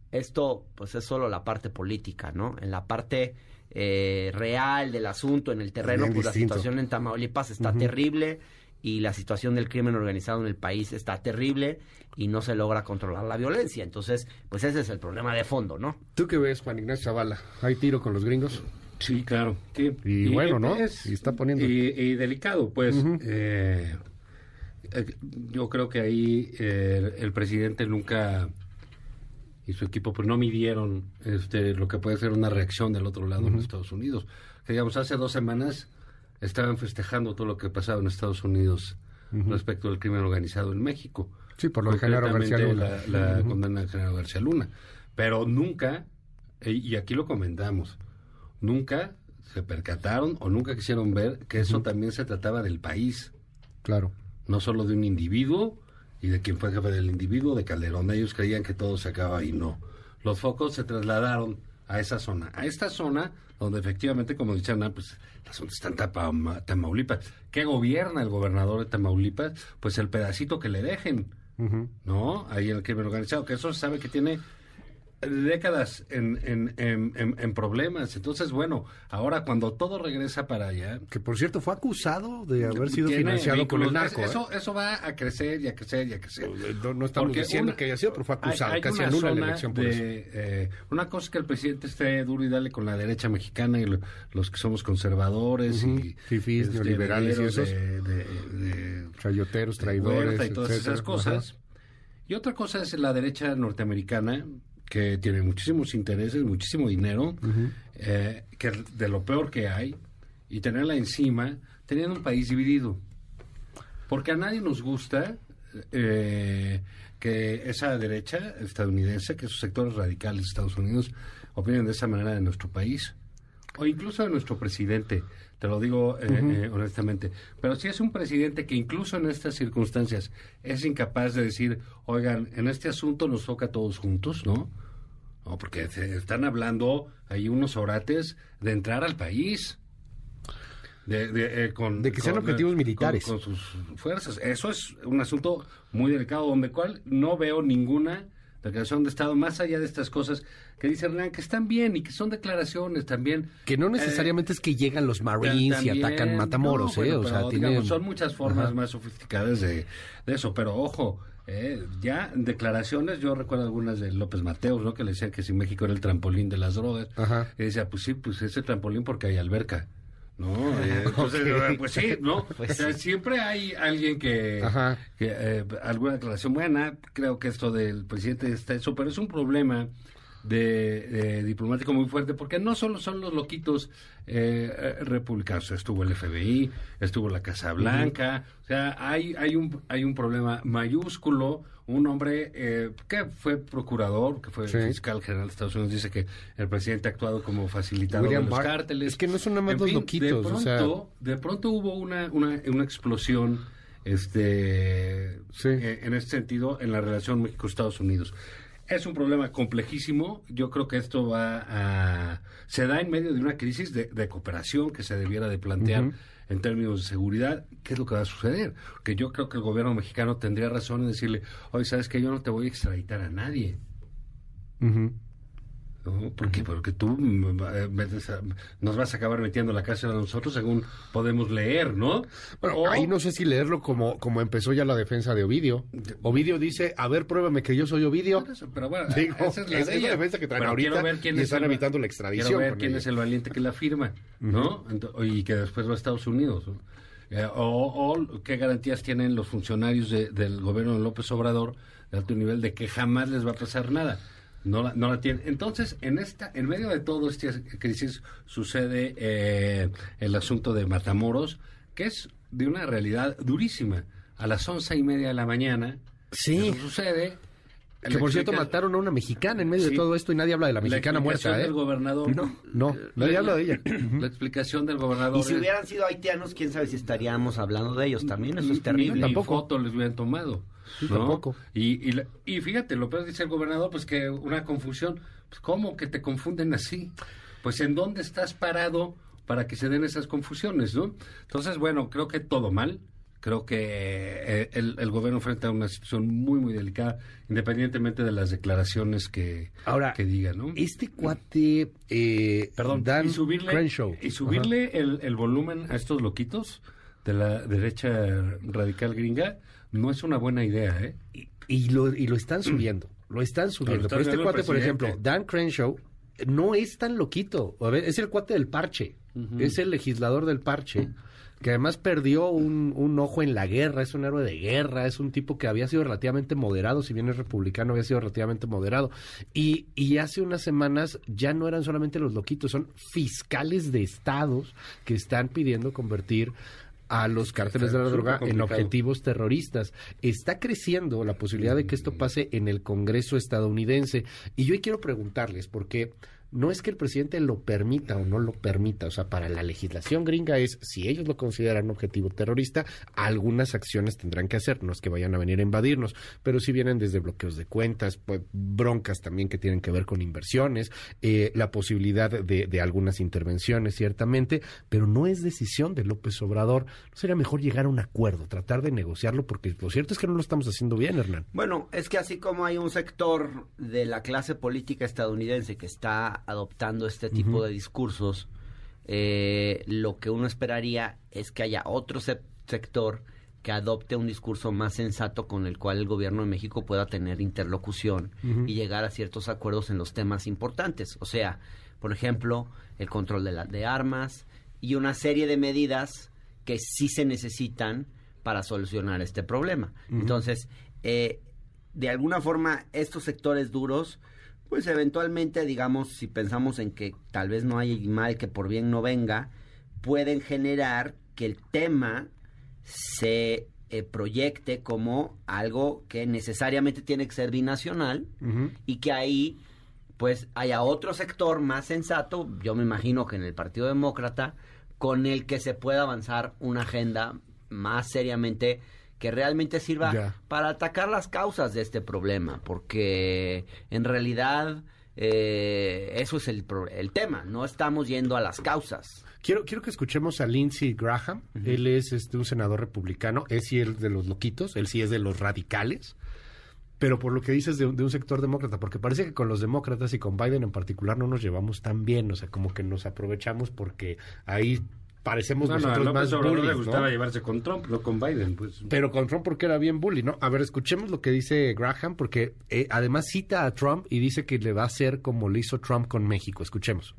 Speaker 38: esto pues es solo la parte política, ¿no? En la parte eh, real del asunto, en el terreno, pues la situación en Tamaulipas está terrible y la situación del crimen organizado en el país está terrible y no se logra controlar la violencia. Entonces, pues ese es el problema de fondo, ¿no?
Speaker 2: ¿Tú qué ves, Juan Ignacio Zavala? ¿Hay tiro con los gringos?
Speaker 37: Sí, claro.
Speaker 2: y, bueno, ¿no? y está poniendo...
Speaker 37: Y, delicado, pues. Eh, eh, yo creo que ahí eh, el presidente nunca y su equipo pues no midieron este, lo que puede ser una reacción del otro lado en Estados Unidos. Que digamos, hace dos semanas estaban festejando todo lo que pasaba en Estados Unidos respecto al crimen organizado en México.
Speaker 2: Sí, por lo de Genaro García Luna.
Speaker 37: La, condena de Genaro García Luna. Pero nunca, e, y aquí lo comentamos, nunca se percataron o nunca quisieron ver que eso también se trataba del país.
Speaker 2: Claro.
Speaker 37: No solo de un individuo y de quien fue jefe del individuo, de Calderón. Ellos creían que todo se acaba ahí. No. Los focos se trasladaron a esa zona. A esta zona donde efectivamente, como dice Ana, pues el asunto está en Tamaulipas. ¿Qué gobierna el gobernador de Tamaulipas? Pues el pedacito que le dejen. ¿no? Ahí en el crimen organizado, que eso se sabe que tiene décadas en, en, en, en, problemas. Entonces, bueno, ahora cuando todo regresa para allá...
Speaker 2: Que por cierto fue acusado de haber sido financiado con el narco.
Speaker 37: Eso, ¿eh? eso va a crecer y a crecer y a crecer.
Speaker 2: No, estamos diciendo que haya sido, pero fue acusado. casi anula la elección por eso.
Speaker 37: Eh, una cosa es que el presidente esté duro y dale con la derecha mexicana y los que somos conservadores y...
Speaker 2: Fifís, este, neoliberales y esos.
Speaker 37: De, de,
Speaker 2: Chayoteros, traidores,
Speaker 37: y todas esas cosas. Y otra cosa es la derecha norteamericana, que tiene muchísimos intereses, muchísimo dinero, eh, que de lo peor que hay, y tenerla encima, teniendo un país dividido. Porque a nadie nos gusta eh, que esa derecha estadounidense, que esos sectores radicales de Estados Unidos, opinen de esa manera de nuestro país, o incluso de nuestro presidente, te lo digo eh, honestamente. Pero si es un presidente que incluso en estas circunstancias es incapaz de decir, oigan, en este asunto nos toca a todos juntos, ¿no? No, porque se están hablando ahí unos orates de entrar al país. De, de, eh, con,
Speaker 2: de que sean objetivos militares.
Speaker 37: Con, sus fuerzas. Eso es un asunto muy delicado, donde cual no veo ninguna declaración de Estado, más allá de estas cosas que dice Hernán, que están bien y que son declaraciones también.
Speaker 2: Que no necesariamente es que llegan los Marines y atacan Matamoros, ¿eh? o sea,
Speaker 37: son muchas formas más sofisticadas de, de, eso, pero ojo, eh, ya declaraciones, yo recuerdo algunas de López Mateos, ¿no? Que le decían que si México era el trampolín de las drogas. Y decía, pues sí, pues ese trampolín porque hay alberca. ¿No? <laughs> Eh, entonces, eh, pues sí, ¿no? <laughs> Pues siempre hay alguien que, que alguna declaración buena, creo que esto del presidente está eso, pero es un problema de, diplomático muy fuerte, porque no solo son los loquitos eh, republicanos, estuvo el FBI, estuvo la Casa Blanca, o sea, hay, hay, un, hay un problema mayúsculo, un hombre eh, que fue procurador, que fue fiscal general de Estados Unidos, dice que el presidente ha actuado como facilitador de los cárteles.
Speaker 2: Es que no son nada más los loquitos.
Speaker 37: De pronto, de pronto hubo una, una, una explosión este eh, en este sentido en la relación México-Estados Unidos. Es un problema complejísimo. Yo creo que esto va a... Se da en medio de una crisis de, cooperación que se debiera de plantear en términos de seguridad. ¿Qué es lo que va a suceder? Que yo creo que el gobierno mexicano tendría razón en decirle, oye, ¿sabes que Yo no te voy a extraditar a nadie. ¿No? Porque, porque tú eh, nos vas a acabar metiendo la cárcel a nosotros según podemos leer, ¿no?
Speaker 2: Bueno, ahí no sé si leerlo como, como empezó ya la defensa de Ovidio. Ovidio dice, a ver, pruébame que yo soy Ovidio.
Speaker 37: Pero bueno,
Speaker 2: esa es la, defensa que traen ahorita ver quién y están evitando la extradición.
Speaker 37: Quiero ver quién es el valiente que la firma, ¿no? y que después va a Estados Unidos. Eh, o, o, qué garantías tienen los funcionarios del gobierno de López Obrador de alto nivel de que jamás les va a pasar nada. No la, no la tiene. Entonces, en esta, en medio de todo esta crisis sucede eh, el asunto de Matamoros, que es de una realidad durísima. A las once y media de la mañana,
Speaker 2: sí.
Speaker 37: sucede.
Speaker 2: Que por cierto mataron a una mexicana en medio de todo esto y nadie habla de la mexicana
Speaker 37: la
Speaker 2: muerta.
Speaker 37: ¿eh? del gobernador.
Speaker 2: No, no, nadie habla de ella. <clears throat>
Speaker 37: La explicación del gobernador.
Speaker 38: Y si hubieran sido haitianos, quién sabe si estaríamos hablando de ellos también. Eso es terrible.
Speaker 37: tampoco foto les hubieran tomado.
Speaker 2: Tampoco.
Speaker 37: Y, y, y, fíjate, lo peor dice el gobernador, pues que una confusión. Pues, ¿Cómo que te confunden así? Pues en dónde estás parado para que se den esas confusiones, ¿no? Entonces, bueno, creo que todo mal. Creo que eh, el, gobierno enfrenta una situación muy, muy delicada, independientemente de las declaraciones que,
Speaker 2: Ahora,
Speaker 37: que diga, ¿no?
Speaker 2: Este cuate, eh,
Speaker 37: Perdón,
Speaker 2: Dan
Speaker 37: y subirle,
Speaker 2: Crenshaw.
Speaker 37: Y subirle el, el, volumen a estos loquitos de la derecha radical gringa no es una buena idea, ¿eh?
Speaker 2: Y, lo, y lo están subiendo, lo están subiendo. Pero este cuate, por ejemplo, Dan Crenshaw, no es tan loquito. A ver, es el cuate del parche, es el legislador del parche que además perdió un, un, ojo en la guerra, es un héroe de guerra, es un tipo que había sido relativamente moderado, si bien es republicano, había sido relativamente moderado. Y, y hace unas semanas ya no eran solamente los loquitos, son fiscales de estados que están pidiendo convertir a los cárteles de la droga en objetivos terroristas. Está creciendo la posibilidad de que esto pase en el Congreso estadounidense. Y yo quiero preguntarles, porque no es que el presidente lo permita o no lo permita, o sea, para la legislación gringa es, si ellos lo consideran objetivo terrorista, algunas acciones tendrán que hacer, no es que vayan a venir a invadirnos, pero si vienen desde bloqueos de cuentas, pues, broncas también que tienen que ver con inversiones, eh, la posibilidad de, de, algunas intervenciones, ciertamente, pero no es decisión de López Obrador. ¿No sería mejor llegar a un acuerdo, tratar de negociarlo? Porque lo cierto es que no lo estamos haciendo bien, Hernán.
Speaker 38: Bueno, es que así como hay un sector de la clase política estadounidense que está adoptando este tipo de discursos, eh, lo que uno esperaría es que haya otro sector que adopte un discurso más sensato con el cual el gobierno de México pueda tener interlocución y llegar a ciertos acuerdos en los temas importantes. O sea, por ejemplo, el control de, la, de armas y una serie de medidas que sí se necesitan para solucionar este problema. Entonces, eh, de alguna forma, estos sectores duros, pues eventualmente, digamos, si pensamos en que tal vez no hay mal que por bien no venga, pueden generar que el tema se eh, proyecte como algo que necesariamente tiene que ser binacional y que ahí pues haya otro sector más sensato, yo me imagino que en el Partido Demócrata, con el que se pueda avanzar una agenda más seriamente que realmente sirva para atacar las causas de este problema, porque en realidad eh, eso es el, el tema, no estamos yendo a las causas.
Speaker 2: Quiero, quiero que escuchemos a Lindsey Graham. Él es este, un senador republicano. Es sí es de los loquitos, él sí es de los radicales. Pero por lo que dices de, un sector demócrata, porque parece que con los demócratas y con Biden en particular no nos llevamos tan bien, o sea, como que nos aprovechamos porque ahí parecemos nosotros no, más bullies,
Speaker 37: le gustaba llevarse con Trump, no con Biden, pues.
Speaker 2: Pero con Trump porque era bien bully, ¿no? A ver, escuchemos lo que dice Graham, porque eh, además cita a Trump y dice que le va a hacer como le hizo Trump con México. Escuchemos.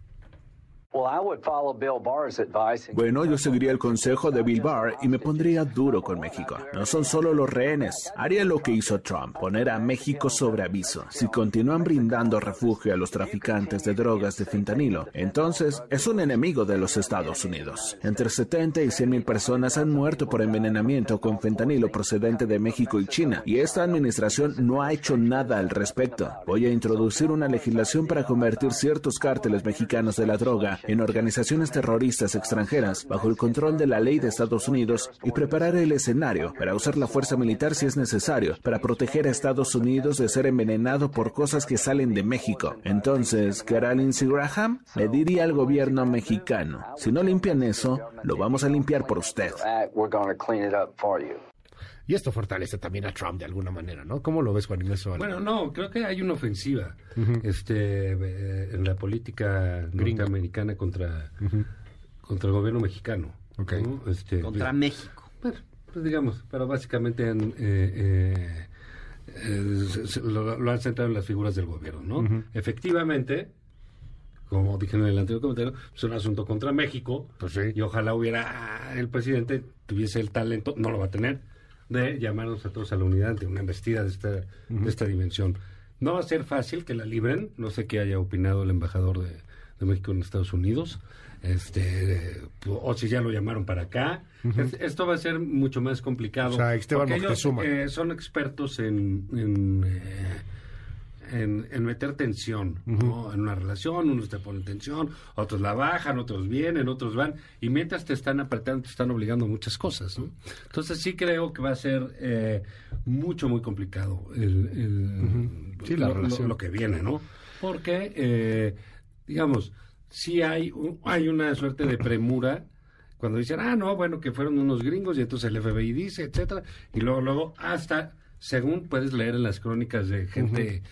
Speaker 39: Bueno, yo seguiría el consejo de Bill Barr y me pondría duro con México. No son solo los rehenes. Haría lo que hizo Trump, poner a México sobre aviso. Si continúan brindando refugio a los traficantes de drogas de fentanilo, entonces es un enemigo de los Estados Unidos. Entre 70 y 100 mil personas han muerto por envenenamiento con fentanilo procedente de México y China, y esta administración no ha hecho nada al respecto. Voy a introducir una legislación para convertir ciertos cárteles mexicanos de la droga en organizaciones terroristas extranjeras bajo el control de la ley de Estados Unidos y preparar el escenario para usar la fuerza militar si es necesario para proteger a Estados Unidos de ser envenenado por cosas que salen de México. Entonces, ¿qué hará Lindsey Graham? Le diría al gobierno mexicano, si no limpian eso, lo vamos a limpiar por usted.
Speaker 2: Y esto fortalece también a Trump de alguna manera, ¿no? ¿Cómo lo ves, Juan Inés
Speaker 37: Bueno, no, creo que hay una ofensiva este, eh, en la política norteamericana contra, contra el gobierno mexicano.
Speaker 38: Este, contra México.
Speaker 37: Bueno, pues digamos, pero básicamente eh, eh, lo, han centrado en las figuras del gobierno, ¿no? Efectivamente, como dije en el anterior comentario, es un asunto contra México.
Speaker 2: Pues
Speaker 37: y ojalá hubiera ah, el presidente tuviese el talento, no lo va a tener, de llamarnos a todos a la unidad ante una embestida de esta, de esta dimensión. No va a ser fácil que la libren, no sé qué haya opinado el embajador de, México en Estados Unidos, este o si ya lo llamaron para acá. esto va a ser mucho más complicado.
Speaker 2: O sea, Esteban ellos,
Speaker 37: eh, son expertos en, eh, en, meter tensión en una relación, unos te ponen tensión, otros la bajan, otros vienen, otros van, y mientras te están apretando, te están obligando a muchas cosas. Entonces sí creo que va a ser eh, mucho, muy complicado el, lo, que viene, ¿no? Porque, eh, digamos, sí hay, hay una suerte de premura cuando dicen, ah, no, bueno, que fueron unos gringos y entonces el FBI dice, etcétera, y luego, luego, hasta, según puedes leer en las crónicas de gente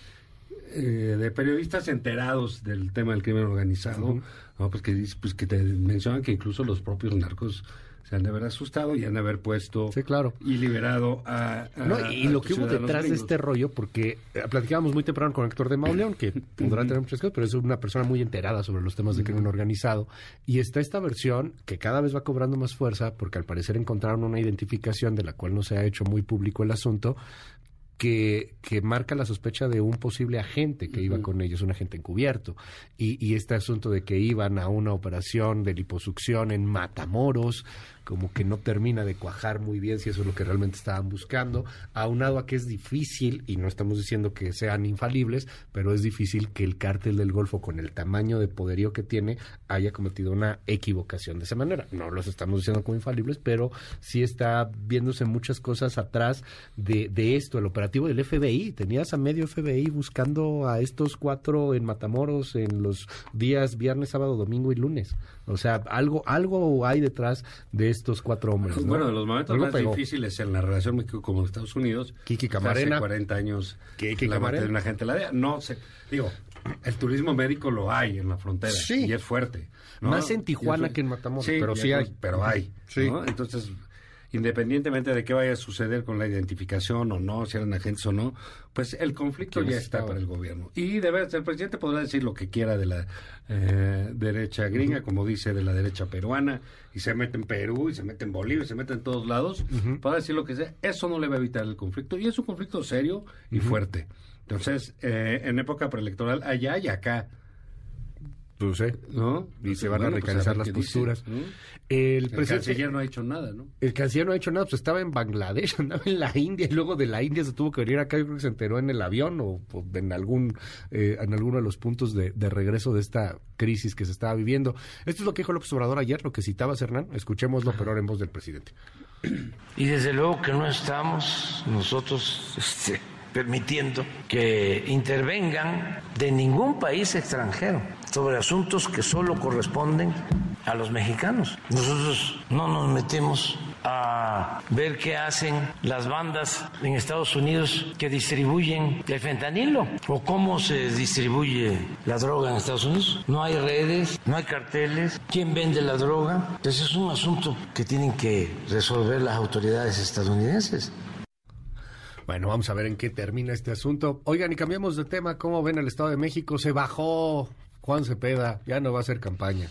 Speaker 37: eh, de periodistas enterados del tema del crimen organizado, pues que pues que te mencionan que incluso los propios narcos se han de haber asustado y han de haber puesto
Speaker 2: claro.
Speaker 37: y liberado a,
Speaker 2: y lo que hubo detrás de este rollo porque eh, platicábamos muy temprano con Héctor de Mauleón que <clears throat> podrá tener muchas cosas pero es una persona muy enterada sobre los temas de crimen organizado. Y está esta versión que cada vez va cobrando más fuerza porque al parecer encontraron una identificación de la cual no se ha hecho muy público el asunto que, que marca la sospecha de un posible agente que iba con ellos, un agente encubierto. Y, y este asunto de que iban a una operación de liposucción en Matamoros, como que no termina de cuajar muy bien si eso es lo que realmente estaban buscando, aunado a que es difícil, y no estamos diciendo que sean infalibles, pero es difícil que el cártel del Golfo, con el tamaño de poderío que tiene, haya cometido una equivocación de esa manera. No los estamos diciendo como infalibles, pero sí está viéndose muchas cosas atrás de, de esto, el operativo del FBI. Tenías a medio FBI buscando a estos cuatro en Matamoros en los días viernes, sábado, domingo y lunes. O sea, algo, algo hay detrás de estos cuatro hombres. ¿no?
Speaker 37: Bueno, de los momentos
Speaker 2: Algo
Speaker 37: más
Speaker 2: pegó.
Speaker 37: difíciles en la relación México como Estados Unidos.
Speaker 2: Kiki Camarena.
Speaker 37: Hace 40 años.
Speaker 2: Kiki
Speaker 37: la
Speaker 2: Camarena.
Speaker 37: de una gente la DEA. No sé. Digo, el turismo médico lo hay en la frontera.
Speaker 2: Sí.
Speaker 37: Y es fuerte. ¿no?
Speaker 2: Más en Tijuana que en Matamoros, pero
Speaker 37: y
Speaker 2: sí hay.
Speaker 37: Pero hay.
Speaker 2: Sí.
Speaker 37: ¿no? Entonces, independientemente de qué vaya a suceder con la identificación o no, si eran agentes o no, pues el conflicto
Speaker 2: ¿Quiénes
Speaker 37: ya está para el gobierno. Y de veras, el presidente podrá decir lo que quiera de la eh, derecha gringa, como dice de la derecha peruana, y se mete en Perú, y se mete en Bolivia, y se mete en todos lados, podrá decir lo que sea. Eso no le va a evitar el conflicto, y es un conflicto serio y fuerte. Entonces, eh, en época preelectoral, allá y acá.
Speaker 2: Pues sí.
Speaker 37: ¿No?
Speaker 2: Y se van a
Speaker 37: pues, ver
Speaker 2: las
Speaker 37: dice,
Speaker 2: posturas.
Speaker 37: ¿no?
Speaker 2: El,
Speaker 37: El
Speaker 2: presidente-
Speaker 37: canciller no ha hecho nada, ¿no?
Speaker 2: El canciller no ha hecho nada, pues estaba en Bangladesh, <laughs> andaba en la India, y luego de la India se tuvo que venir acá, yo creo que se enteró en el avión o, o en algún eh, en alguno de los puntos de, de regreso de esta crisis que se estaba viviendo. Esto es lo que dijo López Obrador ayer, lo que citaba Hernán, escuchémoslo, pero ahora en voz del presidente. <clears throat>
Speaker 21: Y desde luego que no estamos nosotros <laughs> este, permitiendo que intervengan de ningún país extranjero sobre asuntos que solo corresponden a los mexicanos. Nosotros no nos metemos a ver qué hacen las bandas en Estados Unidos que distribuyen el fentanilo o cómo se distribuye la droga en Estados Unidos. No hay redes, no hay carteles, quién vende la droga. Ese es un asunto que tienen que resolver las autoridades estadounidenses.
Speaker 2: Bueno, vamos a ver en qué termina este asunto. Oigan, y cambiamos de tema, ¿cómo ven el Estado de México? Se bajó Juan Cepeda, ya no va a hacer campaña.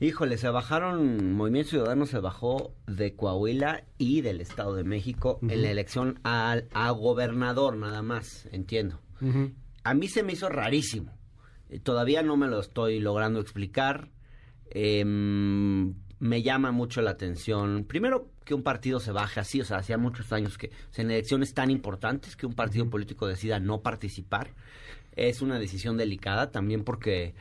Speaker 38: Híjole, se bajaron, Movimiento Ciudadano se bajó de Coahuila y del Estado de México en la elección al, a gobernador nada más, entiendo. A mí se me hizo rarísimo. Eh, Todavía no me lo estoy logrando explicar. Em, me llama mucho la atención. Primero, que un partido se baje así. O sea, hacía muchos años que o sea, en elecciones tan importantes que un partido político decida no participar. Es una decisión delicada también porque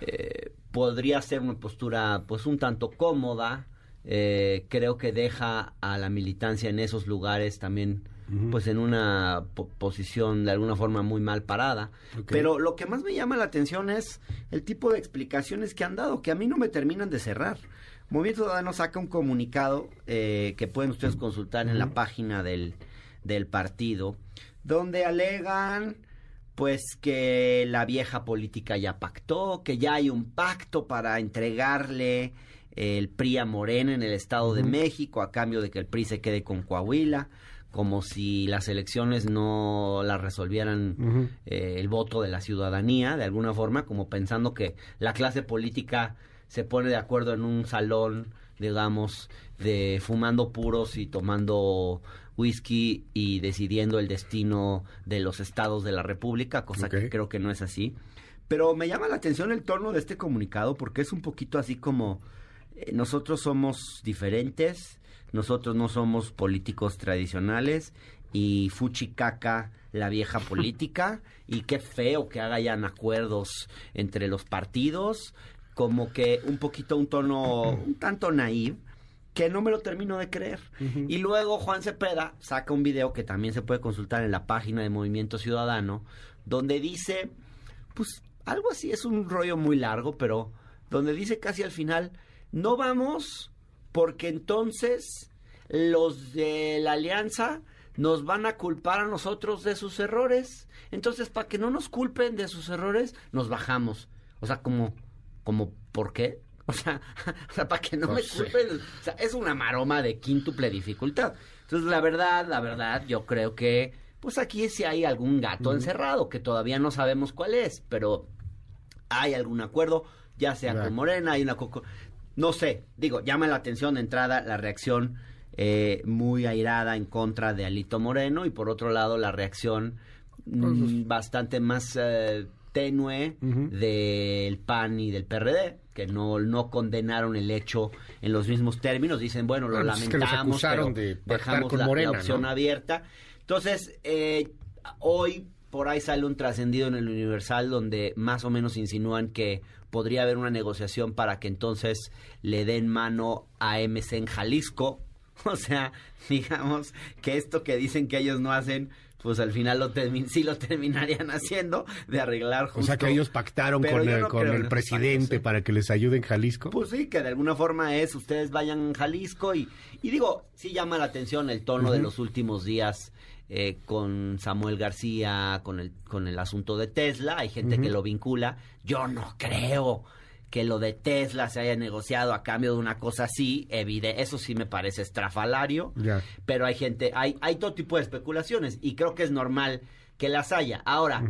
Speaker 38: eh, podría ser una postura pues un tanto cómoda. Eh, creo que deja a la militancia en esos lugares también pues en una po- posición de alguna forma muy mal parada. Pero lo que más me llama la atención es el tipo de explicaciones que han dado, que a mí no me terminan de cerrar. Movimiento Ciudadano saca un comunicado eh, que pueden ustedes consultar en la página del, del partido, donde alegan pues que la vieja política ya pactó, que ya hay un pacto para entregarle el PRI a Morena en el Estado de México a cambio de que el PRI se quede con Coahuila, como si las elecciones no las resolvieran eh, el voto de la ciudadanía, de alguna forma, como pensando que la clase política se pone de acuerdo en un salón, digamos, de fumando puros y tomando whisky y decidiendo el destino de los estados de la República, cosa que creo que no es así. Pero me llama la atención el tono de este comunicado porque es un poquito así como eh, nosotros somos diferentes, nosotros no somos políticos tradicionales y fuchicaca la vieja <laughs> política. Y qué feo que hagan acuerdos entre los partidos, como que un poquito un tono un tanto naive que no me lo termino de creer. Y luego Juan Cepeda saca un video que también se puede consultar en la página de Movimiento Ciudadano, donde dice, pues algo así, es un rollo muy largo, pero donde dice casi al final, no vamos porque entonces los de la alianza nos van a culpar a nosotros de sus errores. Entonces, para que no nos culpen de sus errores, nos bajamos. O sea, como, como, ¿por qué? <laughs> O sea, o sea para que no me culpen. O sea, es una maroma de quíntuple dificultad. Entonces, la verdad, la verdad, yo creo que, pues aquí sí hay algún gato encerrado, que todavía no sabemos cuál es, pero hay algún acuerdo, ya sea con Morena, hay una... No sé, digo, llama la atención de entrada la reacción eh, muy airada en contra de Alito Moreno y por otro lado la reacción mm, bastante más eh, tenue del PAN y del PRD que no, no condenaron el hecho en los mismos términos. Dicen, bueno, lo
Speaker 2: Bueno, es que los
Speaker 38: lamentamos, pero
Speaker 2: de
Speaker 38: dejamos
Speaker 2: con
Speaker 38: la, la
Speaker 2: Morena,
Speaker 38: opción
Speaker 2: ¿no?
Speaker 38: abierta. Entonces, eh, hoy por ahí sale un trascendido en el Universal donde más o menos insinúan que podría haber una negociación para que entonces le den mano a MC en Jalisco. <laughs> O sea, digamos que esto que dicen que ellos no hacen, pues al final lo termin sí lo terminarían <laughs> haciendo de arreglar justo.
Speaker 2: O sea que ellos pactaron
Speaker 38: Pero
Speaker 2: con el,
Speaker 38: no
Speaker 2: con el presidente para que les ayude en Jalisco.
Speaker 38: Pues sí, que de alguna forma es, ustedes vayan a Jalisco y, y digo, sí llama la atención el tono de los últimos días eh, con Samuel García, con el, con el asunto de Tesla, hay gente que lo vincula, yo no creo que lo de Tesla se haya negociado a cambio de una cosa así, evide, eso sí me parece estrafalario, pero hay gente, hay, hay todo tipo de especulaciones y creo que es normal que las haya. Ahora,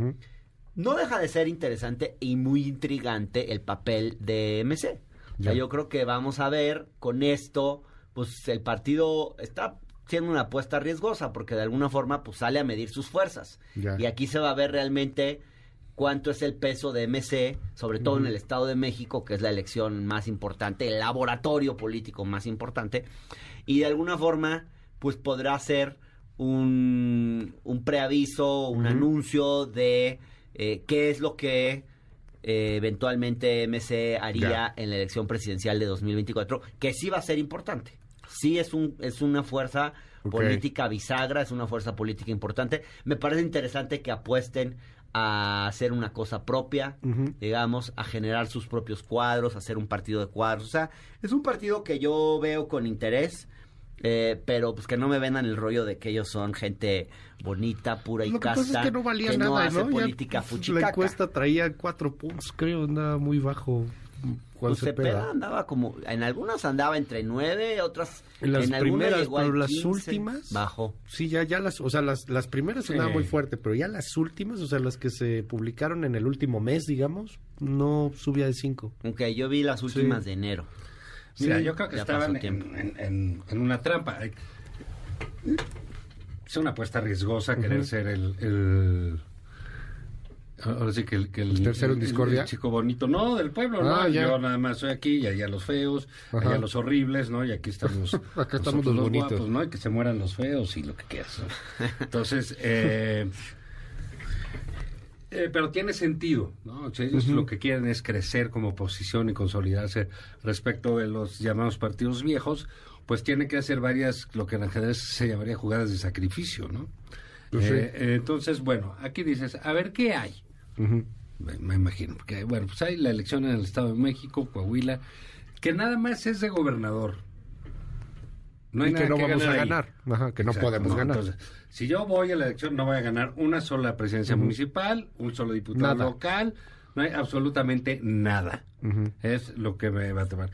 Speaker 38: no deja de ser interesante y muy intrigante el papel de MC. O sea, yo creo que vamos a ver con esto, pues el partido está siendo una apuesta riesgosa porque de alguna forma pues sale a medir sus fuerzas. Y aquí se va a ver realmente cuánto es el peso de MC, sobre todo en el Estado de México, que es la elección más importante, el laboratorio político más importante, y de alguna forma, pues podrá ser un, un preaviso, un anuncio de eh, qué es lo que eh, eventualmente MC haría en la elección presidencial de 2024, que sí va a ser importante. Sí es, un, es una fuerza política bisagra, es una fuerza política importante. Me parece interesante que apuesten a hacer una cosa propia,
Speaker 2: Ujú.
Speaker 38: digamos, a generar sus propios cuadros, a hacer un partido de cuadros. O sea, es un partido que yo veo con interés, eh, pero pues que no me vendan el rollo de que ellos son gente bonita, pura y
Speaker 2: Lo que
Speaker 38: casta,
Speaker 2: pasa es que no valía nada,
Speaker 38: hace
Speaker 2: ¿no?
Speaker 38: Política fuchicaca.
Speaker 2: La encuesta traía cuatro puntos, creo, andaba muy bajo. Juan
Speaker 38: Pues Cepeda
Speaker 2: Cepeda.
Speaker 38: andaba como, en algunas andaba entre nueve, otras
Speaker 2: En las primeras,
Speaker 38: llegó
Speaker 2: pero las
Speaker 38: 15,
Speaker 2: últimas.
Speaker 38: Bajó.
Speaker 2: Sí, ya, ya las, o sea, las, las primeras
Speaker 38: Sí.
Speaker 2: andaban muy fuerte, pero ya las últimas, o sea, las que se publicaron en el último mes, digamos, no subía de cinco.
Speaker 38: Aunque yo vi las últimas de enero.
Speaker 37: Mira,
Speaker 38: Sí,
Speaker 37: yo creo que estaban en, en- en- en una trampa. Es una apuesta riesgosa querer ser el, el- Ahora sí que el, que el-
Speaker 2: ¿El tercero en discordia?
Speaker 37: el chico bonito. No, del pueblo,
Speaker 2: Ah,
Speaker 37: ¿no?
Speaker 2: ya.
Speaker 37: Yo nada más soy aquí y allá los feos,
Speaker 2: Ajá.
Speaker 37: allá los horribles, ¿no? Y aquí estamos. <laughs>
Speaker 2: Acá estamos los bonitos.
Speaker 37: guapos, ¿no? Y que se mueran los feos y lo que quieras. ¿no? Entonces, <laughs> eh, eh, pero tiene sentido, ¿no? O sea, ellos lo que quieren es crecer como oposición y consolidarse respecto de los llamados partidos viejos, pues tiene que hacer varias, lo que en ajedrez se llamaría jugadas de sacrificio, ¿no?
Speaker 2: Pues.
Speaker 37: Eh, eh, entonces, bueno, aquí dices, a ver, ¿qué hay? Me, me imagino, porque, bueno, pues hay la elección en el Estado de México, Coahuila, que nada más es de gobernador. No hay
Speaker 2: Y que no vamos a ganar. Ajá, que no
Speaker 37: Exacto,
Speaker 2: podemos
Speaker 37: no,
Speaker 2: ganar.
Speaker 37: entonces, si yo voy a la elección, no voy a ganar una sola presidencia municipal, un solo diputado
Speaker 2: Nada.
Speaker 37: local, no hay absolutamente nada. Es lo que me va a tomar.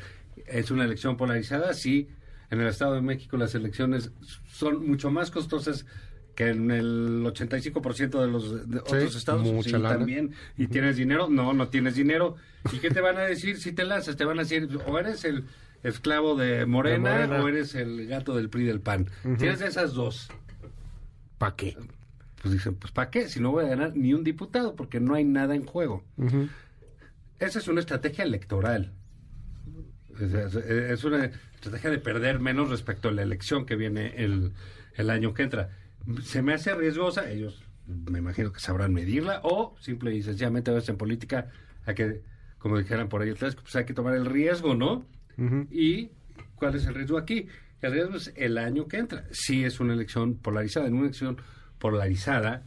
Speaker 37: Es una elección polarizada, sí. En el Estado de México las elecciones son mucho más costosas que en el 85% de los de otros estados.
Speaker 2: mucha
Speaker 37: Sí,
Speaker 2: lana.
Speaker 37: también. ¿Y tienes dinero? No, no tienes dinero. ¿Y qué te van a decir si te lanzas? Te van a decir, o eres el esclavo de Morena,
Speaker 2: De Morena.
Speaker 37: o eres el gato del PRI del PAN. Tienes esas dos.
Speaker 2: ¿Para qué?
Speaker 37: Pues dicen, pues ¿para qué? Si no voy a ganar ni un diputado, porque no hay nada en juego. Esa es una estrategia electoral. Es, es- es una estrategia de perder menos respecto a la elección que viene el, el año que entra. Se me hace riesgosa, ellos me imagino que sabrán medirla, o simple y sencillamente a veces en política hay que, como dijeran por ahí atrás, pues hay que tomar el riesgo, ¿no? ¿Y cuál es el riesgo aquí? El riesgo es el año que entra. Sí es una elección polarizada. En una elección polarizada,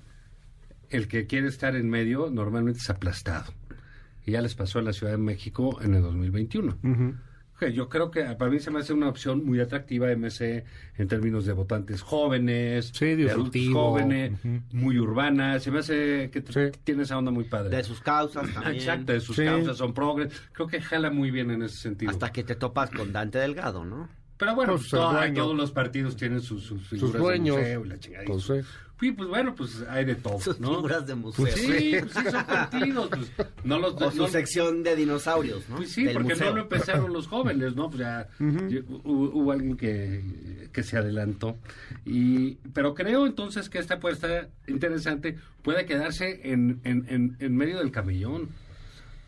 Speaker 37: el que quiere estar en medio normalmente es aplastado. Y ya les pasó en la Ciudad de México en el 2021.
Speaker 2: Ujú.
Speaker 37: Yo creo que para mí se me hace una opción muy atractiva MC en términos de votantes jóvenes, de adultos jóvenes,
Speaker 2: Ujú.
Speaker 37: muy urbana. Se me hace que t- tiene esa onda muy padre.
Speaker 38: De sus causas <laughs> también.
Speaker 37: Exacto, de sus
Speaker 38: Sí.
Speaker 37: causas son progres. Creo que jala muy bien en ese sentido.
Speaker 38: Hasta que te topas con Dante Delgado, ¿no?
Speaker 37: Pero bueno,
Speaker 2: Pues,
Speaker 37: todo- todos los partidos tienen sus, sus figuras
Speaker 2: Sus dueños.
Speaker 37: de museo y la chingada.
Speaker 2: Pues,
Speaker 37: sus-
Speaker 2: sí.
Speaker 37: Pues bueno, pues hay de todo,
Speaker 38: Sus
Speaker 37: ¿no?
Speaker 38: figuras de museo.
Speaker 37: Pues sí, pues sí, son partidos. Pues, no los,
Speaker 38: O su
Speaker 37: no-
Speaker 38: sección de dinosaurios, ¿no?
Speaker 37: Pues sí,
Speaker 38: Del
Speaker 37: porque
Speaker 38: museo.
Speaker 37: no lo empezaron los jóvenes, ¿no? Pues ya hubo, hubo alguien que, que se adelantó. Y, pero creo entonces que esta apuesta interesante puede quedarse en, en, en, en medio del camellón,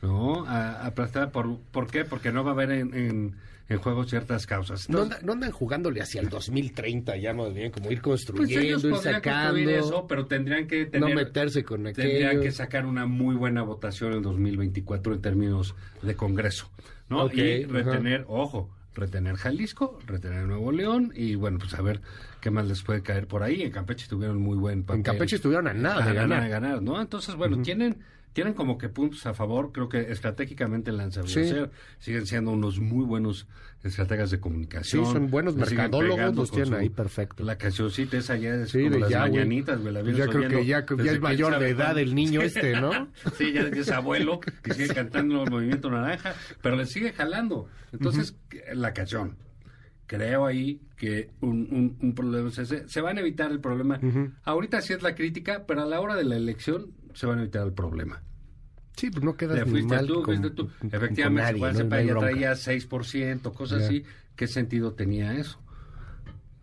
Speaker 37: ¿no? A- Aplastada por, ¿por qué? Porque no va a haber en, en, juego ciertas causas.
Speaker 2: No,
Speaker 37: Entonces,
Speaker 2: anda- no andan jugándole hacia el 2030, ya más bien, como ir
Speaker 37: pues
Speaker 2: construyendo,
Speaker 37: ellos
Speaker 2: ir sacando.
Speaker 37: eso, pero tendrían que tener...
Speaker 2: no meterse con
Speaker 37: Tendrían
Speaker 2: aquello.
Speaker 37: que sacar una muy buena votación en 2024 en términos de Congreso, ¿no?
Speaker 2: Ok,
Speaker 37: y retener, ojo, retener Jalisco, retener Nuevo León y bueno, pues a ver qué más les puede caer por ahí. En Campeche tuvieron muy buen papel.
Speaker 2: En Campeche estuvieron a nada
Speaker 37: a
Speaker 2: de ganar.
Speaker 37: de ganar, ¿no? Entonces, bueno, tienen tienen como que puntos a favor, creo que estratégicamente la han sabido
Speaker 2: Sí.
Speaker 37: hacer. Siguen siendo unos muy buenos estrategas de comunicación.
Speaker 2: Sí, son buenos mercadólogos, los tienen
Speaker 37: su-
Speaker 2: ahí perfecto.
Speaker 37: La cancioncita esa ya es
Speaker 2: Sí,
Speaker 37: como
Speaker 2: de
Speaker 37: las
Speaker 2: ya,
Speaker 37: mañanitas, güey, la
Speaker 2: Pues ya creo que ya- ya es mayor de edad el niño este, ¿no? <laughs>
Speaker 37: sí, ya es abuelo y sigue cantando el movimiento naranja, pero le sigue jalando. Entonces, la canción. Creo ahí que un, un, un problema ese. Se van a evitar el problema. Ahorita sí es la crítica, pero a la hora de la elección se van a evitar el problema.
Speaker 2: Sí, pues no quedas
Speaker 37: Le
Speaker 2: ni
Speaker 37: fuiste
Speaker 2: mal
Speaker 37: tú,
Speaker 2: con-
Speaker 37: fuiste tú. Efectivamente,
Speaker 2: nadie,
Speaker 37: Juan
Speaker 2: ¿no?
Speaker 37: Cepeda
Speaker 2: No bronca.
Speaker 37: traía 6%, cosas
Speaker 2: Ya.
Speaker 37: así. ¿Qué sentido tenía eso?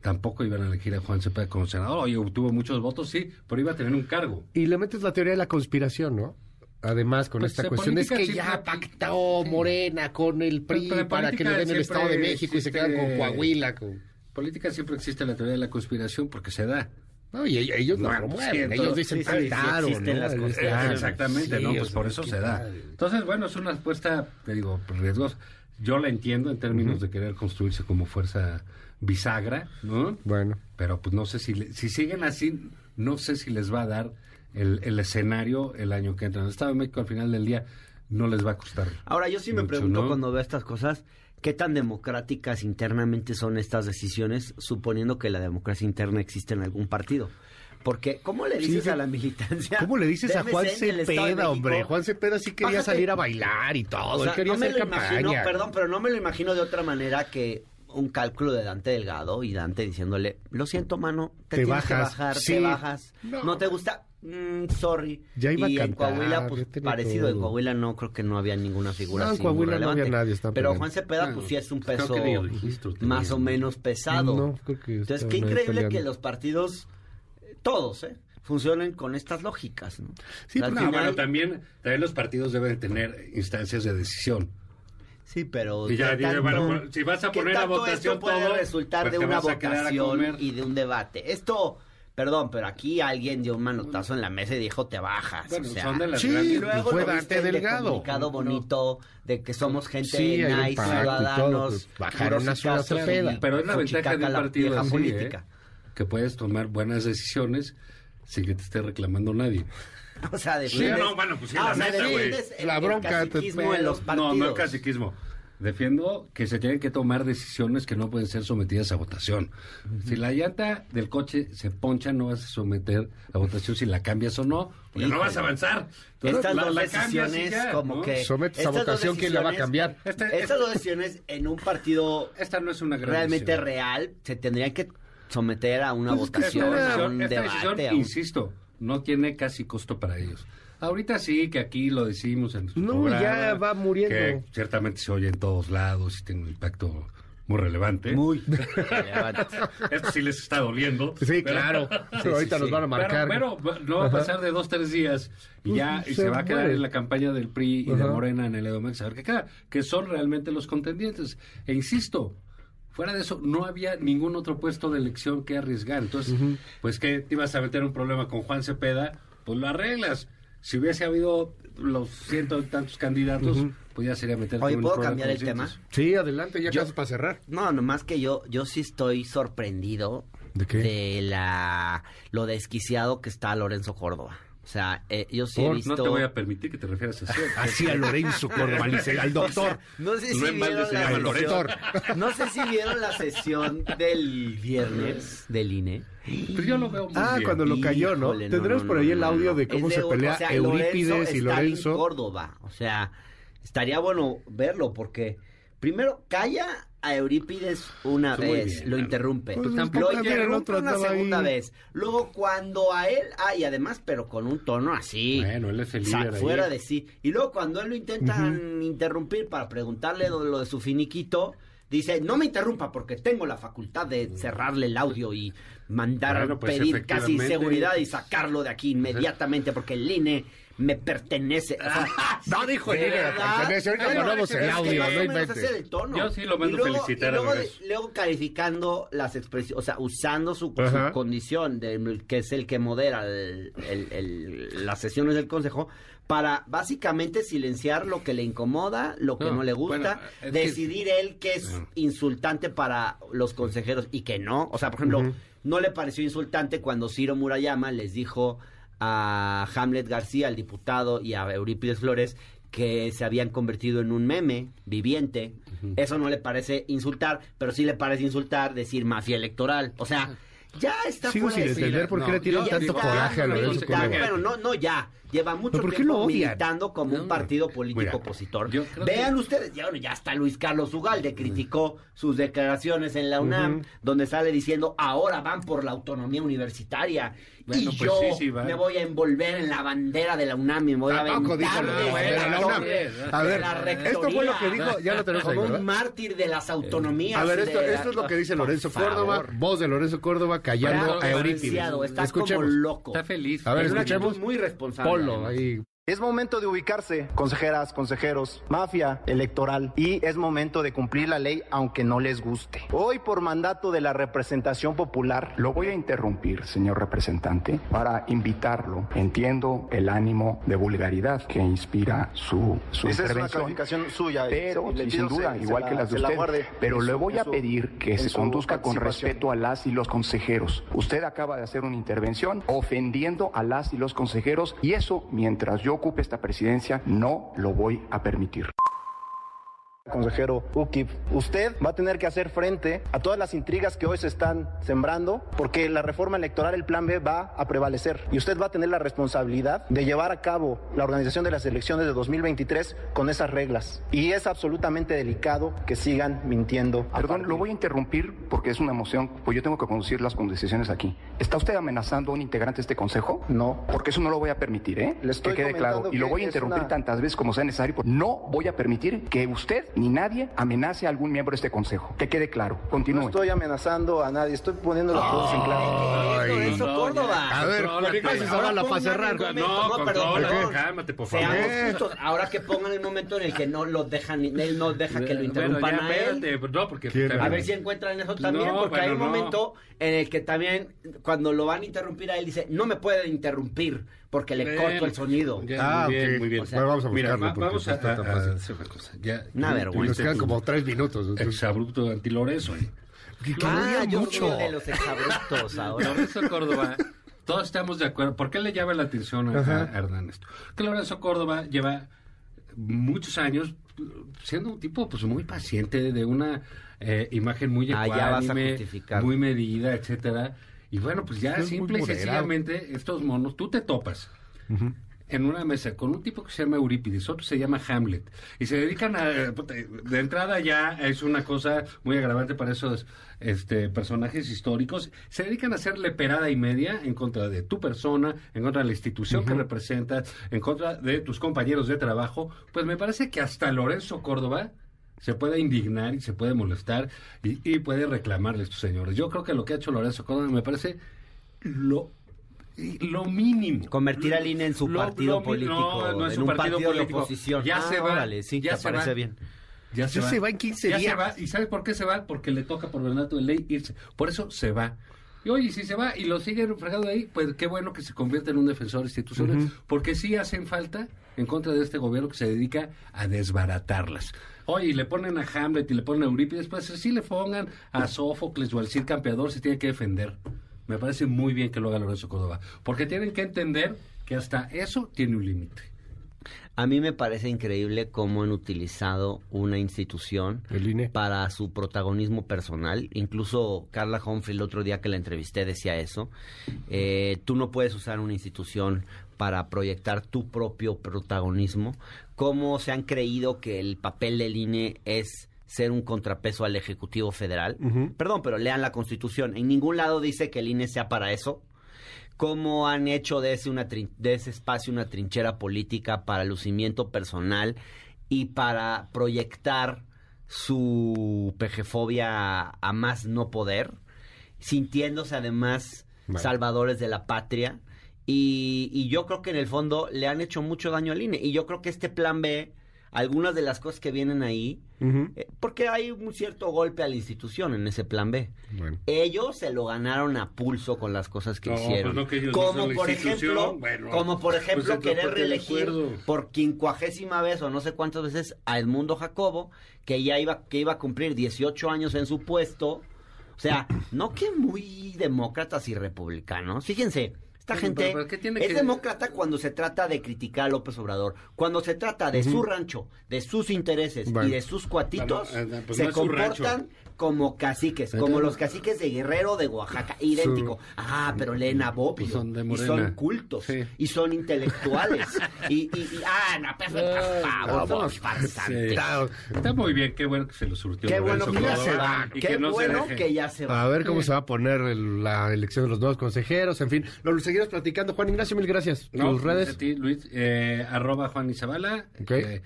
Speaker 37: Tampoco iban a elegir a Juan Cepeda como senador. Oye, obtuvo muchos votos, sí, pero iba a tener un cargo.
Speaker 2: Y le metes la teoría de la conspiración, ¿no? Además, con
Speaker 37: Pues,
Speaker 2: esta
Speaker 37: de
Speaker 2: cuestión es que ya pactó Morena con el PRI para que le den el Estado de México y se quedan con Coahuila. Con...
Speaker 37: Política siempre existe la teoría de la conspiración porque se da.
Speaker 2: No, y ellos, ellos lo
Speaker 37: No,
Speaker 2: promueven,
Speaker 37: sí,
Speaker 2: ellos dicen
Speaker 37: sí, existen
Speaker 2: ¿no?
Speaker 37: las.
Speaker 2: Ah,
Speaker 37: Exactamente,
Speaker 2: sí,
Speaker 37: ¿no? Pues por eso
Speaker 2: qué
Speaker 37: se da. Entonces, bueno, es una apuesta, te digo, riesgosa. Yo la entiendo en términos de querer construirse como fuerza bisagra, ¿no?
Speaker 2: Bueno.
Speaker 37: Pero pues no sé si, le- si siguen así, no sé si les va a dar el, el escenario el año que entra. El Estado de México al final del día no les va a costar.
Speaker 38: Ahora, yo sí me pregunto
Speaker 37: ¿no?
Speaker 38: cuando veo estas cosas, ¿qué tan democráticas internamente son estas decisiones, suponiendo que la democracia interna existe en algún partido? Porque, ¿cómo le dices
Speaker 2: sí.
Speaker 38: a la militancia?
Speaker 2: ¿Cómo le dices a Juan Cepeda, hombre? Juan Cepeda sí quería
Speaker 38: Bájate.
Speaker 2: salir a bailar y todo,
Speaker 38: O sea,
Speaker 2: él quería
Speaker 38: no me
Speaker 2: hacer
Speaker 38: lo imagino,
Speaker 2: campaña.
Speaker 38: perdón, pero no me lo imagino de otra manera que un cálculo de Dante Delgado y Dante diciéndole, lo siento, mano, te,
Speaker 2: Te
Speaker 38: tienes que
Speaker 2: bajas,
Speaker 38: bajar,
Speaker 2: sí.
Speaker 38: te bajas,
Speaker 2: No.
Speaker 38: no, te gusta, Mm, sorry.
Speaker 2: Ya iba a
Speaker 38: y en
Speaker 2: cantar,
Speaker 38: Coahuila, pues parecido, en. Coahuila no creo que no había ninguna figura
Speaker 2: No, en
Speaker 38: así
Speaker 2: Coahuila no había nadie,
Speaker 38: Pero. Juan Cepeda,
Speaker 2: Claro,
Speaker 38: pues sí es un
Speaker 2: creo
Speaker 38: peso
Speaker 2: registro
Speaker 38: más o menos pesado.
Speaker 2: No, creo que
Speaker 38: Entonces, qué increíble
Speaker 2: peleando.
Speaker 38: que los partidos, eh, todos, ¿eh? funcionen con estas lógicas, ¿no?
Speaker 37: Sí, no,
Speaker 38: final-
Speaker 37: bueno, también, también los partidos deben tener instancias de decisión.
Speaker 38: Sí, pero
Speaker 37: Y ya
Speaker 38: ¿qué
Speaker 37: dice,
Speaker 38: tanto-
Speaker 37: bueno, bueno, si vas a poner a votación
Speaker 38: esto puede
Speaker 37: todo,
Speaker 38: resultar
Speaker 37: pues
Speaker 38: de una votación y de un debate. Esto, perdón, pero aquí alguien dio un manotazo en la mesa y dijo te bajas.
Speaker 37: Bueno,
Speaker 38: o sea,
Speaker 37: son de las
Speaker 38: y
Speaker 37: grandes-
Speaker 38: luego
Speaker 2: fue
Speaker 38: lo
Speaker 2: Dante Delgado.
Speaker 38: comunicado bonito de que somos gente
Speaker 2: Sí, hay un
Speaker 38: nice, ciudadanos,
Speaker 2: pues, bajaron a
Speaker 38: y
Speaker 37: Pero es la ventaja de un
Speaker 38: la
Speaker 37: partido así,
Speaker 38: política.
Speaker 37: ¿eh? que puedes tomar buenas decisiones sin que te esté reclamando nadie. <laughs>
Speaker 38: O sea,
Speaker 37: Sí,
Speaker 38: defiendes...
Speaker 37: no, bueno, pues sí,
Speaker 38: Ah,
Speaker 37: la
Speaker 38: o sea,
Speaker 37: neta, güey.
Speaker 38: defiendes el-
Speaker 2: La
Speaker 38: el
Speaker 2: bronca te
Speaker 38: caciquismo en los
Speaker 37: No,
Speaker 38: partidos.
Speaker 37: no es caciquismo. Defiendo que se tienen que tomar decisiones que no pueden ser sometidas a votación. Si la llanta del coche se poncha, no vas a someter a votación si la cambias o no, porque no vas a avanzar. Entonces,
Speaker 38: Estas
Speaker 37: la-
Speaker 38: dos
Speaker 37: la
Speaker 38: decisiones,
Speaker 37: ya,
Speaker 38: como
Speaker 37: ¿no?
Speaker 38: que...
Speaker 2: Sometes a votación quién la va a cambiar.
Speaker 37: Este-
Speaker 38: Estas dos decisiones en un partido
Speaker 37: Esta no es una gran
Speaker 38: realmente
Speaker 37: decisión.
Speaker 38: real se tendrían que someter a una
Speaker 37: Pues es que
Speaker 38: votación,
Speaker 37: esta
Speaker 38: a un
Speaker 37: esta
Speaker 38: debate.
Speaker 37: decisión,
Speaker 38: a un-
Speaker 37: insisto, no tiene casi costo para ellos. Ahorita sí, que aquí lo decimos en
Speaker 2: No,
Speaker 37: programa,
Speaker 2: ya va muriendo.
Speaker 37: Que ciertamente se oye en todos lados y tiene un impacto muy relevante.
Speaker 38: Muy relevante. <laughs>
Speaker 37: Esto sí les está doliendo.
Speaker 2: Sí,
Speaker 37: pero-
Speaker 2: claro. <laughs> ahorita nos van a marcar.
Speaker 37: Pero, pero no va a pasar de dos, tres días y ya y
Speaker 2: Se
Speaker 37: va a quedar en la campaña del PRI y de. Morena en el Edomex a ver qué queda, que son realmente los contendientes. E insisto, fuera de eso, no había ningún otro puesto de elección que arriesgar. Entonces, pues que te ibas a meter un problema con Juan Cepeda, pues lo arreglas. Si hubiese habido los ciento y tantos candidatos, pues ya sería meter
Speaker 38: Oye, ¿puedo cambiar el tema?
Speaker 2: Sí, adelante, ya
Speaker 38: Yo-
Speaker 2: casi para cerrar.
Speaker 38: No, nomás que yo, yo sí estoy sorprendido
Speaker 2: ¿De qué?
Speaker 38: de la lo desquiciado que está Lorenzo Córdoba. O sea, eh, yo sí he visto...
Speaker 37: no te voy a permitir que te refieras así. <laughs>
Speaker 2: Así a Lorenzo Córdoba, dice, al doctor.
Speaker 38: No sé si vieron
Speaker 37: se
Speaker 38: la
Speaker 37: llama
Speaker 38: sesión-
Speaker 37: Lorenzo.
Speaker 38: No sé si vieron la sesión del viernes del INE.
Speaker 37: Pero yo lo veo muy
Speaker 2: Ah,
Speaker 37: bien.
Speaker 2: cuando lo cayó, ¿no?
Speaker 38: Híjole,
Speaker 2: Tendremos
Speaker 38: no,
Speaker 2: por ahí
Speaker 38: no,
Speaker 2: el audio
Speaker 38: no.
Speaker 2: de cómo se pelea
Speaker 38: o sea,
Speaker 2: Eurípides
Speaker 38: Lorenzo
Speaker 2: y
Speaker 38: está en
Speaker 2: Lorenzo.
Speaker 38: Córdoba. O sea, estaría bueno verlo porque primero calla a Eurípides una
Speaker 37: Muy
Speaker 38: vez,
Speaker 37: bien,
Speaker 38: lo
Speaker 37: claro.
Speaker 38: interrumpe.
Speaker 37: Pues
Speaker 38: lo interrumpe
Speaker 2: otro
Speaker 38: una segunda
Speaker 2: ahí.
Speaker 38: vez. Luego cuando a él, ah, y además, pero con un tono así.
Speaker 37: Bueno, él es el líder ahí.
Speaker 38: fuera de sí. Y luego cuando él lo intentan interrumpir para preguntarle lo, lo de su finiquito, dice, no me interrumpa porque tengo la facultad de cerrarle el audio y mandar
Speaker 37: Bueno, pues,
Speaker 38: pedir casi seguridad y sacarlo de aquí inmediatamente porque el INE me pertenece. O sea, <laughs>
Speaker 2: No dijo el
Speaker 38: ¿de
Speaker 2: INE me
Speaker 38: verdad?
Speaker 2: pertenece, ahorita ponemos el audio, no inventes.
Speaker 37: Yo sí lo mando
Speaker 38: Y luego-
Speaker 37: felicitar
Speaker 38: y luego,
Speaker 37: a
Speaker 38: de-
Speaker 37: regreso.
Speaker 38: luego calificando las expresiones, o sea, usando su, condición, de, que es el que modera el- el- el- las sesiones del Consejo, para básicamente silenciar lo que le incomoda, lo que no,
Speaker 37: No,
Speaker 38: le gusta,
Speaker 37: bueno, es que-
Speaker 38: decidir él que es insultante para los consejeros y que no. O sea, por ejemplo, no le pareció insultante cuando Ciro Murayama les dijo a Hamlet García, al diputado, y a Eurípides Flores que se habían convertido en un meme viviente. Eso no le parece insultar, pero sí le parece insultar decir mafia electoral. O sea, ya está
Speaker 2: Sigo
Speaker 38: fuera
Speaker 2: sin
Speaker 38: de
Speaker 2: entender por qué le tiran tanto coraje a Lorenzo
Speaker 38: militando.
Speaker 2: Córdoba.
Speaker 38: Bueno, no, no ya. Lleva mucho
Speaker 2: ¿Pero por qué
Speaker 38: tiempo militando como un partido político
Speaker 37: Mira,
Speaker 38: opositor. Vean
Speaker 37: que-
Speaker 38: ustedes, ya, bueno, ya hasta Luis Carlos Ugalde criticó sus declaraciones en la UNAM, donde sale diciendo, ahora van por la autonomía universitaria.
Speaker 37: Bueno,
Speaker 38: y
Speaker 37: pues
Speaker 38: yo
Speaker 37: sí, sí, van.
Speaker 38: me voy a envolver en la bandera de la UNAM y me voy a
Speaker 2: dijo
Speaker 38: aventar
Speaker 2: de la de la UNAM.
Speaker 38: torre
Speaker 2: A
Speaker 38: de
Speaker 2: ver,
Speaker 38: la
Speaker 2: esto fue lo que dijo, ya lo tenemos
Speaker 38: Como un mártir de las autonomías.
Speaker 2: A ver, esto,
Speaker 38: de la-
Speaker 2: esto es lo que dice Lorenzo Córdoba,
Speaker 38: favor.
Speaker 2: voz de Lorenzo Córdoba callando
Speaker 38: Bravo,
Speaker 2: a Eurípides. Escuchemos.
Speaker 38: como loco.
Speaker 37: Está feliz.
Speaker 2: A ver,
Speaker 38: Es una
Speaker 2: escuchemos.
Speaker 38: actitud muy responsable. Además.
Speaker 2: ahí.
Speaker 40: Es momento de ubicarse, consejeras, consejeros, mafia electoral, y es momento de cumplir la ley aunque no les guste. Hoy, por mandato de la representación popular,
Speaker 41: Lo voy a interrumpir, señor representante, para invitarlo. Entiendo el ánimo de vulgaridad que inspira su, su
Speaker 40: esa es una
Speaker 41: intervención.
Speaker 40: calificación suya.
Speaker 41: Pero,
Speaker 40: y
Speaker 41: sin duda,
Speaker 40: se- se
Speaker 41: igual
Speaker 40: la-
Speaker 41: que las de
Speaker 40: la
Speaker 41: usted. Pero le voy a
Speaker 40: su-
Speaker 41: pedir que se conduzca con respeto a las y los consejeros. Usted acaba de hacer una intervención ofendiendo a las y los consejeros y eso, mientras yo ocupe esta presidencia, no lo voy a permitir.
Speaker 40: Consejero UKIP, usted va a tener que hacer frente a todas las intrigas que hoy se están sembrando, porque la reforma electoral, el plan B, va a prevalecer. Y usted va a tener la responsabilidad de llevar a cabo la organización de las elecciones de 2023 con esas reglas. Y es absolutamente delicado que sigan mintiendo.
Speaker 41: Perdón,
Speaker 40: partir-
Speaker 41: lo voy a interrumpir porque es una moción, pues yo tengo que conducir las decisiones aquí. ¿Está usted amenazando a un integrante de este consejo?
Speaker 40: No.
Speaker 41: Porque eso no lo voy a permitir, ¿eh?
Speaker 40: Le estoy
Speaker 41: que quede claro. Y lo voy a interrumpir
Speaker 40: una-
Speaker 41: tantas veces como sea necesario. No voy a permitir que usted ni nadie amenace a algún miembro de este consejo. Que quede claro.
Speaker 40: No
Speaker 41: Continúe.
Speaker 40: estoy amenazando a nadie, estoy poniendo las cosas en claro.
Speaker 38: Ay, Lorenzo
Speaker 37: no,
Speaker 38: Córdoba.
Speaker 2: A ver,
Speaker 38: Ahora
Speaker 2: Zavala, para cerrar.
Speaker 37: No,
Speaker 38: no, perdón,
Speaker 37: cálmate, por
Speaker 38: Seamos
Speaker 37: favor.
Speaker 38: justos. Ahora que pongan el momento en el que no lo dejan, él no deja que lo
Speaker 37: Bueno,
Speaker 38: interrumpan
Speaker 37: ya,
Speaker 38: a él.
Speaker 37: espérate, no, porque
Speaker 38: A ver si encuentran eso también,
Speaker 37: No,
Speaker 38: porque hay un
Speaker 37: bueno, no.
Speaker 38: momento en el que también, cuando lo van a interrumpir a él, dice, no me pueden interrumpir porque le corto el sonido.
Speaker 37: Ya,
Speaker 2: Ah,
Speaker 37: muy bien,
Speaker 2: ok.
Speaker 37: muy bien.
Speaker 38: O sea,
Speaker 2: Bueno, vamos a
Speaker 37: Mira,
Speaker 2: buscarlo. porque
Speaker 37: vamos a, hacer una cosa. Ya,
Speaker 38: Una vergüenza.
Speaker 2: Nos quedan como tres minutos. entonces-
Speaker 37: Exabrupto antilores, oye.
Speaker 2: Que que
Speaker 38: Ah, yo
Speaker 2: mucho.
Speaker 38: de los exabruptos ahora.
Speaker 37: Lorenzo Córdoba, todos estamos de acuerdo. ¿Por qué le llama la atención a, a Hernán esto? Que Lorenzo Córdoba lleva muchos años siendo un tipo pues muy paciente, de una eh, imagen muy
Speaker 38: Ah,
Speaker 37: ecuánime, muy medida, etcétera. Y bueno, pues ya
Speaker 2: Es
Speaker 37: simple y sencillamente estos monos, tú te topas en una mesa con un tipo que se llama Eurípides, otro se llama Hamlet, y se dedican a, de entrada ya es una cosa muy agravante para esos este, personajes históricos, se dedican a hacer leperada y media en contra de tu persona, en contra de la institución que representas, en contra de tus compañeros de trabajo, pues me parece que hasta Lorenzo Córdoba se puede indignar y se puede molestar y, y puede reclamarle a estos señores. Yo creo que lo que ha hecho Lorenzo Córdoba me parece lo lo mínimo.
Speaker 38: Convertir al INE en su
Speaker 37: Lo-
Speaker 38: partido
Speaker 37: lo
Speaker 38: político,
Speaker 37: No, no es
Speaker 38: en
Speaker 37: su
Speaker 38: un
Speaker 37: partido,
Speaker 38: partido de
Speaker 37: político.
Speaker 38: oposición.
Speaker 37: Ya
Speaker 38: Ah,
Speaker 37: se va.
Speaker 38: órale, sí,
Speaker 37: ya
Speaker 38: te
Speaker 37: se
Speaker 38: parece
Speaker 37: va.
Speaker 38: bien.
Speaker 37: Ya se
Speaker 2: Ya
Speaker 37: va.
Speaker 2: se va en 15
Speaker 37: Ya se va. ¿Y sabes por qué se va? Porque le toca por mandato de ley irse. Por eso se va. Y oye, si se va y lo siguen fregando ahí, pues qué bueno que se convierta en un defensor institucional. Porque sí hacen falta en contra de este gobierno que se dedica a desbaratarlas. Oye, y le ponen a Hamlet y le ponen a Eurípides, pues sí le pongan a Sófocles o al Cid Campeador, se tiene que defender. Me parece muy bien que lo haga Lorenzo Córdoba. Porque tienen que entender que hasta eso tiene un límite.
Speaker 38: A mí me parece increíble cómo han utilizado una institución
Speaker 2: El INE.
Speaker 38: para su protagonismo personal. Incluso Carla Humphrey el otro día que la entrevisté decía eso. Eh, tú no puedes usar una institución para proyectar tu propio protagonismo. ¿Cómo se han creído que el papel del INE es ser un contrapeso al Ejecutivo Federal. Perdón, pero lean la Constitución. En ningún lado dice que el INE sea para eso. ¿Cómo han hecho de ese, una de ese espacio una trinchera política para lucimiento personal y para proyectar su pejefobia a más no poder, sintiéndose además salvadores de la patria? Y, y, yo creo que en el fondo le han hecho mucho daño al INE. Y yo creo que este plan B algunas de las cosas que vienen ahí, eh, porque hay un cierto golpe a la institución en ese plan B. Ellos se lo ganaron a pulso con las cosas que pues hicieron. como, por ejemplo, como por pues ejemplo, querer reelegir por quincuagésima vez o no sé cuántas veces a Edmundo Jacobo, que ya iba, que iba a cumplir 18 años en su puesto. O sea, no que muy demócratas y republicanos. Fíjense, esta gente es demócrata cuando se trata de criticar a López Obrador. Cuando se trata de su rancho, de sus intereses y de sus cuatitos, eh, pues se comportan como caciques, como los caciques de Guerrero de Oaxaca, idéntico. Ah, pero leen a Bob y son, de y son cultos y son intelectuales. y, y, ah, no, pues, por favor,
Speaker 37: Está muy bien, qué bueno que se lo surtió.
Speaker 38: Qué bueno que ya se va. Qué bueno que ya se va.
Speaker 2: A ver cómo se va a poner la elección de los nuevos consejeros, en fin. Lo seguiremos platicando. Juan Ignacio, mil gracias. Tus redes.
Speaker 37: A ti, Luis, eh, arroba Juan Isabala. Eh,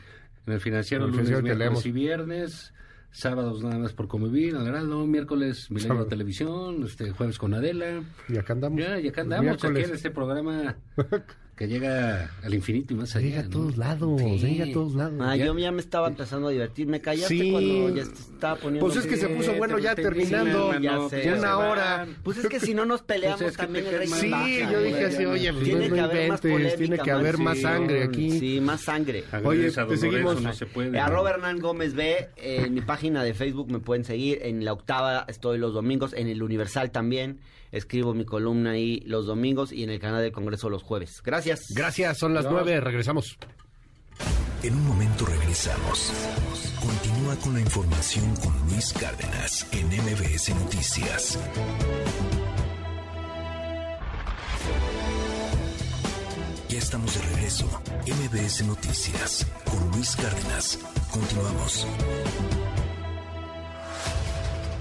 Speaker 37: en el financiero, lunes, miércoles y viernes sábados nada más por convivir, al Heraldo, miércoles Milenio Televisión, este jueves con Adela.
Speaker 2: Y acá andamos.
Speaker 37: Ya, y acá andamos, aquí en este programa <laughs> que llega al infinito y más allá.
Speaker 2: Llega a todos lados, llega a todos lados.
Speaker 38: Ah, yo ya me estaba empezando a divertir, me callaste sí. cuando ya estaba poniendo...
Speaker 2: Pues es que se puso bueno ya terminando una hora.
Speaker 38: Pues es que si no nos peleamos pues también el
Speaker 2: Sí, yo dije así, oye, pues tiene que haber más tiene que haber más sangre aquí.
Speaker 38: Sí, más sangre.
Speaker 2: Oye, te seguimos.
Speaker 38: No se puede, Arroba Hernán Gómez B, en mi página de Facebook me pueden seguir, en La Octava estoy los domingos, en el Universal también escribo mi columna ahí los domingos y en el canal del Congreso los jueves. Gracias.
Speaker 2: Gracias, son las nueve, regresamos.
Speaker 17: En un momento regresamos. Continúa con la información con Luis Cárdenas en MBS Noticias. Ya estamos de regreso. MBS Noticias con Luis Cárdenas. Continuamos.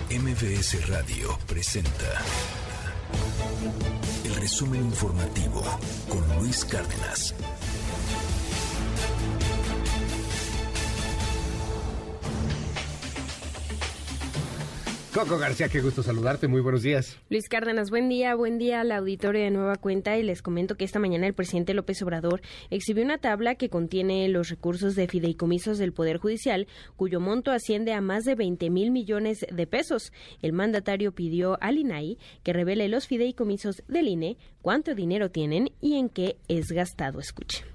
Speaker 17: MBS Radio presenta el resumen informativo con Luis Cárdenas.
Speaker 2: Coco García, qué gusto saludarte, muy buenos días.
Speaker 16: Luis Cárdenas, buen día, buen día al auditorio de Nueva Cuenta y les comento que esta mañana el presidente López Obrador exhibió una tabla que contiene los recursos de fideicomisos del Poder Judicial, cuyo monto asciende a más de 20 mil millones de pesos. El mandatario pidió al INAI que revele los fideicomisos del INE, cuánto dinero tienen y en qué es gastado. Escuche.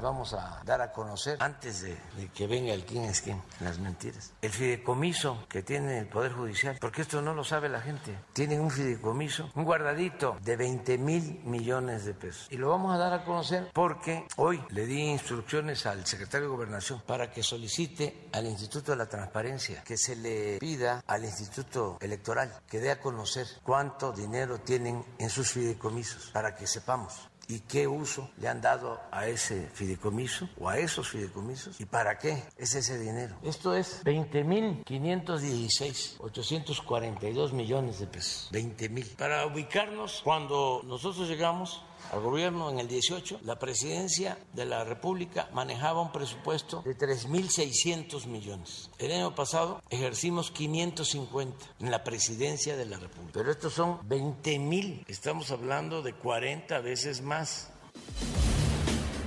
Speaker 21: Vamos a dar a conocer, antes de, que venga el quién es quién, las mentiras, el fideicomiso que tiene el Poder Judicial, porque esto no lo sabe la gente. Tienen un fideicomiso, un guardadito de 20 mil millones de pesos. Y lo vamos a dar a conocer porque hoy le di instrucciones al secretario de Gobernación para que solicite al Instituto de la Transparencia que se le pida al Instituto Electoral que dé a conocer cuánto dinero tienen en sus fideicomisos para que sepamos y qué uso le han dado a ese fideicomiso o a esos fideicomisos y para qué es ese dinero. Esto es 20.516, 842 millones de pesos. 20.000. Para ubicarnos, cuando nosotros llegamos al gobierno en el 18, la presidencia de la República manejaba un presupuesto de 3.600 millones. El año pasado ejercimos 550 en la presidencia de la República. Pero estos son 20.000. Estamos hablando de 40 veces más.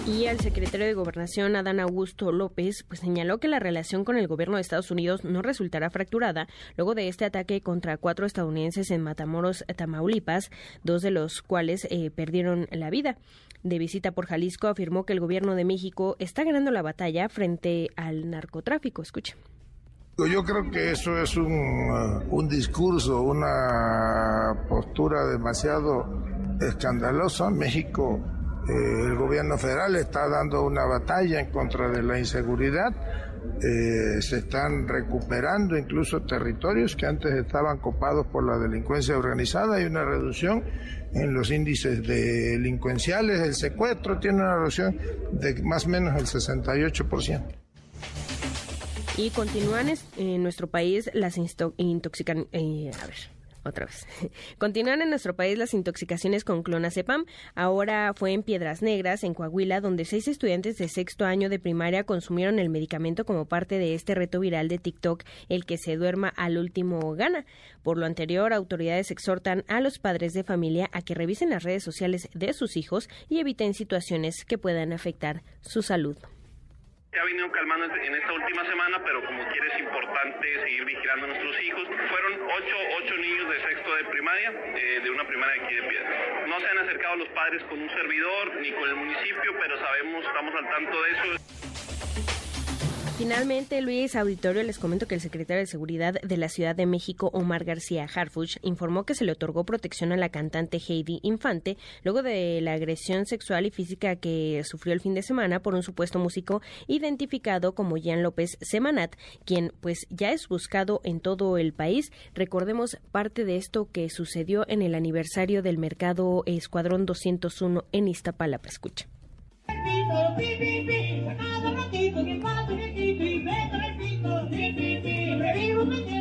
Speaker 16: Y el secretario de Gobernación, Adán Augusto López, pues señaló que la relación con el gobierno de Estados Unidos no resultará fracturada luego de este ataque contra cuatro estadounidenses en Matamoros, Tamaulipas, dos de los cuales eh, perdieron la vida. De visita por Jalisco, afirmó que el gobierno de México está ganando la batalla frente al narcotráfico. Escuche.
Speaker 42: Yo creo que eso es un, uh, un discurso, una postura demasiado escandalosa. México eh, el gobierno federal está dando una batalla en contra de la inseguridad. Eh, se están recuperando incluso territorios que antes estaban copados por la delincuencia organizada. Hay una reducción en los índices delincuenciales. El secuestro tiene una reducción de más o menos el 68%.
Speaker 16: Y continúan en nuestro país las intoxican... Eh, a ver otra vez. <laughs> Continúan en nuestro país las intoxicaciones con clonazepam. Ahora fue en Piedras Negras, en Coahuila, donde seis estudiantes de sexto año de primaria consumieron el medicamento como parte de este reto viral de TikTok, el que se duerma al último gana. Por lo anterior, autoridades exhortan a los padres de familia a que revisen las redes sociales de sus hijos y eviten situaciones que puedan afectar su salud
Speaker 43: se ha venido calmando en esta última semana, pero como quiere es importante seguir vigilando a nuestros hijos. Fueron ocho, ocho niños de sexto de primaria, eh, de una primaria aquí de Piedra. No se han acercado los padres con un servidor ni con el municipio, pero sabemos, estamos al tanto de eso.
Speaker 16: Finalmente, Luis Auditorio, les comento que el secretario de Seguridad de la Ciudad de México, Omar García Harfuch, informó que se le otorgó protección a la cantante Heidi Infante luego de la agresión sexual y física que sufrió el fin de semana por un supuesto músico identificado como Jean López Semanat, quien pues ya es buscado en todo el país. Recordemos parte de esto que sucedió en el aniversario del mercado Escuadrón 201 en Iztapalapa. Escucha. Thank you.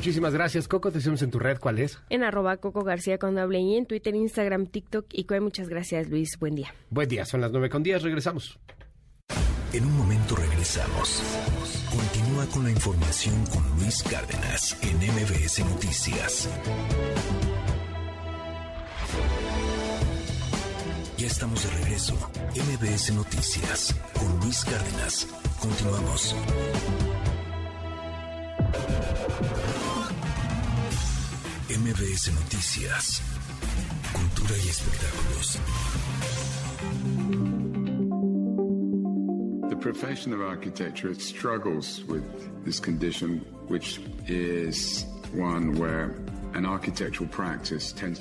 Speaker 2: Muchísimas gracias, Coco. Te decimos en tu red, ¿cuál es?
Speaker 16: En arroba Coco García con doble y en Twitter, Instagram, TikTok y Muchas gracias, Luis. Buen día.
Speaker 2: Buen día, son las nueve con días. Regresamos.
Speaker 17: En un momento regresamos. Continúa con la información con Luis Cárdenas en MBS Noticias. Ya estamos de regreso. MBS Noticias con Luis Cárdenas. Continuamos. MBS Noticias. Cultura y espectáculos.
Speaker 42: The profession of architecture struggles with this condition, which is one where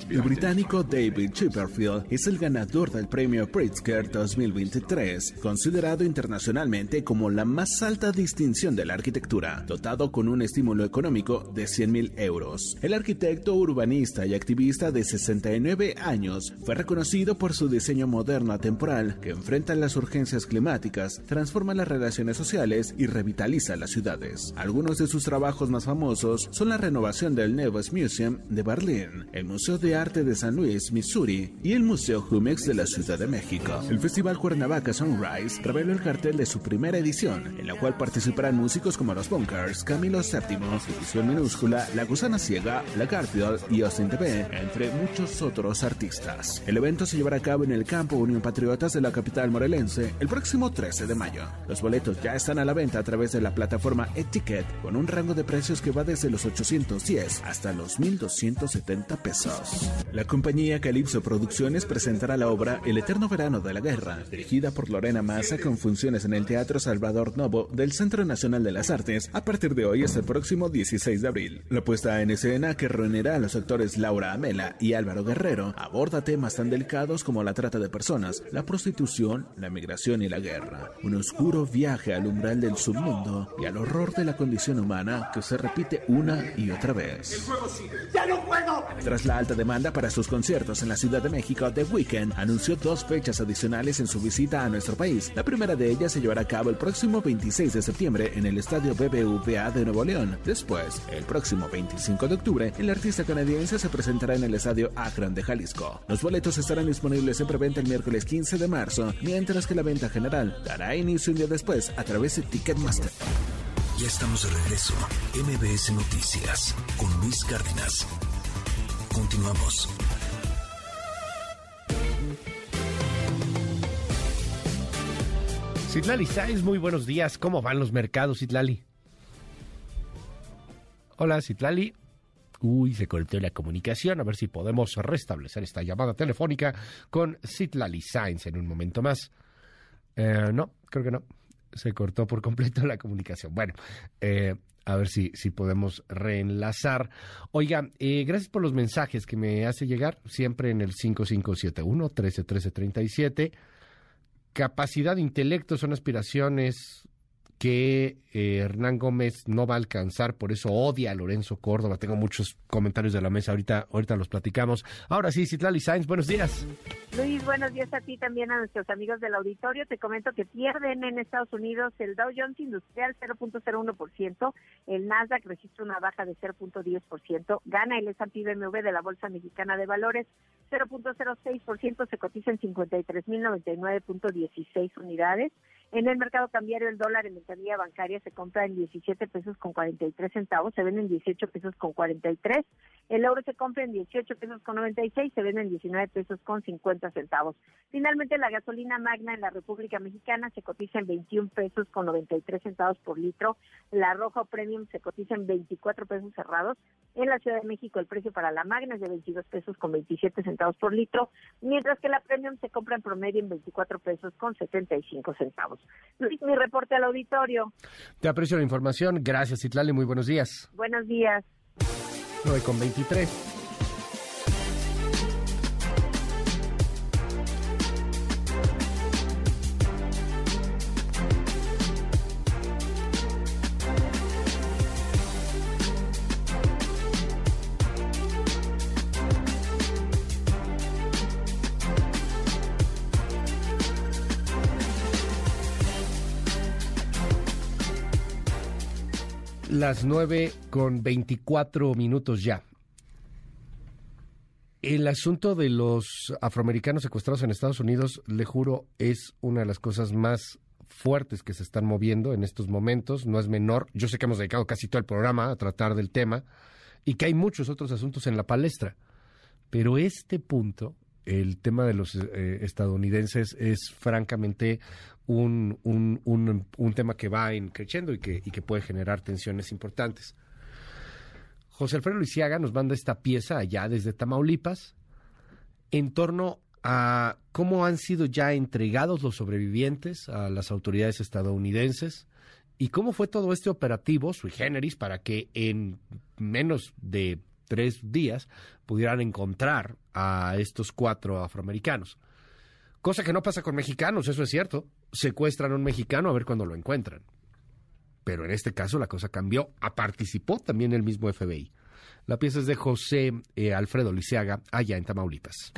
Speaker 4: el británico David Chipperfield es el ganador del premio Pritzker 2023, considerado internacionalmente como la más alta distinción de la arquitectura, dotado con un estímulo económico de 100.000 euros. El arquitecto urbanista y activista de 69 años fue reconocido por su diseño moderno atemporal que enfrenta las urgencias climáticas, transforma las relaciones sociales y revitaliza las ciudades. Algunos de sus trabajos más famosos son la renovación del Nevers Museum de Berlín, el Museo de Arte de San Luis, Missouri y el Museo Jumex de la Ciudad de México. El Festival Cuernavaca Sunrise reveló el cartel de su primera edición, en la cual participarán músicos como Los Bunkers, Camilo VII, División Minúscula, La Gusana Ciega, La Garfield y Austin TV, entre muchos otros artistas. El evento se llevará a cabo en el campo Unión Patriotas de la capital morelense el próximo 13 de mayo. Los boletos ya están a la venta a través de la plataforma Eticket con un rango de precios que va desde los 810 hasta los 1000 1.270 pesos. La compañía Calypso Producciones presentará la obra El Eterno Verano de la Guerra, dirigida por Lorena Massa con funciones en el Teatro Salvador Novo del Centro Nacional de las Artes a partir de hoy hasta el próximo 16 de abril. La puesta en escena que reunirá a los actores Laura Amela y Álvaro Guerrero aborda temas tan delicados como la trata de personas, la prostitución, la migración y la guerra. Un oscuro viaje al umbral del submundo y al horror de la condición humana que se repite una y otra vez. ¡Ya no puedo! Tras la alta demanda para sus conciertos en la Ciudad de México, The Weeknd anunció dos fechas adicionales en su visita a nuestro país. La primera de ellas se llevará a cabo el próximo 26 de septiembre en el Estadio BBVA de Nuevo León. Después, el próximo 25 de octubre, el artista canadiense se presentará en el Estadio Akron de Jalisco. Los boletos estarán disponibles en preventa el miércoles 15 de marzo, mientras que la venta general dará inicio un día después a través de Ticketmaster.
Speaker 17: Ya estamos de regreso. MBS Noticias con Luis Cárdenas. Continuamos.
Speaker 2: Citlali Sáenz, muy buenos días. ¿Cómo van los mercados, Citlali? Hola, Citlali. Uy, se cortó la comunicación. A ver si podemos restablecer esta llamada telefónica con Citlali Sainz en un momento más. Eh, no, creo que no. Se cortó por completo <laughs> la comunicación. Bueno, eh, a ver si, si podemos reenlazar. Oiga, eh, gracias por los mensajes que me hace llegar, siempre en el 5571 131337. Capacidad intelecto son aspiraciones que eh, Hernán Gómez no va a alcanzar, por eso odia a Lorenzo Córdoba. Tengo muchos comentarios de la mesa, ahorita, ahorita los platicamos. Ahora sí, Citlali Sainz, buenos días.
Speaker 44: Luis, buenos días a ti también, a nuestros amigos del auditorio. Te comento que pierden en Estados Unidos el Dow Jones Industrial 0.01%, el Nasdaq registra una baja de 0.10%, gana el S&P BMW de la Bolsa Mexicana de Valores 0.06%, se cotiza en 53.099.16 unidades. En el mercado cambiario, el dólar en ventanilla bancaria se compra en 17 pesos con 43 centavos, se vende en 18 pesos con 43. El euro se compra en 18 pesos con 96, se vende en 19 pesos con 50 centavos. Finalmente, la gasolina magna en la República Mexicana se cotiza en 21 pesos con 93 centavos por litro. La roja premium se cotiza en 24 pesos cerrados. En la Ciudad de México, el precio para la magna es de 22 pesos con 27 centavos por litro, mientras que la premium se compra en promedio en 24 pesos con 75 centavos. Luis, mi reporte al auditorio.
Speaker 2: Te aprecio la información. Gracias, Itlali. Muy buenos días.
Speaker 44: Buenos días.
Speaker 2: 9 con 23. Las nueve con veinticuatro minutos ya. El asunto de los afroamericanos secuestrados en Estados Unidos, le juro, es una de las cosas más fuertes que se están moviendo en estos momentos. No es menor. Yo sé que hemos dedicado casi todo el programa a tratar del tema y que hay muchos otros asuntos en la palestra. Pero este punto, el tema de los eh, estadounidenses, es francamente un, un, un, tema que va creciendo y que, y que puede generar tensiones importantes. José Alfredo Luisiaga nos manda esta pieza allá desde Tamaulipas en torno a cómo han sido ya entregados los sobrevivientes a las autoridades estadounidenses y cómo fue todo este operativo sui generis para que en menos de tres días pudieran encontrar a estos cuatro afroamericanos. Cosa que no pasa con mexicanos, eso es cierto. Secuestran a un mexicano a ver cuándo lo encuentran. Pero en este caso la cosa cambió. A participó también el mismo FBI. La pieza es de José eh, Alfredo Liceaga, allá en Tamaulipas.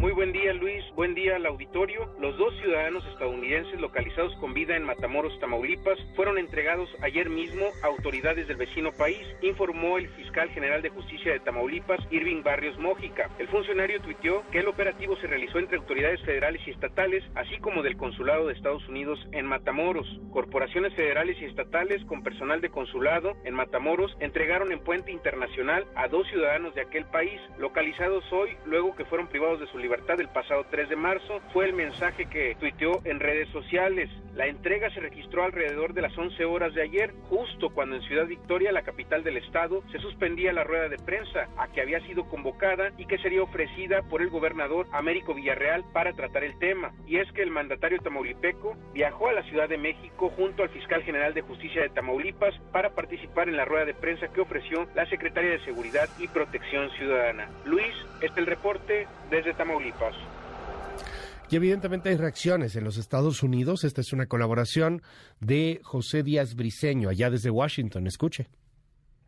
Speaker 45: Muy buen día Luis, buen día al auditorio. Los dos ciudadanos estadounidenses localizados con vida en Matamoros, Tamaulipas, fueron entregados ayer mismo a autoridades del vecino país, informó el fiscal general de justicia de Tamaulipas, Irving Barrios Mójica. El funcionario tuiteó que el operativo se realizó entre autoridades federales y estatales, así como del consulado de Estados Unidos en Matamoros. Corporaciones federales y estatales con personal de consulado en Matamoros entregaron en Puente Internacional a dos ciudadanos de aquel país, localizados hoy luego que fueron privados de su libertad el pasado 3 de marzo fue el mensaje que tuiteó en redes sociales. La entrega se registró alrededor de las 11 horas de ayer, justo cuando en Ciudad Victoria, la capital del estado, se suspendía la rueda de prensa a que había sido convocada y que sería ofrecida por el gobernador Américo Villarreal para tratar el tema. Y es que el mandatario tamaulipeco viajó a la Ciudad de México junto al fiscal general de justicia de Tamaulipas para participar en la rueda de prensa que ofreció la secretaria de Seguridad y Protección Ciudadana. Luis, este es el reporte desde Tamaulipas.
Speaker 2: Y evidentemente hay reacciones en los Estados Unidos. Esta es una colaboración de José Díaz Briceño, allá desde Washington. Escuche.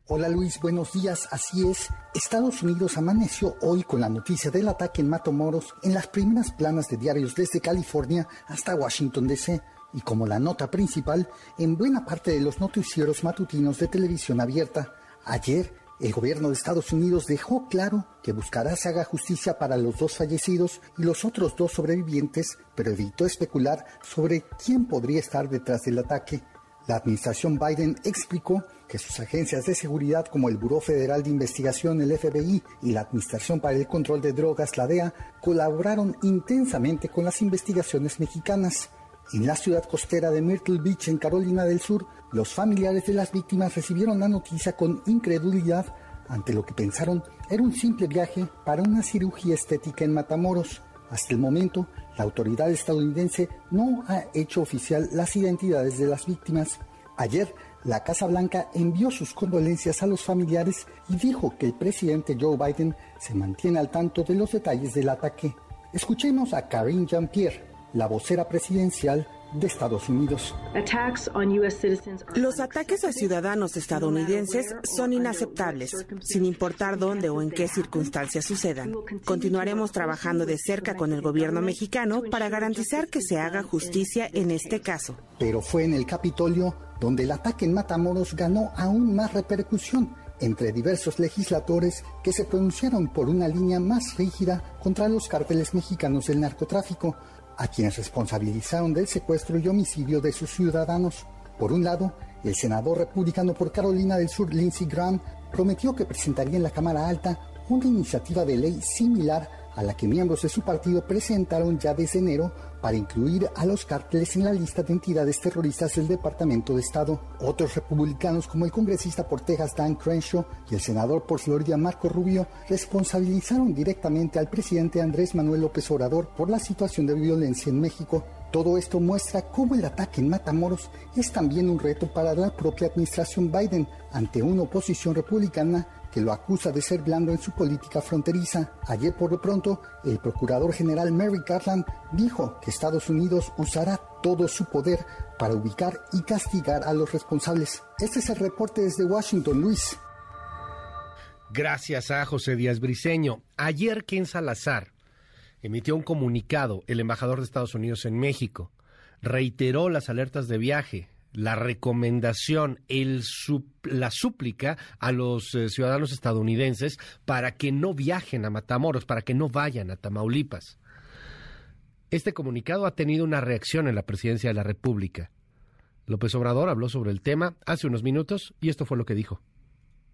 Speaker 46: Hola Luis, buenos días. Así es, Estados Unidos amaneció hoy con la noticia del ataque en Matamoros en las primeras planas de diarios desde California hasta Washington DC y como la nota principal en buena parte de los noticieros matutinos de televisión abierta. Ayer, el gobierno de Estados Unidos dejó claro que buscará se haga justicia para los dos fallecidos y los otros dos sobrevivientes, pero evitó especular sobre quién podría estar detrás del ataque. La administración Biden explicó que sus agencias de seguridad como el Buró Federal de Investigación, el FBI, y la Administración para el Control de Drogas, la DEA, colaboraron intensamente con las investigaciones mexicanas. En la ciudad costera de Myrtle Beach, en Carolina del Sur, los familiares de las víctimas recibieron la noticia con incredulidad ante lo que pensaron era un simple viaje para una cirugía estética en Matamoros. Hasta el momento, la autoridad estadounidense no ha hecho oficial las identidades de las víctimas. Ayer, la Casa Blanca envió sus condolencias a los familiares y dijo que el presidente Joe Biden se mantiene al tanto de los detalles del ataque. Escuchemos a Karine Jean-Pierre, la vocera presidencial de Estados Unidos.
Speaker 47: Los ataques a ciudadanos estadounidenses son inaceptables, sin importar dónde o en qué circunstancias sucedan. Continuaremos trabajando de cerca con el gobierno mexicano para garantizar que se haga justicia en este caso.
Speaker 46: Pero fue en el Capitolio donde el ataque en Matamoros ganó aún más repercusión entre diversos legisladores que se pronunciaron por una línea más rígida contra los cárteles mexicanos del narcotráfico, a quienes responsabilizaron del secuestro y homicidio de sus ciudadanos. Por un lado, el senador republicano por Carolina del Sur, Lindsey Graham, prometió que presentaría en la Cámara Alta una iniciativa de ley similar a la que miembros de su partido presentaron ya desde enero para incluir a los cárteles en la lista de entidades terroristas del Departamento de Estado. Otros republicanos, como el congresista por Texas Dan Crenshaw y el senador por Florida Marco Rubio, responsabilizaron directamente al presidente Andrés Manuel López Obrador por la situación de violencia en México. Todo esto muestra cómo el ataque en Matamoros es también un reto para la propia administración Biden ante una oposición republicana que lo acusa de ser blando en su política fronteriza. Ayer por lo pronto, el procurador general Mary Garland dijo que Estados Unidos usará todo su poder para ubicar y castigar a los responsables. Este es el reporte desde Washington, Luis.
Speaker 2: Gracias a José Díaz Briceño. Ayer Ken Salazar emitió un comunicado, el embajador de Estados Unidos en México. Reiteró las alertas de viaje la recomendación, el la súplica a los eh, ciudadanos estadounidenses para que no viajen a Matamoros, para que no vayan a Tamaulipas. Este comunicado ha tenido una reacción en la presidencia de la República. López Obrador habló sobre el tema hace unos minutos y esto fue lo que dijo.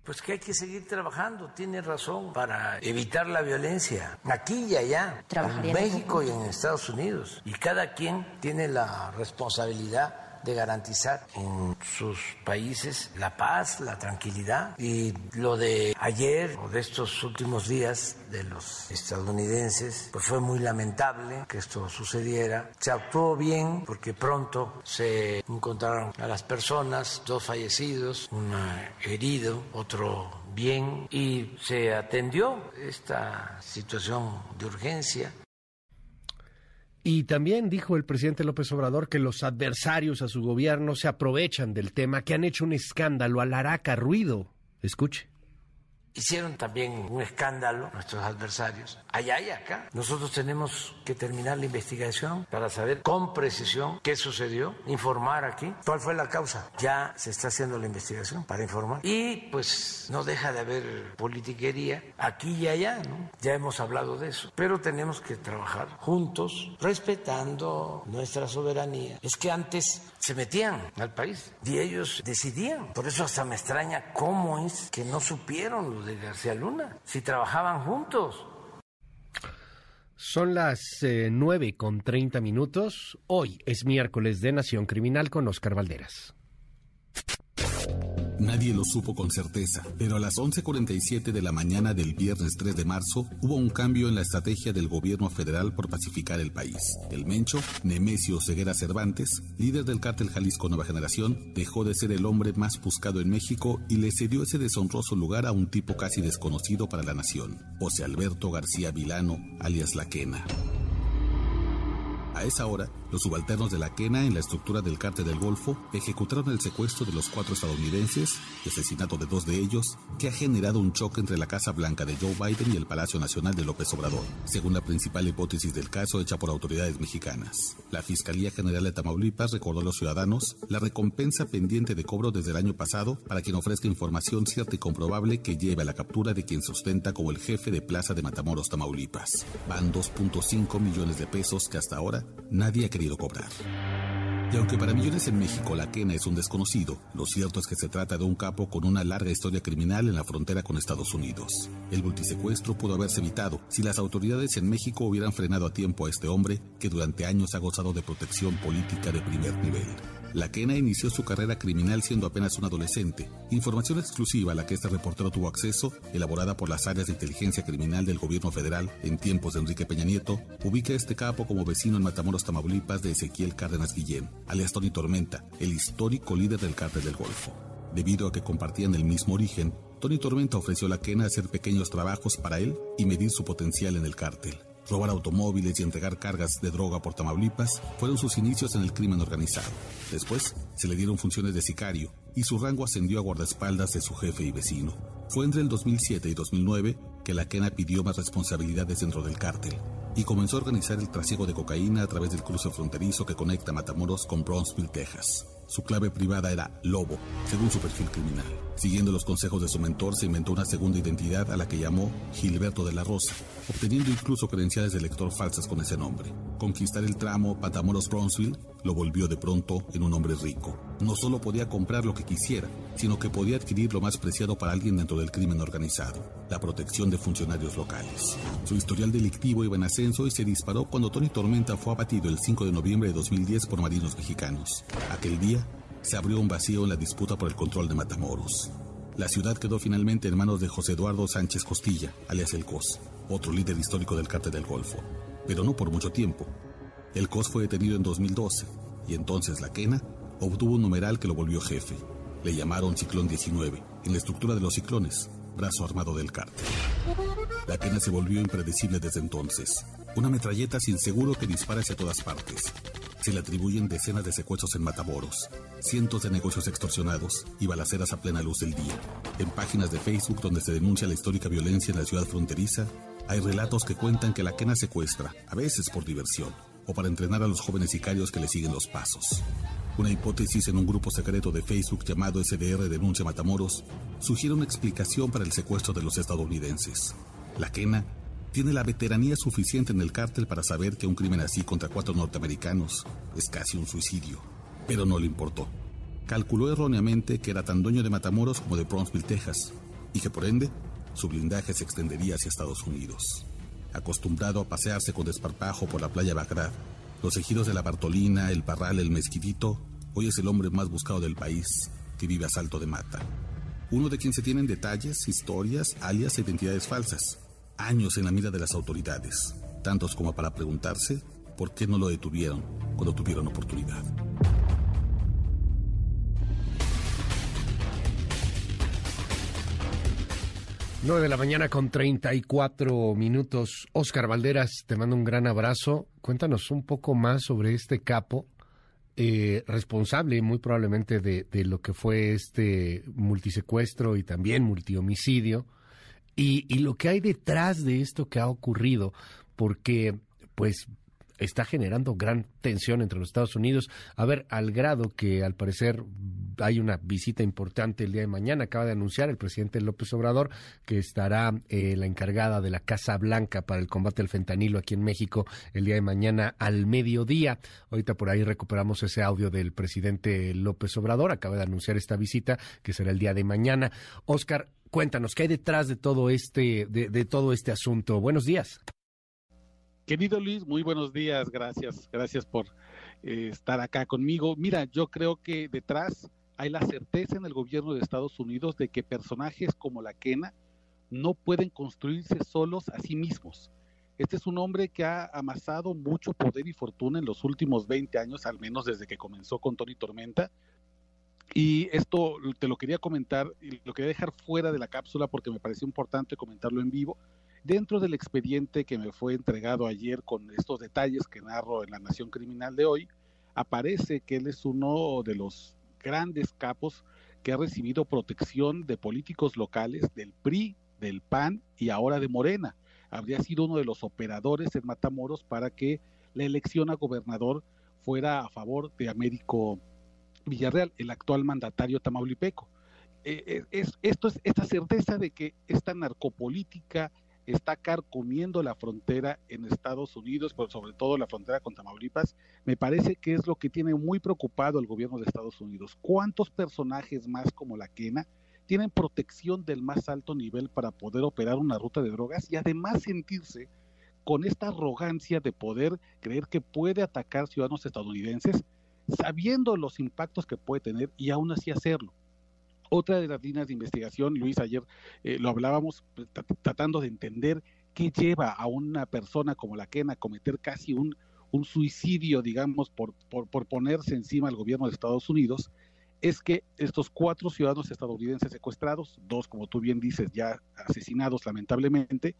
Speaker 21: Pues que hay que seguir trabajando, tiene razón, para evitar la violencia, aquí y allá, en México y en Estados Unidos. Y cada quien tiene la responsabilidad de garantizar en sus países la paz, la tranquilidad. Y lo de ayer o de estos últimos días de los estadounidenses, pues fue muy lamentable que esto sucediera. Se actuó bien porque pronto se encontraron a las personas, dos fallecidos, un herido, otro bien y se atendió esta situación de urgencia.
Speaker 2: Y también dijo el presidente López Obrador que los adversarios a su gobierno se aprovechan del tema, que han hecho un escándalo, alaraca, ruido. Escuche.
Speaker 21: Hicieron también un escándalo nuestros adversarios, allá y acá. Nosotros tenemos que terminar la investigación para saber con precisión qué sucedió, informar aquí cuál fue la causa. Ya se está haciendo la investigación para informar. Y pues no deja de haber politiquería aquí y allá, ¿no? Ya hemos hablado de eso. Pero tenemos que trabajar juntos, respetando nuestra soberanía. Es que antes se metían al país y ellos decidían. Por eso hasta me extraña cómo es que no supieron de García Luna, si trabajaban juntos.
Speaker 2: Son las eh, nueve con treinta minutos. Hoy es miércoles de Nación Criminal con Oscar Valderas.
Speaker 1: Nadie lo supo con certeza, pero a las 11.47 de la mañana del viernes 3 de marzo hubo un cambio en la estrategia del gobierno federal por pacificar el país. El Mencho, Nemesio Ceguera Cervantes, líder del cártel Jalisco Nueva Generación, dejó de ser el hombre más buscado en México y le cedió ese deshonroso lugar a un tipo casi desconocido para la nación, José Alberto García Vilano, alias La Quena. A esa hora, los subalternos de la Quena en la estructura del cártel del Golfo ejecutaron el secuestro de los cuatro estadounidenses y asesinato de dos de ellos, que ha generado un choque entre la Casa Blanca de Joe Biden y el Palacio Nacional de López Obrador, según la principal hipótesis del caso hecha por autoridades mexicanas. La Fiscalía General de Tamaulipas recordó a los ciudadanos la recompensa pendiente de cobro desde el año pasado para quien ofrezca información cierta y comprobable que lleve a la captura de quien sustenta como el jefe de plaza de Matamoros, Tamaulipas. Van 2.5 millones de pesos que hasta ahora nadie ha querido cobrar. Y aunque para millones en México la quena es un desconocido, lo cierto es que se trata de un capo con una larga historia criminal en la frontera con Estados Unidos. El multisecuestro pudo haberse evitado si las autoridades en México hubieran frenado a tiempo a este hombre que durante años ha gozado de protección política de primer nivel. La Quena inició su carrera criminal siendo apenas un adolescente. Información exclusiva a la que este reportero tuvo acceso, elaborada por las áreas de inteligencia criminal del gobierno federal en tiempos de Enrique Peña Nieto, ubica a este capo como vecino en Matamoros, Tamaulipas de Ezequiel Cárdenas Guillén, alias Tony Tormenta, el histórico líder del cártel del Golfo. Debido a que compartían el mismo origen, Tony Tormenta ofreció a la Quena hacer pequeños trabajos para él y medir su potencial en el cártel. Robar automóviles y entregar cargas de droga por Tamaulipas fueron sus inicios en el crimen organizado. Después se le dieron funciones de sicario y su rango ascendió a guardaespaldas de su jefe y vecino. Fue entre el 2007 y 2009 que la Quena pidió más responsabilidades dentro del cártel y comenzó a organizar el trasiego de cocaína a través del cruce fronterizo que conecta Matamoros con Brownsville, Texas. Su clave privada era Lobo, según su perfil criminal. Siguiendo los consejos de su mentor, se inventó una segunda identidad a la que llamó Gilberto de la Rosa, obteniendo incluso credenciales de lector falsas con ese nombre. Conquistar el tramo Matamoros-Brownsville lo volvió de pronto en un hombre rico. No solo podía comprar lo que quisiera, sino que podía adquirir lo más preciado para alguien dentro del crimen organizado, la protección de funcionarios locales. Su historial delictivo iba en ascenso y se disparó cuando Tony Tormenta fue abatido el 5 de noviembre de 2010 por marinos mexicanos. Aquel día se abrió un vacío en la disputa por el control de Matamoros. La ciudad quedó finalmente en manos de José Eduardo Sánchez Costilla, alias El COS, otro líder histórico del cártel del Golfo, pero no por mucho tiempo. El COS fue detenido en 2012 y entonces la Quena obtuvo un numeral que lo volvió jefe. Le llamaron Ciclón 19, en la estructura de los ciclones, brazo armado del cártel. La Quena se volvió impredecible desde entonces. Una metralleta sin seguro que dispara hacia todas partes. Se le atribuyen decenas de secuestros en Matamoros, cientos de negocios extorsionados y balaceras a plena luz del día. En páginas de Facebook donde se denuncia la histórica violencia en la ciudad fronteriza, hay relatos que cuentan que la quena secuestra, a veces por diversión, o para entrenar a los jóvenes sicarios que le siguen los pasos. Una hipótesis en un grupo secreto de Facebook llamado SDR Denuncia Matamoros sugiere una explicación para el secuestro de los estadounidenses. La quena tiene la veteranía suficiente en el cártel para saber que un crimen así contra cuatro norteamericanos es casi un suicidio. Pero no le importó. Calculó erróneamente que era tan dueño de Matamoros como de Brownsville, Texas, y que por ende su blindaje se extendería hacia Estados Unidos. Acostumbrado a pasearse con desparpajo por la playa Bagdad, los ejidos de la Bartolina, el Parral, el Mezquitito, hoy es el hombre más buscado del país que vive a salto de mata. Uno de quien se tienen detalles, historias, alias e identidades falsas. Años en la mira de las autoridades, tantos como para preguntarse por qué no lo detuvieron cuando tuvieron oportunidad.
Speaker 2: 9 de la mañana con 34 minutos. Oscar Valderas, te mando un gran abrazo. Cuéntanos un poco más sobre este capo eh, responsable muy probablemente de, de, lo que fue este multisecuestro y también multihomicidio y, y lo que hay detrás de esto que ha ocurrido, porque pues está generando gran tensión entre los Estados Unidos. A ver, al grado que al parecer hay una visita importante el día de mañana. Acaba de anunciar el presidente López Obrador que estará eh, la encargada de la Casa Blanca para el combate al fentanilo aquí en México el día de mañana al mediodía. Ahorita por ahí recuperamos ese audio del presidente López Obrador. Acaba de anunciar esta visita que será el día de mañana. Oscar, cuéntanos, ¿qué hay detrás de todo este, de, de todo este asunto? Buenos días.
Speaker 48: Querido Luis, muy buenos días, gracias, gracias por eh, estar acá conmigo. Mira, yo creo que detrás hay la certeza en el gobierno de Estados Unidos de que personajes como la Kena no pueden construirse solos a sí mismos. Este es un hombre que ha amasado mucho poder y fortuna en los últimos 20 años, al menos desde que comenzó con Tony Tormenta. Y esto te lo quería comentar y lo quería dejar fuera de la cápsula porque me pareció importante comentarlo en vivo. Dentro del expediente que me fue entregado ayer con estos detalles que narro en la Nación Criminal de hoy, aparece que él es uno de los grandes capos que ha recibido protección de políticos locales del PRI, del PAN y ahora de Morena. Habría sido uno de los operadores en Matamoros para que la elección a gobernador fuera a favor de Américo Villarreal, el actual mandatario tamaulipeco. Eh, esto es esta certeza de que esta narcopolítica está carcomiendo la frontera en Estados Unidos, pero sobre todo la frontera con Tamaulipas, me parece que es lo que tiene muy preocupado el gobierno de Estados Unidos. ¿Cuántos personajes más como la Quena tienen protección del más alto nivel para poder operar una ruta de drogas y además sentirse con esta arrogancia de poder creer que puede atacar ciudadanos estadounidenses sabiendo los impactos que puede tener y aún así hacerlo. Otra de las líneas de investigación, Luis, ayer eh, lo hablábamos pues, tratando de entender qué lleva a una persona como la Ken a cometer casi un, un suicidio, digamos, por, por, por, ponerse encima al gobierno de Estados Unidos, es que estos cuatro ciudadanos estadounidenses secuestrados, dos, como tú bien dices, ya asesinados lamentablemente,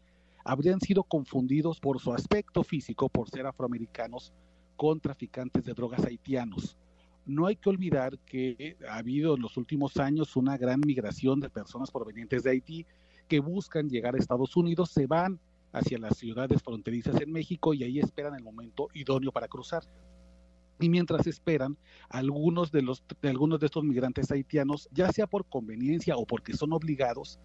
Speaker 48: habrían sido confundidos por su aspecto físico, por ser afroamericanos, con traficantes de drogas haitianos. No hay que olvidar que ha habido en los últimos años una gran migración de personas provenientes de Haití que buscan llegar a Estados Unidos, se van hacia las ciudades fronterizas en México y ahí esperan el momento idóneo para cruzar. Y mientras esperan, algunos de, los, algunos de estos migrantes haitianos, ya sea por conveniencia o porque son obligados,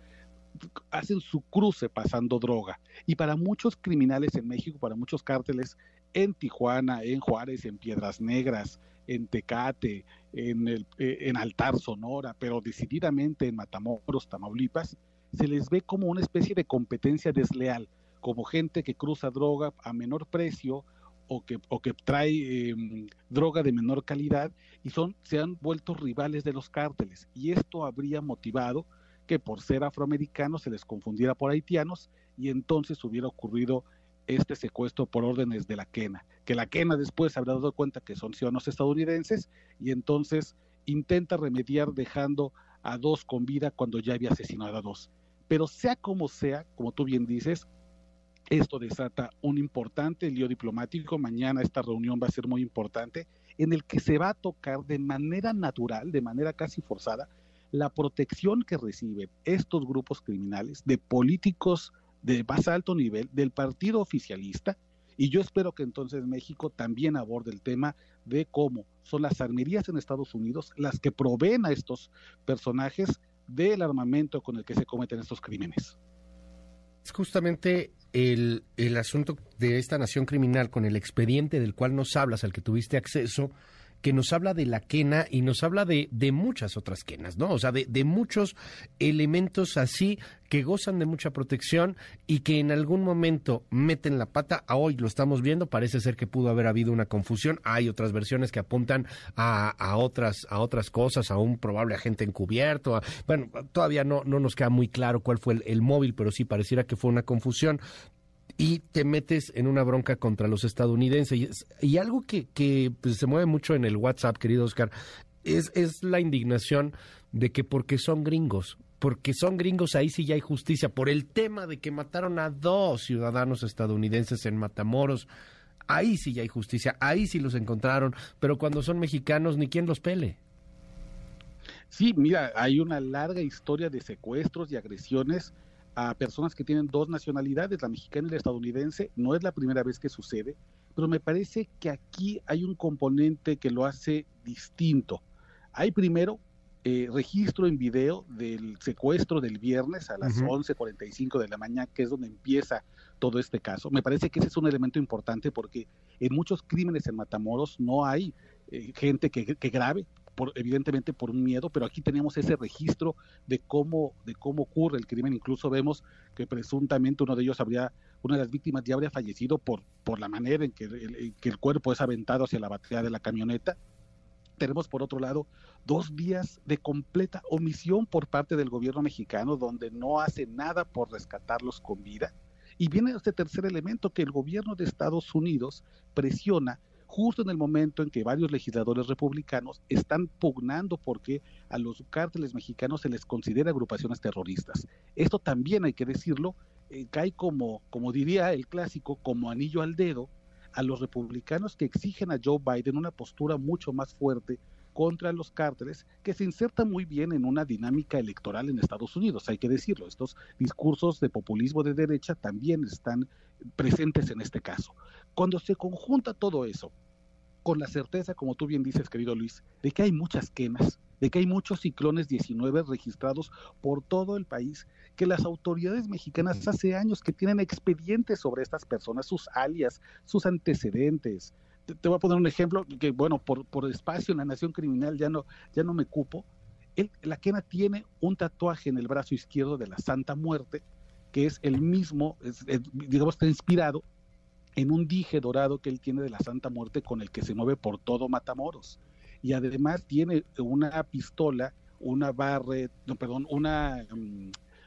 Speaker 48: hacen su cruce pasando droga. Y para muchos criminales en México, para muchos cárteles en Tijuana, en Juárez, en Piedras Negras, en Tecate, en, el, eh, en Altar Sonora, pero decididamente en Matamoros, Tamaulipas, se les ve como una especie de competencia desleal, como gente que cruza droga a menor precio o que, o que trae em, droga de menor calidad y son, se han vuelto rivales de los cárteles. Y esto habría motivado que por ser afroamericanos se les confundiera por haitianos y entonces hubiera ocurrido este secuestro por órdenes de la quena, que la quena después habrá dado cuenta que son ciudadanos estadounidenses y entonces intenta remediar dejando a dos con vida cuando ya había asesinado a dos. Pero sea como sea, como tú bien dices, esto desata un importante lío diplomático. Mañana esta reunión va a ser muy importante en el que se va a tocar de manera natural, de manera casi forzada, la protección que reciben estos grupos criminales de políticos de más alto nivel del partido oficialista y yo espero que entonces México también aborde el tema de cómo son las armerías en Estados Unidos las que proveen a estos personajes del armamento con el que se cometen estos crímenes.
Speaker 2: Es justamente el, el asunto de esta nación criminal con el expediente del cual nos hablas, al que tuviste acceso, que nos habla de la quena y nos habla de, de muchas otras quenas, ¿no? O sea, de, de, muchos elementos así que gozan de mucha protección y que en algún momento meten la pata. A hoy lo estamos viendo, parece ser que pudo haber habido una confusión. Hay otras versiones que apuntan a, a otras, a otras cosas, a un probable agente encubierto. bueno, todavía no, no nos queda muy claro cuál fue el, el móvil, pero sí pareciera que fue una confusión y te metes en una bronca contra los estadounidenses. Y, algo que, que pues, se mueve mucho en el WhatsApp, querido Oscar, es, es la indignación de que porque son gringos, porque son gringos, ahí sí ya hay justicia, por el tema de que mataron a dos ciudadanos estadounidenses en Matamoros, ahí sí ya hay justicia, ahí sí los encontraron, pero cuando son mexicanos, ni quien los pele.
Speaker 48: Sí, mira, hay una larga historia de secuestros y agresiones a personas que tienen dos nacionalidades, la mexicana y la estadounidense. No es la primera vez que sucede, pero me parece que aquí hay un componente que lo hace distinto. Hay primero eh, registro en video del secuestro del viernes a las uh -huh. 11.45 de la mañana, que es donde empieza todo este caso. Me parece que ese es un elemento importante porque en muchos crímenes en Matamoros no hay eh, gente que, que grabe, por, evidentemente por un miedo, pero aquí tenemos ese registro de cómo, de cómo ocurre el crimen. Incluso vemos que presuntamente uno de ellos habría, una de las víctimas ya habría fallecido por, por la manera en que el, en que el cuerpo es aventado hacia la batería de la camioneta. Tenemos por otro lado dos días de completa omisión por parte del gobierno mexicano donde no hace nada por rescatarlos con vida. Y viene este tercer elemento que el gobierno de Estados Unidos presiona justo en el momento en que varios legisladores republicanos están pugnando porque a los cárteles mexicanos se les considera agrupaciones terroristas. Esto también hay que decirlo, eh, cae como, como diría el clásico, como anillo al dedo a los republicanos que exigen a Joe Biden una postura mucho más fuerte contra los cárteles, que se inserta muy bien en una dinámica electoral en Estados Unidos, hay que decirlo. Estos discursos de populismo de derecha también están presentes en este caso. Cuando se conjunta todo eso con la certeza, como tú bien dices, querido Luis, de que hay muchas quemas, de que hay muchos ciclones 19 registrados por todo el país, que las autoridades mexicanas hace años que tienen expedientes sobre estas personas, sus alias, sus antecedentes. Te, te voy a poner un ejemplo que, bueno, por, por espacio en la nación criminal ya no, ya no me cupo. Él, la quena tiene un tatuaje en el brazo izquierdo de la Santa Muerte, que es el mismo, es, es, digamos, está inspirado en un dije dorado que él tiene de la Santa Muerte con el que se mueve por todo Matamoros. y además tiene una pistola, una barre, no, perdón, una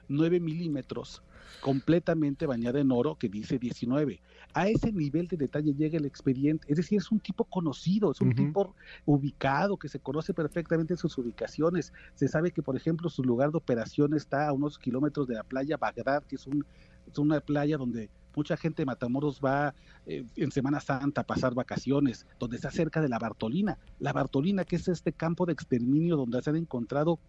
Speaker 48: 9 mm, milímetros completamente bañada en oro que dice 19. A ese nivel de detalle llega el expediente, es decir, es un tipo conocido, es un tipo ubicado, que se conoce perfectamente sus ubicaciones. Se sabe que, por ejemplo, su lugar de operación está a unos kilómetros de la playa Bagdad, que es, un, es una playa donde mucha gente de Matamoros va eh, en Semana Santa a pasar vacaciones, donde está cerca de la Bartolina. La Bartolina, que es este campo de exterminio donde se han encontrado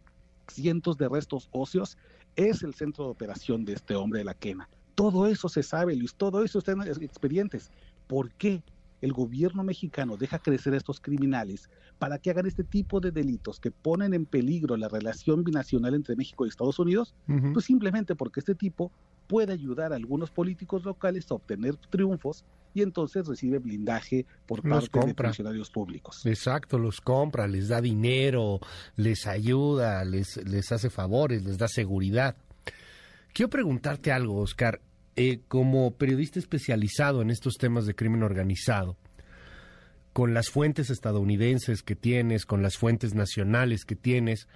Speaker 48: cientos de restos óseos, es el centro de operación de este hombre de la quena. Todo eso se sabe, Luis, todo eso está en expedientes. ¿Por qué el gobierno mexicano deja crecer a estos criminales para que hagan este tipo de delitos que ponen en peligro la relación binacional entre México y Estados Unidos? Pues simplemente porque este tipo puede ayudar a algunos políticos locales a obtener triunfos y entonces recibe blindaje por parte de funcionarios públicos.
Speaker 2: Exacto, los compra, les da dinero, les ayuda, les, les hace favores, les da seguridad. Quiero preguntarte algo, Oscar. Eh, como periodista especializado en estos temas de crimen organizado, con las fuentes estadounidenses que tienes, con las fuentes nacionales que tienes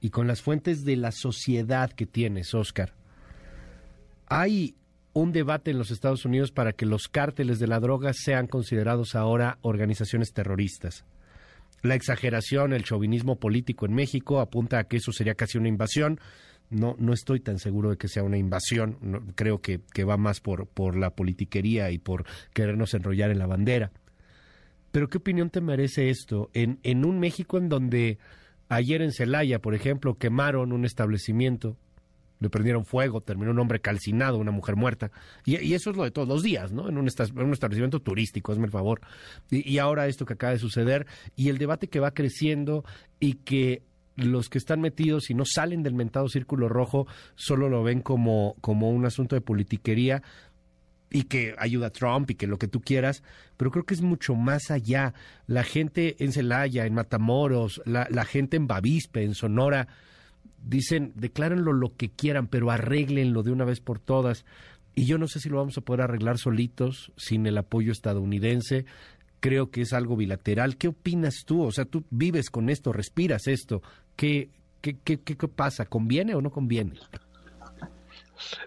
Speaker 2: y con las fuentes de la sociedad que tienes, Oscar, hay un debate en los Estados Unidos para que los cárteles de la droga sean considerados ahora organizaciones terroristas. La exageración, el chauvinismo político en México apunta a que eso sería casi una invasión. No, no estoy tan seguro de que sea una invasión. creo que, va más por, por la politiquería y por querernos enrollar en la bandera. Pero ¿qué opinión te merece esto? En, en un México en donde ayer en Celaya, por ejemplo, quemaron un establecimiento le prendieron fuego, terminó un hombre calcinado, una mujer muerta. Y, eso es lo de todos los días, ¿no? En un, establecimiento turístico, hazme el favor. Y, ahora esto que acaba de suceder y el debate que va creciendo y que los que están metidos y no salen del mentado círculo rojo solo lo ven como, como un asunto de politiquería y que ayuda a Trump y que lo que tú quieras, pero creo que es mucho más allá. La gente en Celaya, en Matamoros, la, la gente en Bavispe, en Sonora, dicen, declárenlo lo que quieran, pero arréglenlo de una vez por todas. Y yo no sé si lo vamos a poder arreglar solitos, sin el apoyo estadounidense. Creo que es algo bilateral. ¿Qué opinas tú? O sea, tú vives con esto, respiras esto. ¿Qué, qué, qué, qué pasa? ¿Conviene o no conviene?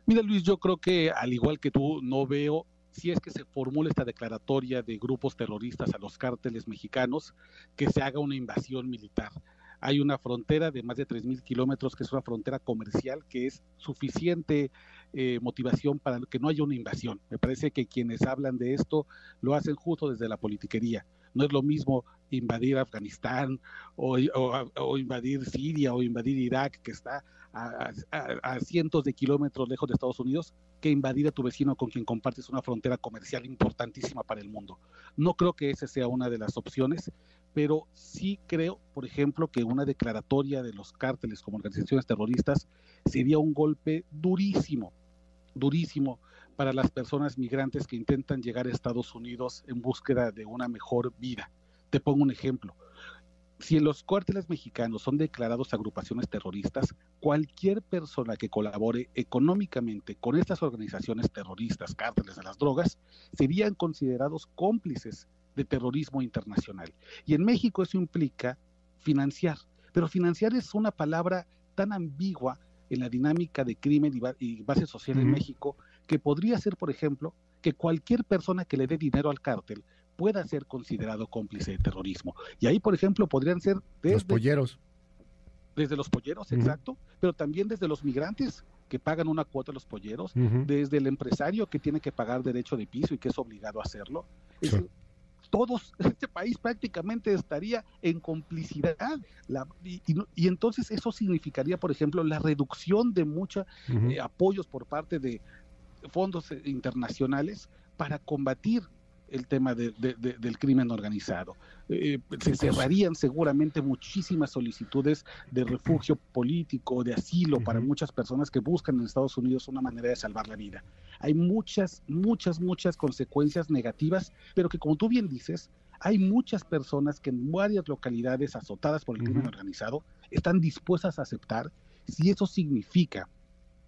Speaker 48: Mira, Luis, yo creo que al igual que tú, no veo si es que se formula esta declaratoria de grupos terroristas a los cárteles mexicanos, que se haga una invasión militar hay una frontera de más de 3.000 kilómetros que es una frontera comercial que es suficiente eh, motivación para que no haya una invasión. Me parece que quienes hablan de esto lo hacen justo desde la politiquería. No es lo mismo invadir Afganistán o, invadir Siria o invadir Irak, que está a, cientos de kilómetros lejos de Estados Unidos, que invadir a tu vecino con quien compartes una frontera comercial importantísima para el mundo. No creo que esa sea una de las opciones, pero sí creo, por ejemplo, que una declaratoria de los cárteles como organizaciones terroristas sería un golpe durísimo, durísimo para las personas migrantes que intentan llegar a Estados Unidos en búsqueda de una mejor vida. Te pongo un ejemplo. Si los cárteles mexicanos son declarados agrupaciones terroristas, cualquier persona que colabore económicamente con estas organizaciones terroristas, cárteles de las drogas, serían considerados cómplices de terrorismo internacional. Y en México eso implica financiar, pero financiar es una palabra tan ambigua en la dinámica de crimen y, base social en México que podría ser, por ejemplo, que cualquier persona que le dé dinero al cártel pueda ser considerado cómplice de terrorismo. Y ahí, por ejemplo, podrían ser
Speaker 2: desde los polleros.
Speaker 48: Desde los polleros, exacto, pero también desde los migrantes que pagan una cuota a los polleros, desde el empresario que tiene que pagar derecho de piso y que es obligado a hacerlo todos, <laughs> este país prácticamente estaría en complicidad. y, entonces eso significaría, por ejemplo, la reducción de muchos eh, apoyos por parte de fondos eh, internacionales para combatir el tema de, del crimen organizado. Eh, se cerrarían seguramente muchísimas solicitudes de refugio político, de asilo para muchas personas que buscan en Estados Unidos una manera de salvar la vida. Hay muchas, muchas, muchas consecuencias negativas, pero que como tú bien dices, hay muchas personas que en varias localidades azotadas por el crimen organizado están dispuestas a aceptar si eso significa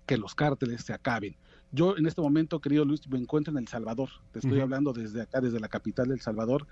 Speaker 48: que los cárteles se acaben. Yo en este momento, querido Luis, me encuentro en El Salvador. Te estoy hablando desde acá, desde la capital del Salvador.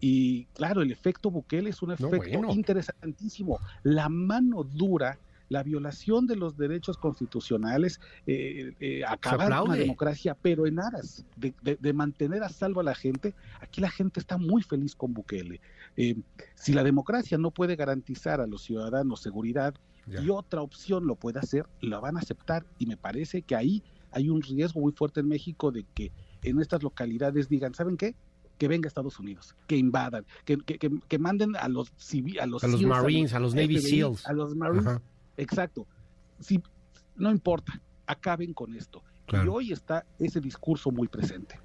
Speaker 48: Y claro, el efecto Bukele es un efecto interesantísimo. La mano dura la violación de los derechos constitucionales, eh, eh, acabar con la democracia, pero en aras de, mantener a salvo a la gente, aquí la gente está muy feliz con Bukele. Eh, si la democracia no puede garantizar a los ciudadanos seguridad y otra opción lo puede hacer, la van a aceptar y me parece que ahí hay un riesgo muy fuerte en México de que en estas localidades digan, ¿saben qué? que venga Estados Unidos, que invadan, que, que, que, manden a los a los,
Speaker 2: a los Marines, a los, Navy SEALs,
Speaker 48: a los Marines, exacto. Si no importa, acaben con esto. Y hoy está ese discurso muy presente.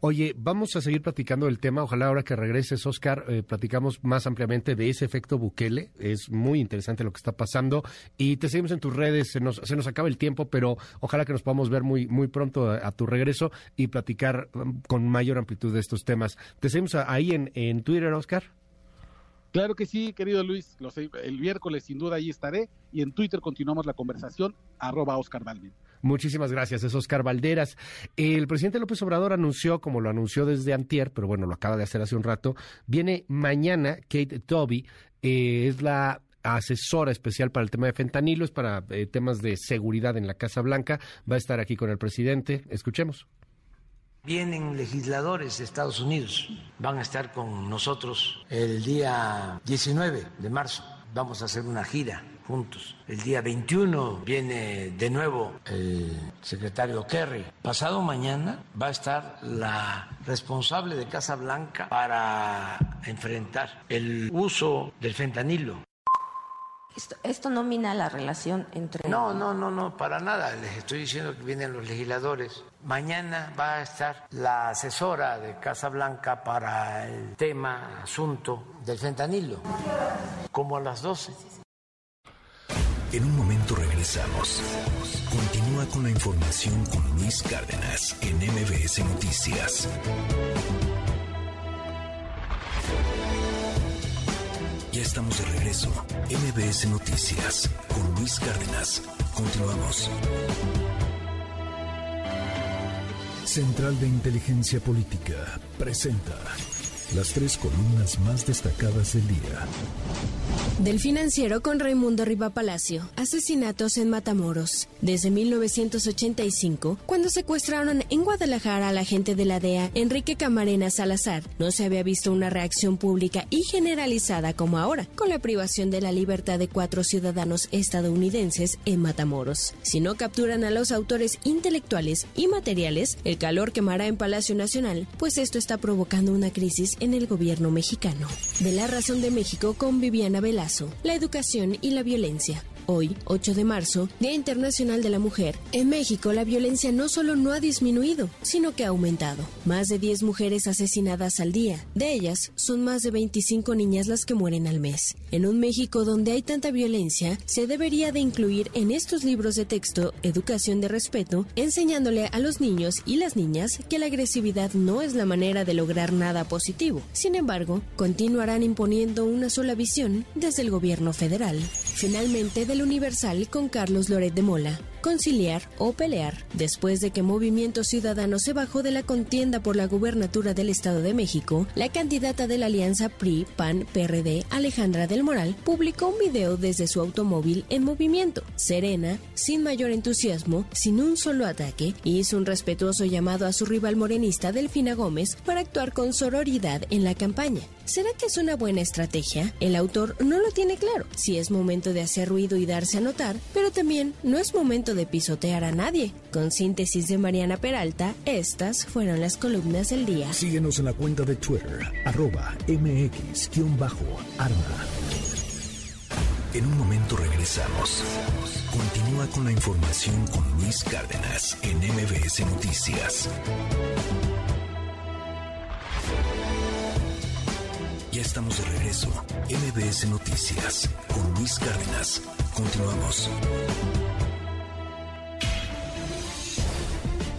Speaker 2: Oye, vamos a seguir platicando del tema. Ojalá ahora que regreses, Oscar, eh, platicamos más ampliamente de ese efecto Bukele. Es muy interesante lo que está pasando. Y te seguimos en tus redes. Se nos, se nos acaba el tiempo, pero ojalá que nos podamos ver muy, muy pronto a, tu regreso y platicar um, con mayor amplitud de estos temas. Te seguimos ahí en, en Twitter, Oscar.
Speaker 48: Claro que sí, querido Luis. el miércoles sin duda ahí estaré y en Twitter continuamos la conversación, arroba Oscar Dalvin.
Speaker 2: Muchísimas gracias, es Oscar Valderas. El presidente López Obrador anunció, como lo anunció desde antier, pero bueno, lo acaba de hacer hace un rato, viene mañana Kate Toby, eh, es la asesora especial para el tema de fentanilo, es para eh, temas de seguridad en la Casa Blanca, va a estar aquí con el presidente. Escuchemos.
Speaker 21: Vienen legisladores de Estados Unidos, van a estar con nosotros el día 19 de marzo. Vamos a hacer una gira juntos. El día 21 viene de nuevo el secretario Kerry. Pasado mañana va a estar la responsable de Casa Blanca para enfrentar el uso del fentanilo.
Speaker 49: Esto, esto, no mina la relación entre...
Speaker 21: No, no, no, no, para nada. Les estoy diciendo que vienen los legisladores. Mañana va a estar la asesora de Casa Blanca para el tema, asunto del fentanilo, como a las 12.
Speaker 17: En un momento regresamos. Continúa con la información con Luis Cárdenas en MBS Noticias. Ya estamos de regreso. MBS Noticias con Luis Cárdenas. Continuamos. Central de Inteligencia Política presenta las tres columnas más destacadas del día.
Speaker 16: Del financiero con Raimundo Riva Palacio. Asesinatos en Matamoros. Desde 1985, cuando secuestraron en Guadalajara a la gente de la DEA, Enrique Camarena Salazar, no se había visto una reacción pública y generalizada como ahora, con la privación de la libertad de cuatro ciudadanos estadounidenses en Matamoros. Si no capturan a los autores intelectuales y materiales, el calor quemará en Palacio Nacional, pues esto está provocando una crisis en el gobierno mexicano. De la razón de México con Viviana Velazo, la educación y la violencia. Hoy, 8 de marzo, Día Internacional de la Mujer, en México la violencia no solo no ha disminuido, sino que ha aumentado. Más de 10 mujeres asesinadas al día. De ellas, son más de 25 niñas las que mueren al mes. En un México donde hay tanta violencia, se debería de incluir en estos libros de texto educación de respeto, enseñándole a los niños y las niñas que la agresividad no es la manera de lograr nada positivo. Sin embargo, continuarán imponiendo una sola visión desde el gobierno federal. Finalmente, del Universal con Carlos Loret de Mola conciliar o pelear. Después de que Movimiento Ciudadano se bajó de la contienda por la gubernatura del Estado de México, la candidata de la alianza PRI, PAN, PRD, Alejandra del Moral, publicó un video desde su automóvil en movimiento. Serena, sin mayor entusiasmo, sin un solo ataque, hizo un respetuoso llamado a su rival morenista Delfina Gómez para actuar con sororidad en la campaña. ¿Será que es una buena estrategia? El autor no lo tiene claro. Si es momento de hacer ruido y darse a notar, pero también no es momento de pisotear a nadie. Con síntesis de Mariana Peralta, estas fueron las columnas del día.
Speaker 17: Síguenos en la cuenta de Twitter, arroba mx-arma. En un momento regresamos. Continúa con la información con Luis Cárdenas en MBS Noticias. Ya estamos de regreso. MBS Noticias con Luis Cárdenas. Continuamos.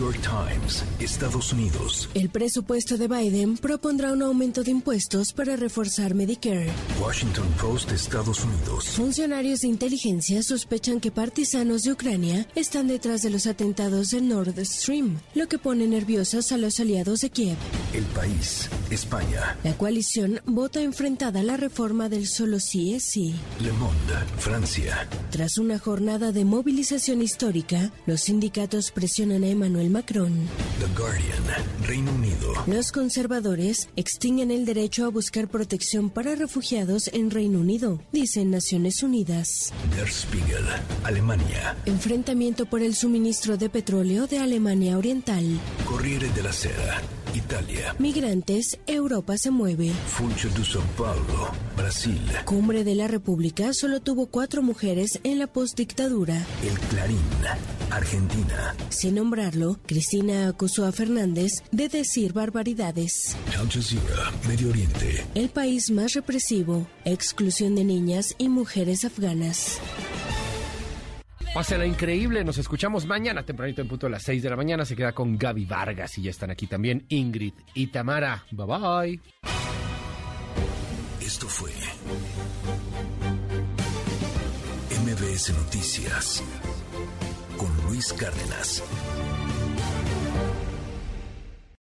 Speaker 17: York Times, Estados Unidos.
Speaker 16: El presupuesto de Biden propondrá un aumento de impuestos para reforzar Medicare.
Speaker 17: Washington Post, Estados Unidos.
Speaker 16: Funcionarios de inteligencia sospechan que partisanos de Ucrania están detrás de los atentados de Nord Stream, lo que pone nerviosos a los aliados de Kiev.
Speaker 17: El país, España.
Speaker 16: La coalición vota enfrentada a la reforma del solo sí es sí.
Speaker 17: Le Monde, Francia.
Speaker 16: Tras una jornada de movilización histórica, los sindicatos presionan a Emmanuel Macron.
Speaker 17: The Guardian, Reino Unido.
Speaker 16: Los conservadores extinguen el derecho a buscar protección para refugiados en Reino Unido, dicen Naciones Unidas.
Speaker 17: Der Spiegel, Alemania.
Speaker 16: Enfrentamiento por el suministro de petróleo de Alemania Oriental.
Speaker 17: Corriere della Sera, Italia.
Speaker 16: Migrantes, Europa se mueve.
Speaker 17: Funcho de São Paulo, Brasil.
Speaker 16: Cumbre de la República solo tuvo cuatro mujeres en la postdictadura.
Speaker 17: El Clarín, Argentina.
Speaker 16: Sin nombrarlo, Cristina acusó a Fernández de decir barbaridades.
Speaker 17: Al Jazeera, Medio Oriente.
Speaker 16: El país más represivo, exclusión de niñas y mujeres afganas.
Speaker 2: Pásenla increíble, nos escuchamos mañana tempranito en punto a las 6 de la mañana. Se queda con Gaby Vargas y ya están aquí también Ingrid y Tamara. Bye bye.
Speaker 17: Esto fue MBS Noticias con Luis Cárdenas.